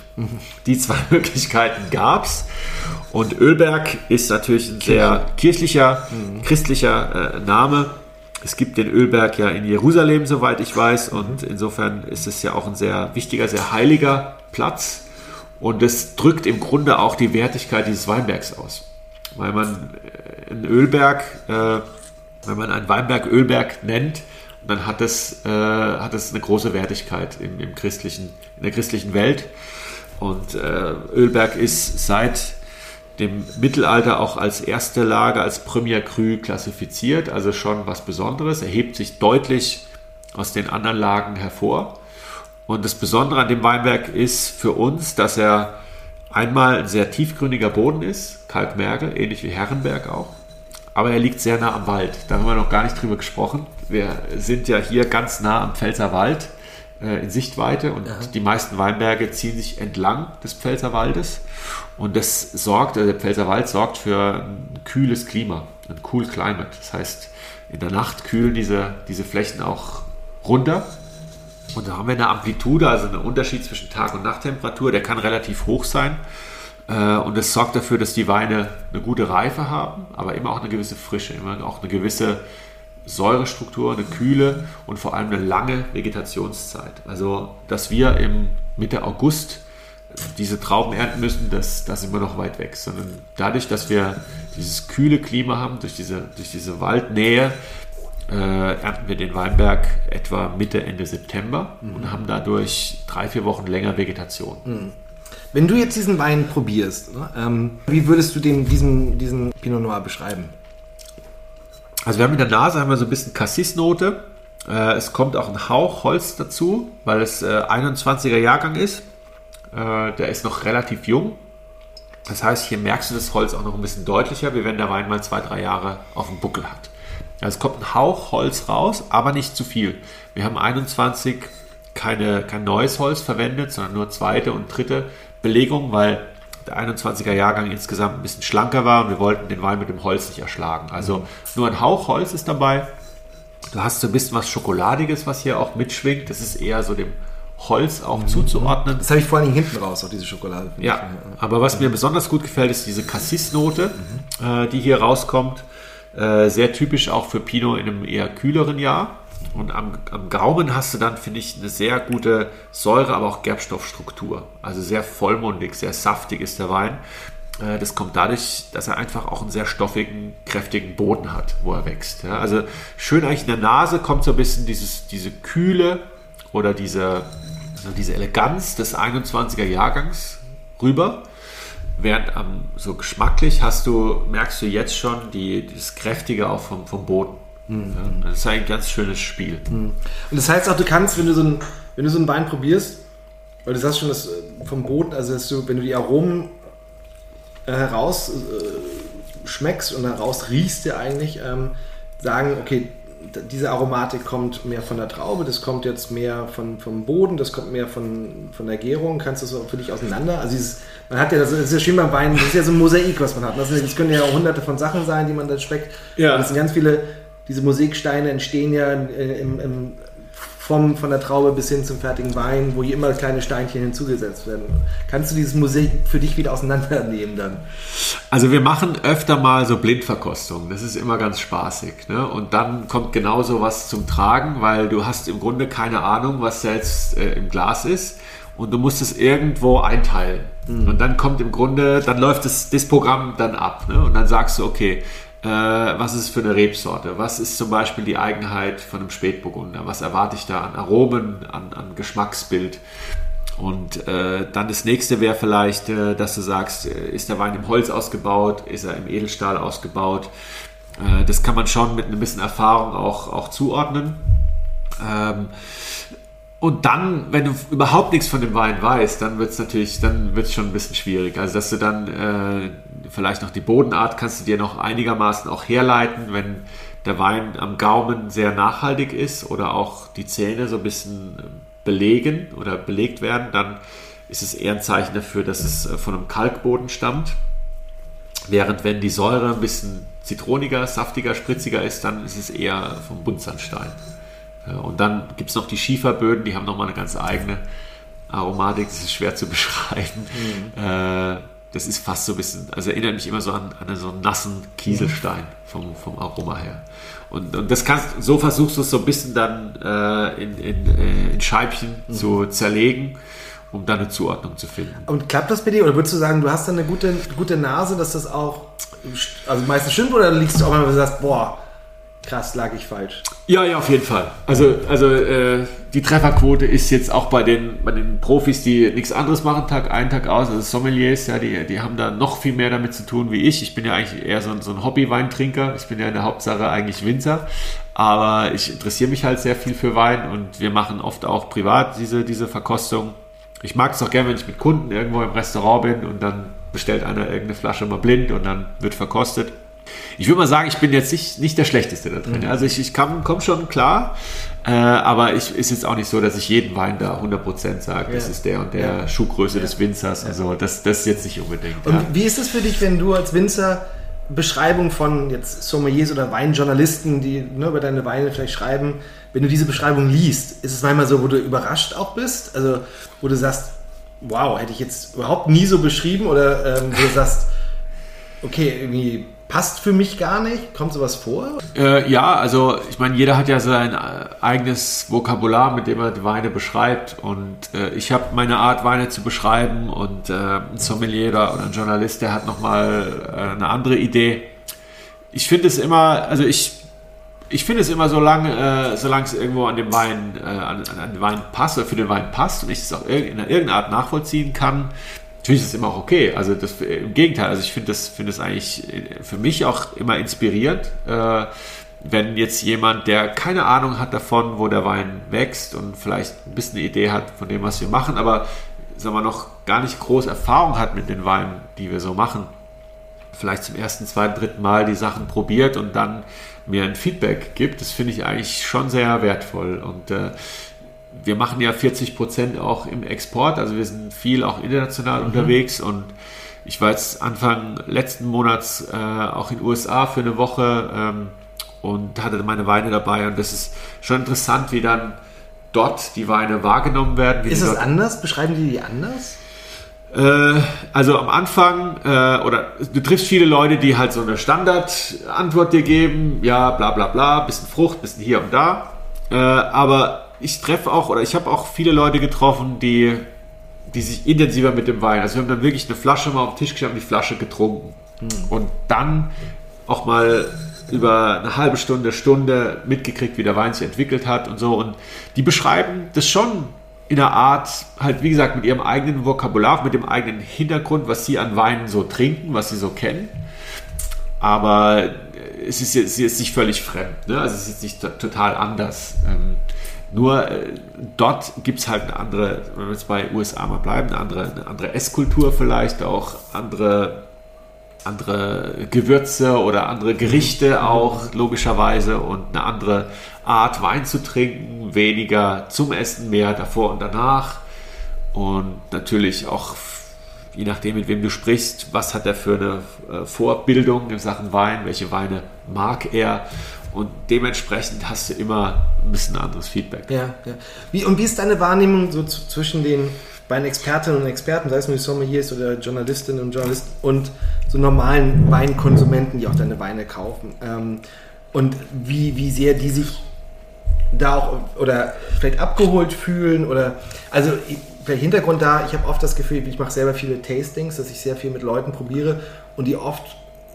[SPEAKER 2] Die zwei Möglichkeiten gab es. Und Ölberg ist natürlich ein sehr kirchlicher, mhm. christlicher äh, Name. Es gibt den Ölberg ja in Jerusalem, soweit ich weiß. Und insofern ist es ja auch ein sehr wichtiger, sehr heiliger Platz. Und es drückt im Grunde auch die Wertigkeit dieses Weinbergs aus. Weil man äh, einen Ölberg, äh, wenn man einen Weinberg Ölberg nennt, dann hat es, äh, hat es eine große Wertigkeit im, im christlichen, in der christlichen Welt. Und äh, Ölberg ist seit dem Mittelalter auch als erste Lage, als Premier Cru klassifiziert, also schon was Besonderes, erhebt sich deutlich aus den anderen Lagen hervor. Und das Besondere an dem Weinberg ist für uns, dass er einmal ein sehr tiefgründiger Boden ist, Kalkmergel, ähnlich wie Herrenberg auch aber er liegt sehr nah am Wald. Da haben wir noch gar nicht drüber gesprochen. Wir sind ja hier ganz nah am Pfälzer Wald äh, in Sichtweite und ja. die meisten Weinberge ziehen sich entlang des Pfälzer Waldes und das sorgt, also der Pfälzer Wald sorgt für ein kühles Klima, ein cool Climate. Das heißt, in der Nacht kühlen diese, diese Flächen auch runter und da haben wir eine Amplitude, also einen Unterschied zwischen Tag- und Nachttemperatur, der kann relativ hoch sein. Äh, und es sorgt dafür, dass die Weine eine gute Reife haben, aber immer auch eine gewisse Frische, immer auch eine gewisse Säurestruktur, eine kühle und vor allem eine lange Vegetationszeit. Also, dass wir im Mitte August diese Trauben ernten müssen, das, das sind wir noch weit weg. Sondern dadurch, dass wir dieses kühle Klima haben, durch diese, durch diese Waldnähe, äh, ernten wir den Weinberg etwa Mitte, Ende September mhm. und haben dadurch drei, vier Wochen länger Vegetation. Mhm.
[SPEAKER 1] Wenn du jetzt diesen Wein probierst, ne, ähm, wie würdest du den, diesen, diesen Pinot Noir beschreiben?
[SPEAKER 2] Also wir haben in der Nase haben wir so ein bisschen Cassis-Note. Äh, es kommt auch ein Hauch Holz dazu, weil es äh, 21er Jahrgang ist. Äh, der ist noch relativ jung. Das heißt, hier merkst du das Holz auch noch ein bisschen deutlicher, wie wenn der Wein mal zwei, drei Jahre auf dem Buckel hat. Also es kommt ein Hauch Holz raus, aber nicht zu viel. Wir haben 21 keine, kein neues Holz verwendet, sondern nur zweite und dritte Belegung, weil der 21er Jahrgang insgesamt ein bisschen schlanker war und wir wollten den Wein mit dem Holz nicht erschlagen. Also nur ein Hauch Holz ist dabei. Du hast so ein bisschen was Schokoladiges, was hier auch mitschwingt. Das ist eher so dem Holz auch mhm. zuzuordnen.
[SPEAKER 1] Das habe ich vor allem hinten raus, auch diese Schokolade.
[SPEAKER 2] Ja, aber was mir besonders gut gefällt, ist diese Cassis-Note, mhm. äh, die hier rauskommt. Äh, sehr typisch auch für Pinot in einem eher kühleren Jahr. Und am, am Gaumen hast du dann, finde ich, eine sehr gute Säure, aber auch Gerbstoffstruktur. Also sehr vollmundig, sehr saftig ist der Wein. Äh, das kommt dadurch, dass er einfach auch einen sehr stoffigen, kräftigen Boden hat, wo er wächst. Also schön eigentlich in der Nase kommt so ein bisschen dieses, diese Kühle oder diese, also diese Eleganz des 21er Jahrgangs rüber. Während ähm, so geschmacklich hast du, merkst du jetzt schon die, das Kräftige auch vom, vom Boden. Mhm. Das ist ein ganz schönes Spiel.
[SPEAKER 1] Mhm. Und das heißt auch, du kannst, wenn du so ein, wenn du so einen Wein probierst, weil du sagst schon, dass vom Boden, also dass du, wenn du die Aromen äh, heraus äh, schmeckst und heraus riechst ja eigentlich, ähm, sagen, okay, diese Aromatik kommt mehr von der Traube, das kommt jetzt mehr von, vom Boden, das kommt mehr von, von der Gärung. Kannst du das für dich auseinander? Also dieses, man hat ja, das ist ja schön beim Wein, das ist ja so ein Mosaik, was man hat. Das, das können ja auch hunderte von Sachen sein, die man da schmeckt. Ja. das sind ganz viele, diese Mosaiksteine entstehen ja im, im vom, von der Traube bis hin zum fertigen Wein, wo hier immer kleine Steinchen hinzugesetzt werden. Kannst du dieses Musik für dich wieder auseinandernehmen dann?
[SPEAKER 2] Also wir machen öfter mal so Blindverkostungen. Das ist immer ganz spaßig. Ne? Und dann kommt genauso was zum Tragen, weil du hast im Grunde keine Ahnung, was jetzt äh, im Glas ist. Und du musst es irgendwo einteilen. Mhm. Und dann kommt im Grunde, dann läuft das, das Programm dann ab. Ne? Und dann sagst du, okay, äh, was ist es für eine Rebsorte? Was ist zum Beispiel die Eigenheit von einem Spätburgunder? Was erwarte ich da an Aromen, an, an Geschmacksbild? Und äh, dann das nächste wäre vielleicht, äh, dass du sagst, äh, ist der Wein im Holz ausgebaut, ist er im Edelstahl ausgebaut? Äh, das kann man schon mit ein bisschen Erfahrung auch, auch zuordnen. Ähm, und dann, wenn du überhaupt nichts von dem Wein weißt, dann wird es natürlich, dann wird schon ein bisschen schwierig. Also, dass du dann äh, vielleicht noch die Bodenart kannst du dir noch einigermaßen auch herleiten, wenn der Wein am Gaumen sehr nachhaltig ist oder auch die Zähne so ein bisschen belegen oder belegt werden, dann ist es eher ein Zeichen dafür, dass es äh, von einem Kalkboden stammt. Während wenn die Säure ein bisschen zitroniger, saftiger, spritziger ist, dann ist es eher vom Buntsandstein. Und dann gibt es noch die Schieferböden, die haben nochmal eine ganz eigene Aromatik, das ist schwer zu beschreiben. Mhm. Äh, das ist fast so ein bisschen, also erinnert mich immer so an, an so einen nassen Kieselstein vom, vom Aroma her. Und, und das kannst, so versuchst du es so ein bisschen dann äh, in, in, äh, in, Scheibchen mhm. zu zerlegen, um dann eine Zuordnung zu finden.
[SPEAKER 1] Und klappt das bei dir? Oder würdest du sagen, du hast dann eine gute, gute Nase, dass das auch, also meistens stimmt, oder liegst du auch mal, wenn du sagst, boah, krass, lag ich falsch.
[SPEAKER 2] Ja, ja, auf jeden Fall. Also, also äh, die Trefferquote ist jetzt auch bei den, bei den Profis, die nichts anderes machen, Tag ein, Tag aus, also Sommeliers, ja, die, die haben da noch viel mehr damit zu tun wie ich. Ich bin ja eigentlich eher so, so ein Hobby-Weintrinker. Ich bin ja in der Hauptsache eigentlich Winzer. Aber ich interessiere mich halt sehr viel für Wein und wir machen oft auch privat diese, diese Verkostung. Ich mag es auch gerne, wenn ich mit Kunden irgendwo im Restaurant bin und dann bestellt einer irgendeine Flasche mal blind und dann wird verkostet ich würde mal sagen, ich bin jetzt nicht, nicht der Schlechteste da drin. Mhm. Also ich, ich komme schon klar, äh, aber ich ist jetzt auch nicht so, dass ich jeden Wein da 100% sage, ja. das ist der und der ja. Schuhgröße ja. des Winzers. Also das, das ist jetzt nicht unbedingt.
[SPEAKER 1] Und wie ist es für dich, wenn du als Winzer Beschreibung von jetzt Sommeliers oder Weinjournalisten, die ne, über deine Weine vielleicht schreiben, wenn du diese Beschreibung liest, ist es manchmal so, wo du überrascht auch bist? Also wo du sagst, wow, hätte ich jetzt überhaupt nie so beschrieben oder ähm, du sagst, okay, irgendwie passt für mich gar nicht? Kommt sowas vor?
[SPEAKER 2] Äh, ja, also ich meine, jeder hat ja sein äh, eigenes Vokabular, mit dem er die Weine beschreibt. Und äh, ich habe meine Art, Weine zu beschreiben und äh, ein Sommelier oder ein Journalist, der hat nochmal äh, eine andere Idee. Ich finde es immer, also ich ich finde es immer so lange, äh, solange es irgendwo an dem Wein, äh, an, an, den Wein passt oder für den Wein passt und ich es auch in irgendeiner Art nachvollziehen kann, Natürlich ist es immer auch okay. Also das, im Gegenteil, also ich finde das, finde das eigentlich für mich auch immer inspirierend, äh, wenn jetzt jemand, der keine Ahnung hat davon, wo der Wein wächst und vielleicht ein bisschen eine Idee hat von dem, was wir machen, aber sagen wir noch gar nicht groß Erfahrung hat mit den Weinen, die wir so machen, vielleicht zum ersten, zweiten, dritten Mal die Sachen probiert und dann mir ein Feedback gibt, das finde ich eigentlich schon sehr wertvoll und äh, wir machen ja 40 Prozent auch im Export, also wir sind viel auch international mhm. unterwegs und ich war jetzt Anfang letzten Monats äh, auch in den USA für eine Woche ähm, und hatte meine Weine dabei und das ist schon interessant, wie dann dort die Weine wahrgenommen werden.
[SPEAKER 1] ist es anders? Beschreiben die die anders?
[SPEAKER 2] Äh, also am Anfang, äh, oder du triffst viele Leute, die halt so eine Standardantwort dir geben, ja, bla bla bla, bisschen Frucht, bisschen hier und da. Äh, aber ich treffe auch, oder ich habe auch viele Leute getroffen, die, die sich intensiver mit dem Wein, also wir haben dann wirklich eine Flasche mal auf den Tisch gestellt und die Flasche getrunken. Hm. Und dann auch mal über eine halbe Stunde, Stunde mitgekriegt, wie der Wein sich entwickelt hat und so. Und die beschreiben das schon in einer Art, halt wie gesagt, mit ihrem eigenen Vokabular, mit dem eigenen Hintergrund, was sie an Weinen so trinken, was sie so kennen. Aber es ist jetzt, es ist nicht völlig fremd, ne? also es ist nicht total anders. Nur äh, dort gibt es halt eine andere, wenn wir jetzt bei USA mal bleiben, eine andere, eine andere Esskultur vielleicht, auch andere, andere Gewürze oder andere Gerichte auch logischerweise und eine andere Art Wein zu trinken, weniger zum Essen, mehr davor und danach. Und natürlich auch je nachdem, mit wem du sprichst, was hat er für eine äh, Vorbildung in Sachen Wein, welche Weine mag er und dementsprechend hast du immer ein bisschen anderes Feedback.
[SPEAKER 1] Ja, ja. Wie, und wie ist deine Wahrnehmung so zwischen den beiden Expertinnen und Experten, sei es nur die Sommeliers oder Journalistinnen und Journalisten und so normalen Weinkonsumenten, die auch deine Weine kaufen? Ähm, und wie, wie sehr die sich da auch oder vielleicht abgeholt fühlen oder also vielleicht Hintergrund da, ich habe oft das Gefühl, ich mache selber viele Tastings, dass ich sehr viel mit Leuten probiere und die oft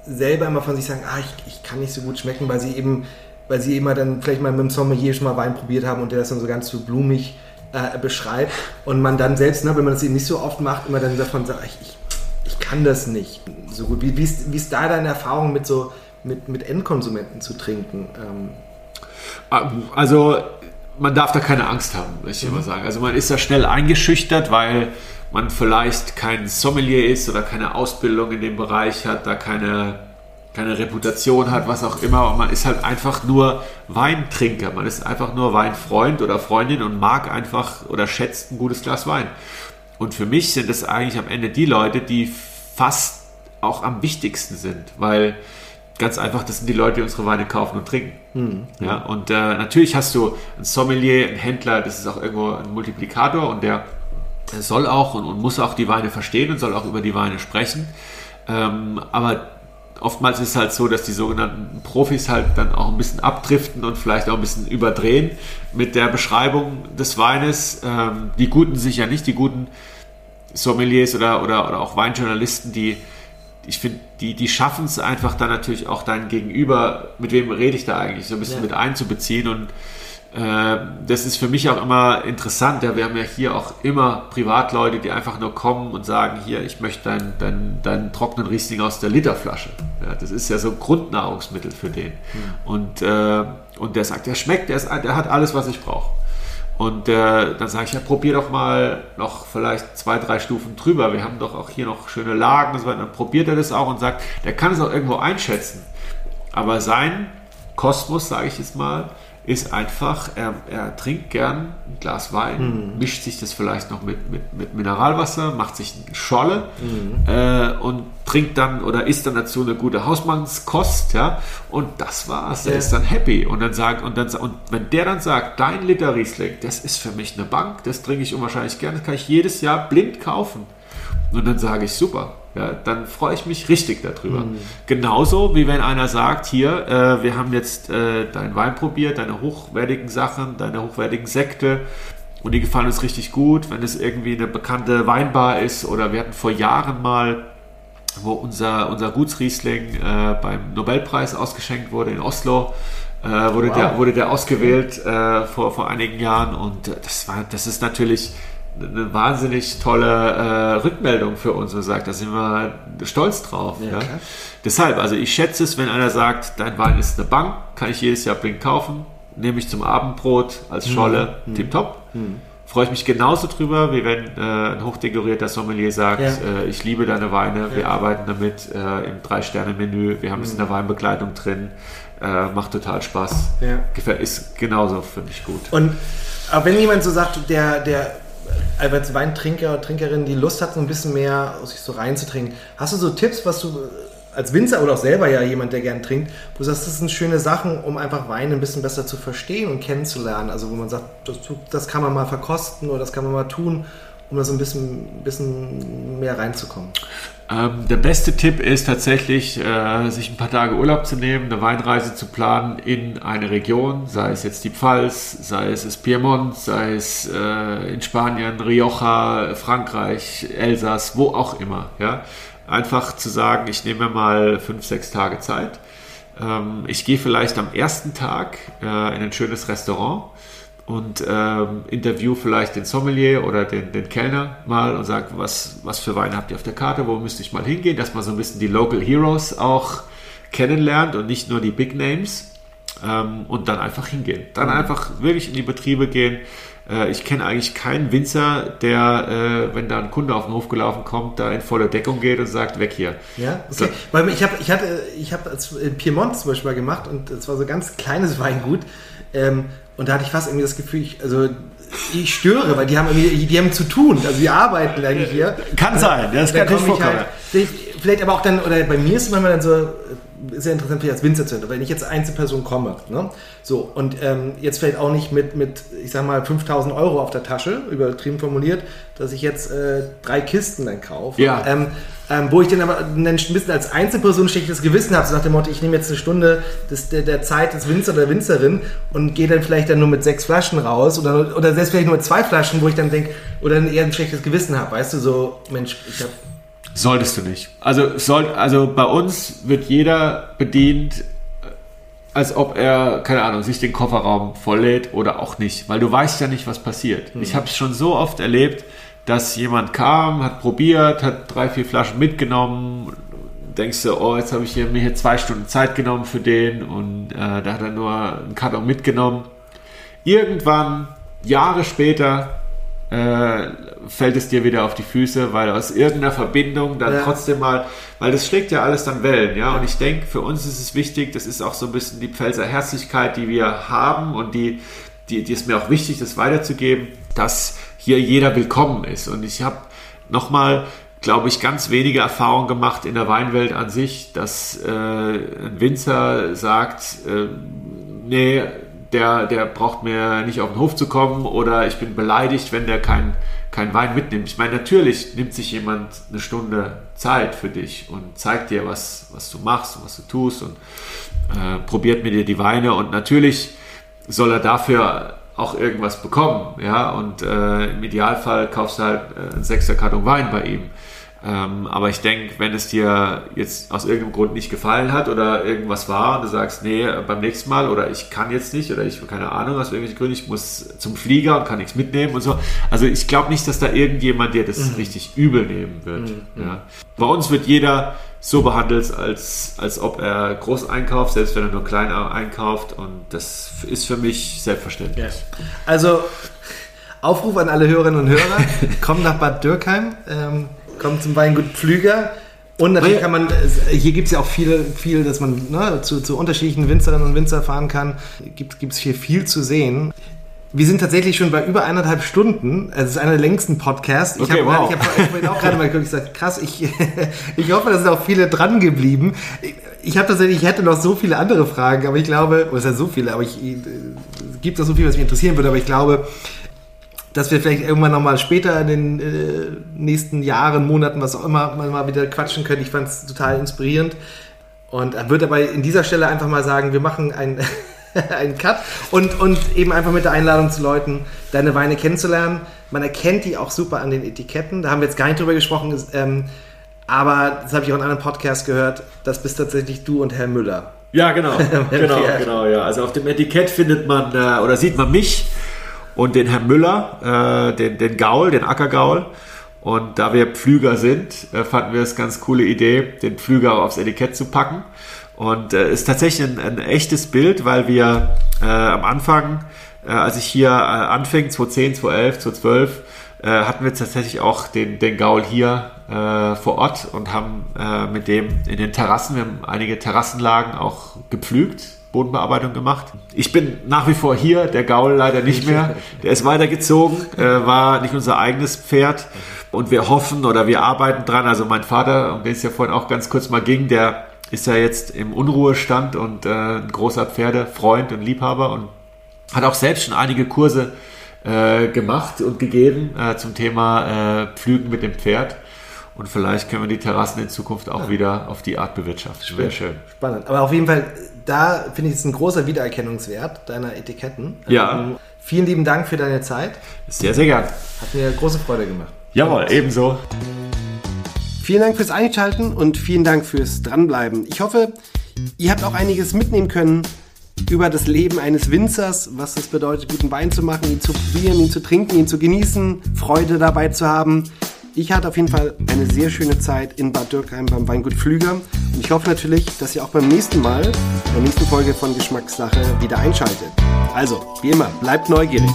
[SPEAKER 1] selber immer von sich sagen, ah, ich, ich kann nicht so gut schmecken, weil sie eben, weil sie immer dann vielleicht mal mit dem Sommelier schon mal Wein probiert haben und der das dann so ganz so blumig äh, beschreibt und man dann selbst, ne, wenn man das eben nicht so oft macht, immer dann davon sagt, ich, ich, ich kann das nicht so gut. Wie, wie, ist, wie ist da deine Erfahrung mit so mit, mit Endkonsumenten zu trinken? Ähm,
[SPEAKER 2] ah, also man darf da keine Angst haben, würde ich mhm. immer sagen. Also man ist da schnell eingeschüchtert, weil man vielleicht kein Sommelier ist oder keine Ausbildung in dem Bereich hat, da keine, keine Reputation hat, was auch immer. Und man ist halt einfach nur Weintrinker. Man ist einfach nur Weinfreund oder Freundin und mag einfach oder schätzt ein gutes Glas Wein. Und für mich sind es eigentlich am Ende die Leute, die fast auch am wichtigsten sind, weil ganz einfach, das sind die Leute, die unsere Weine kaufen und trinken. Mhm. Ja, und äh, natürlich hast du ein Sommelier, ein Händler, das ist auch irgendwo ein Multiplikator und der soll auch und, und, muss auch die Weine verstehen und soll auch über die Weine sprechen. Ähm, aber oftmals ist es halt so, dass die sogenannten Profis halt dann auch ein bisschen abdriften und vielleicht auch ein bisschen überdrehen mit der Beschreibung des Weines. Ähm, die guten sicher nicht, die guten Sommeliers oder, oder, oder auch Weinjournalisten, die ich finde, die, die schaffen es einfach dann natürlich auch dein Gegenüber, mit wem rede ich da eigentlich, so ein bisschen ja. mit einzubeziehen und das ist für mich auch immer interessant. Ja, wir haben ja hier auch immer Privatleute, die einfach nur kommen und sagen, hier, ich möchte deinen dein, dein trockenen Riesling aus der Literflasche. Ja, das ist ja so ein Grundnahrungsmittel für den. Mhm. Und, äh, und der sagt, der schmeckt, der, ist, der hat alles, was ich brauche. Und äh, dann sage ich, ja, probier doch mal noch vielleicht zwei, drei Stufen drüber. Wir haben doch auch hier noch schöne Lagen und so weiter. Dann probiert er das auch und sagt, der kann es auch irgendwo einschätzen. Aber sein Kosmos, sage ich jetzt mal, ist einfach, er, er trinkt gern ein Glas Wein, mhm. mischt sich das vielleicht noch mit, mit, mit Mineralwasser, macht sich eine Scholle mhm. äh, und trinkt dann oder isst dann dazu eine gute Hausmannskost, ja, und das war's. Ja. Er ist dann happy und dann sagt und dann und wenn der dann sagt, dein Liter Riesling, das ist für mich eine Bank, das trinke ich unwahrscheinlich gern, das kann ich jedes Jahr blind kaufen. Und dann sage ich, super, ja, dann freue ich mich richtig darüber. Mhm. Genauso wie wenn einer sagt, hier, äh, wir haben jetzt äh, deinen Wein probiert, deine hochwertigen Sachen, deine hochwertigen Sekte und die gefallen uns richtig gut, wenn es irgendwie eine bekannte Weinbar ist oder wir hatten vor Jahren mal wo unser, unser Gutsriesling äh, beim Nobelpreis ausgeschenkt wurde in Oslo. Äh, wurde, wow. der, wurde der ausgewählt äh, vor, vor einigen Jahren und das war das ist natürlich eine wahnsinnig tolle äh, Rückmeldung für uns und sagt, da sind wir stolz drauf. Ja, ja. Deshalb, also ich schätze es, wenn einer sagt, dein Wein ist eine Bank, kann ich jedes Jahr blind kaufen, nehme ich zum Abendbrot als Scholle, mhm. tipptopp. Mhm. Freue ich mich genauso drüber, wie wenn äh, ein hochdekorierter Sommelier sagt, ja. äh, ich liebe deine Weine, wir arbeiten damit äh, im Drei-Sterne-Menü, wir haben es in der mhm. Weinbegleitung drin, äh, macht total Spaß. Gefällt, ist genauso für mich gut.
[SPEAKER 1] Und aber wenn jemand so sagt, der, der als Weintrinker, Trinkerin, die Lust hat, so ein bisschen mehr sich so reinzutrinken, hast du so Tipps, was du als Winzer oder auch selber ja jemand, der gern trinkt, wo du sagst, das sind schöne Sachen, um einfach Wein ein bisschen besser zu verstehen und kennenzulernen. Also wo man sagt, das, das kann man mal verkosten oder das kann man mal tun, um da so ein bisschen, bisschen mehr reinzukommen.
[SPEAKER 2] Ähm, der beste Tipp ist tatsächlich, äh, sich ein paar Tage Urlaub zu nehmen, eine Weinreise zu planen in eine Region, sei es jetzt die Pfalz, sei es das Piemont, sei es äh, in Spanien, Rioja, Frankreich, Elsass, wo auch immer. Ja? Einfach zu sagen, ich nehme mal fünf, sechs Tage Zeit. Ähm, ich gehe vielleicht am ersten Tag äh, in ein schönes Restaurant und ähm, interview vielleicht den Sommelier oder den, den Kellner mal und sage, was, was für Weine habt ihr auf der Karte, wo müsste ich mal hingehen, dass man so ein bisschen die Local Heroes auch kennenlernt und nicht nur die Big Names ähm, und dann einfach hingehen. Dann mhm. einfach wirklich in die Betriebe gehen. Äh, ich kenne eigentlich keinen Winzer, der, äh, wenn da ein Kunde auf den Hof gelaufen kommt, da in volle Deckung geht und sagt, weg hier.
[SPEAKER 1] Ja, okay. So. Weil ich habe ich hatte, ich habe in Piemont zum Beispiel mal gemacht und es war so ein ganz kleines Weingut. Ähm, und da hatte ich fast irgendwie das Gefühl, ich, also ich störe, weil die haben irgendwie, die haben zu tun, also die arbeiten eigentlich hier.
[SPEAKER 2] Kann sein, das kann natürlich vorkommen.
[SPEAKER 1] Halt, vielleicht aber auch dann, oder bei mir ist es manchmal dann so, sehr interessant vielleicht als Winzer zu wenn ich jetzt Einzelperson komme, ne? so, und ähm, jetzt vielleicht auch nicht mit, mit, ich sag mal, 5000 Euro auf der Tasche, übertrieben formuliert, dass ich jetzt äh, drei Kisten dann kaufe,
[SPEAKER 2] ja.
[SPEAKER 1] ähm, ähm, wo ich dann aber dann ein bisschen als Einzelperson schlechtes Gewissen habe, so nach dem Motto, ich nehme jetzt eine Stunde des, der, der Zeit des Winzer oder der Winzerin und gehe dann vielleicht dann nur mit sechs Flaschen raus oder, oder selbst vielleicht nur mit zwei Flaschen, wo ich dann denke, oder dann eher ein schlechtes Gewissen habe, weißt du, so, Mensch, ich habe
[SPEAKER 2] Solltest du nicht. Also, soll, also bei uns wird jeder bedient, äh, als ob er, keine Ahnung, sich den Kofferraum volllädt oder auch nicht, weil du weißt ja nicht, was passiert. Mhm. Ich habe es schon so oft erlebt, dass jemand kam, hat probiert, hat drei, vier Flaschen mitgenommen, denkst du, oh, jetzt habe ich hier, mir hier zwei Stunden Zeit genommen für den und äh, da hat er nur einen Karton mitgenommen. Irgendwann, Jahre später, äh, fällt es dir wieder auf die Füße, weil aus irgendeiner Verbindung dann ja. trotzdem mal, weil das schlägt ja alles dann Wellen, ja. Und ich denke, für uns ist es wichtig, das ist auch so ein bisschen die Pfälzer Herzlichkeit, die wir haben und die, die, die ist mir auch wichtig, das weiterzugeben, dass hier jeder willkommen ist. Und ich habe nochmal glaube ich, ganz wenige Erfahrungen gemacht in der Weinwelt an sich, dass äh, ein Winzer sagt, äh, nee, der, der braucht mir nicht auf den Hof zu kommen oder ich bin beleidigt, wenn der kein, kein Wein mitnimmt. Ich meine, natürlich nimmt sich jemand eine Stunde Zeit für dich und zeigt dir, was, was du machst und was du tust und äh, probiert mit dir die Weine und natürlich soll er dafür auch irgendwas bekommen, ja, und äh, im Idealfall kaufst du halt äh, einen sechster Karton Wein bei ihm. Ähm, aber ich denke, wenn es dir jetzt aus irgendeinem Grund nicht gefallen hat oder irgendwas war und du sagst, nee, beim nächsten Mal oder ich kann jetzt nicht oder ich keine Ahnung aus irgendwelchen Gründen, ich muss zum Flieger und kann nichts mitnehmen und so. Also ich glaube nicht, dass da irgendjemand dir das mhm. richtig übel nehmen wird. Mhm. Ja. Bei uns wird jeder so behandelt, als, als ob er groß einkauft, selbst wenn er nur klein einkauft und das ist für mich selbstverständlich. Yes.
[SPEAKER 1] Also Aufruf an alle Hörerinnen und Hörer, kommt nach Bad Dürkheim. Ähm, kommt zum Weingut Pflüger. Und natürlich kann man, hier gibt es ja auch viel, viel dass man ne, zu, zu unterschiedlichen Winzerinnen und Winzer fahren kann. Gibt es hier viel zu sehen. Wir sind tatsächlich schon bei über eineinhalb Stunden. Es ist einer der längsten Podcasts. Ich
[SPEAKER 2] Okay,
[SPEAKER 1] habe
[SPEAKER 2] wow.
[SPEAKER 1] hab auch gerade mal geguckt, ich gesagt, krass, ich, ich hoffe, da sind auch viele dran geblieben. Ich habe tatsächlich, ich hätte noch so viele andere Fragen, aber ich glaube, oder es sind so viele, aber ich, äh, es gibt noch so viel, was mich interessieren würde, aber ich glaube, dass wir vielleicht irgendwann nochmal später in den äh, nächsten Jahren, Monaten, was auch immer, mal, mal wieder quatschen können. Ich fand es total inspirierend. Und würde aber in dieser Stelle einfach mal sagen, wir machen einen, einen Cut und, und eben einfach mit der Einladung zu Leuten, deine Weine kennenzulernen. Man erkennt die auch super an den Etiketten. Da haben wir jetzt gar nicht drüber gesprochen. ist, Ähm, aber das habe ich auch in einem anderen Podcast gehört. Das bist tatsächlich du und Herr Müller.
[SPEAKER 2] Ja, genau. genau, genau, ja. Also auf dem Etikett findet man äh, oder sieht man mich und den Herrn Müller, äh, den, den Gaul, den Ackergaul. Und da wir Pflüger sind, äh, fanden wir es ganz coole Idee, den Pflüger aufs Etikett zu packen. Und äh, ist tatsächlich ein, ein echtes Bild, weil wir äh, am Anfang, äh, als ich hier äh, anfing, 2010, 2011, 2012, äh, hatten wir tatsächlich auch den, den Gaul hier äh, vor Ort und haben äh, mit dem in den Terrassen, wir haben einige Terrassenlagen auch gepflügt, Bodenbearbeitung gemacht. Ich bin nach wie vor hier, der Gaul leider nicht mehr. Der ist weitergezogen, äh, war nicht unser eigenes Pferd. Und wir hoffen oder wir arbeiten dran. Also mein Vater, um den es ja vorhin auch ganz kurz mal ging, der ist ja jetzt im Unruhestand und äh, ein großer Pferdefreund und Liebhaber und hat auch selbst schon einige Kurse äh, gemacht und gegeben äh, zum Thema äh, Pflügen mit dem Pferd. Und vielleicht können wir die Terrassen in Zukunft auch wieder auf die Art bewirtschaften. Wäre schön.
[SPEAKER 1] Spannend. Aber auf jeden Fall, da finde ich es ein großer Wiedererkennungswert deiner Etiketten.
[SPEAKER 2] Ja.
[SPEAKER 1] Ähm, vielen lieben Dank für deine Zeit.
[SPEAKER 2] Sehr, sehr gern.
[SPEAKER 1] Hat mir große Freude gemacht.
[SPEAKER 2] Jawohl, ebenso.
[SPEAKER 1] Vielen Dank fürs Einschalten und vielen Dank fürs Dranbleiben. Ich hoffe, ihr habt auch einiges mitnehmen können über das Leben eines Winzers, was es bedeutet, guten Wein zu machen, ihn zu probieren, ihn zu trinken, ihn zu genießen, Freude dabei zu haben. Ich hatte auf jeden Fall eine sehr schöne Zeit in Bad Dürkheim beim Weingut Pflüger und ich hoffe natürlich, dass ihr auch beim nächsten Mal, der nächsten Folge von Geschmackssache, wieder einschaltet. Also, wie immer, bleibt neugierig.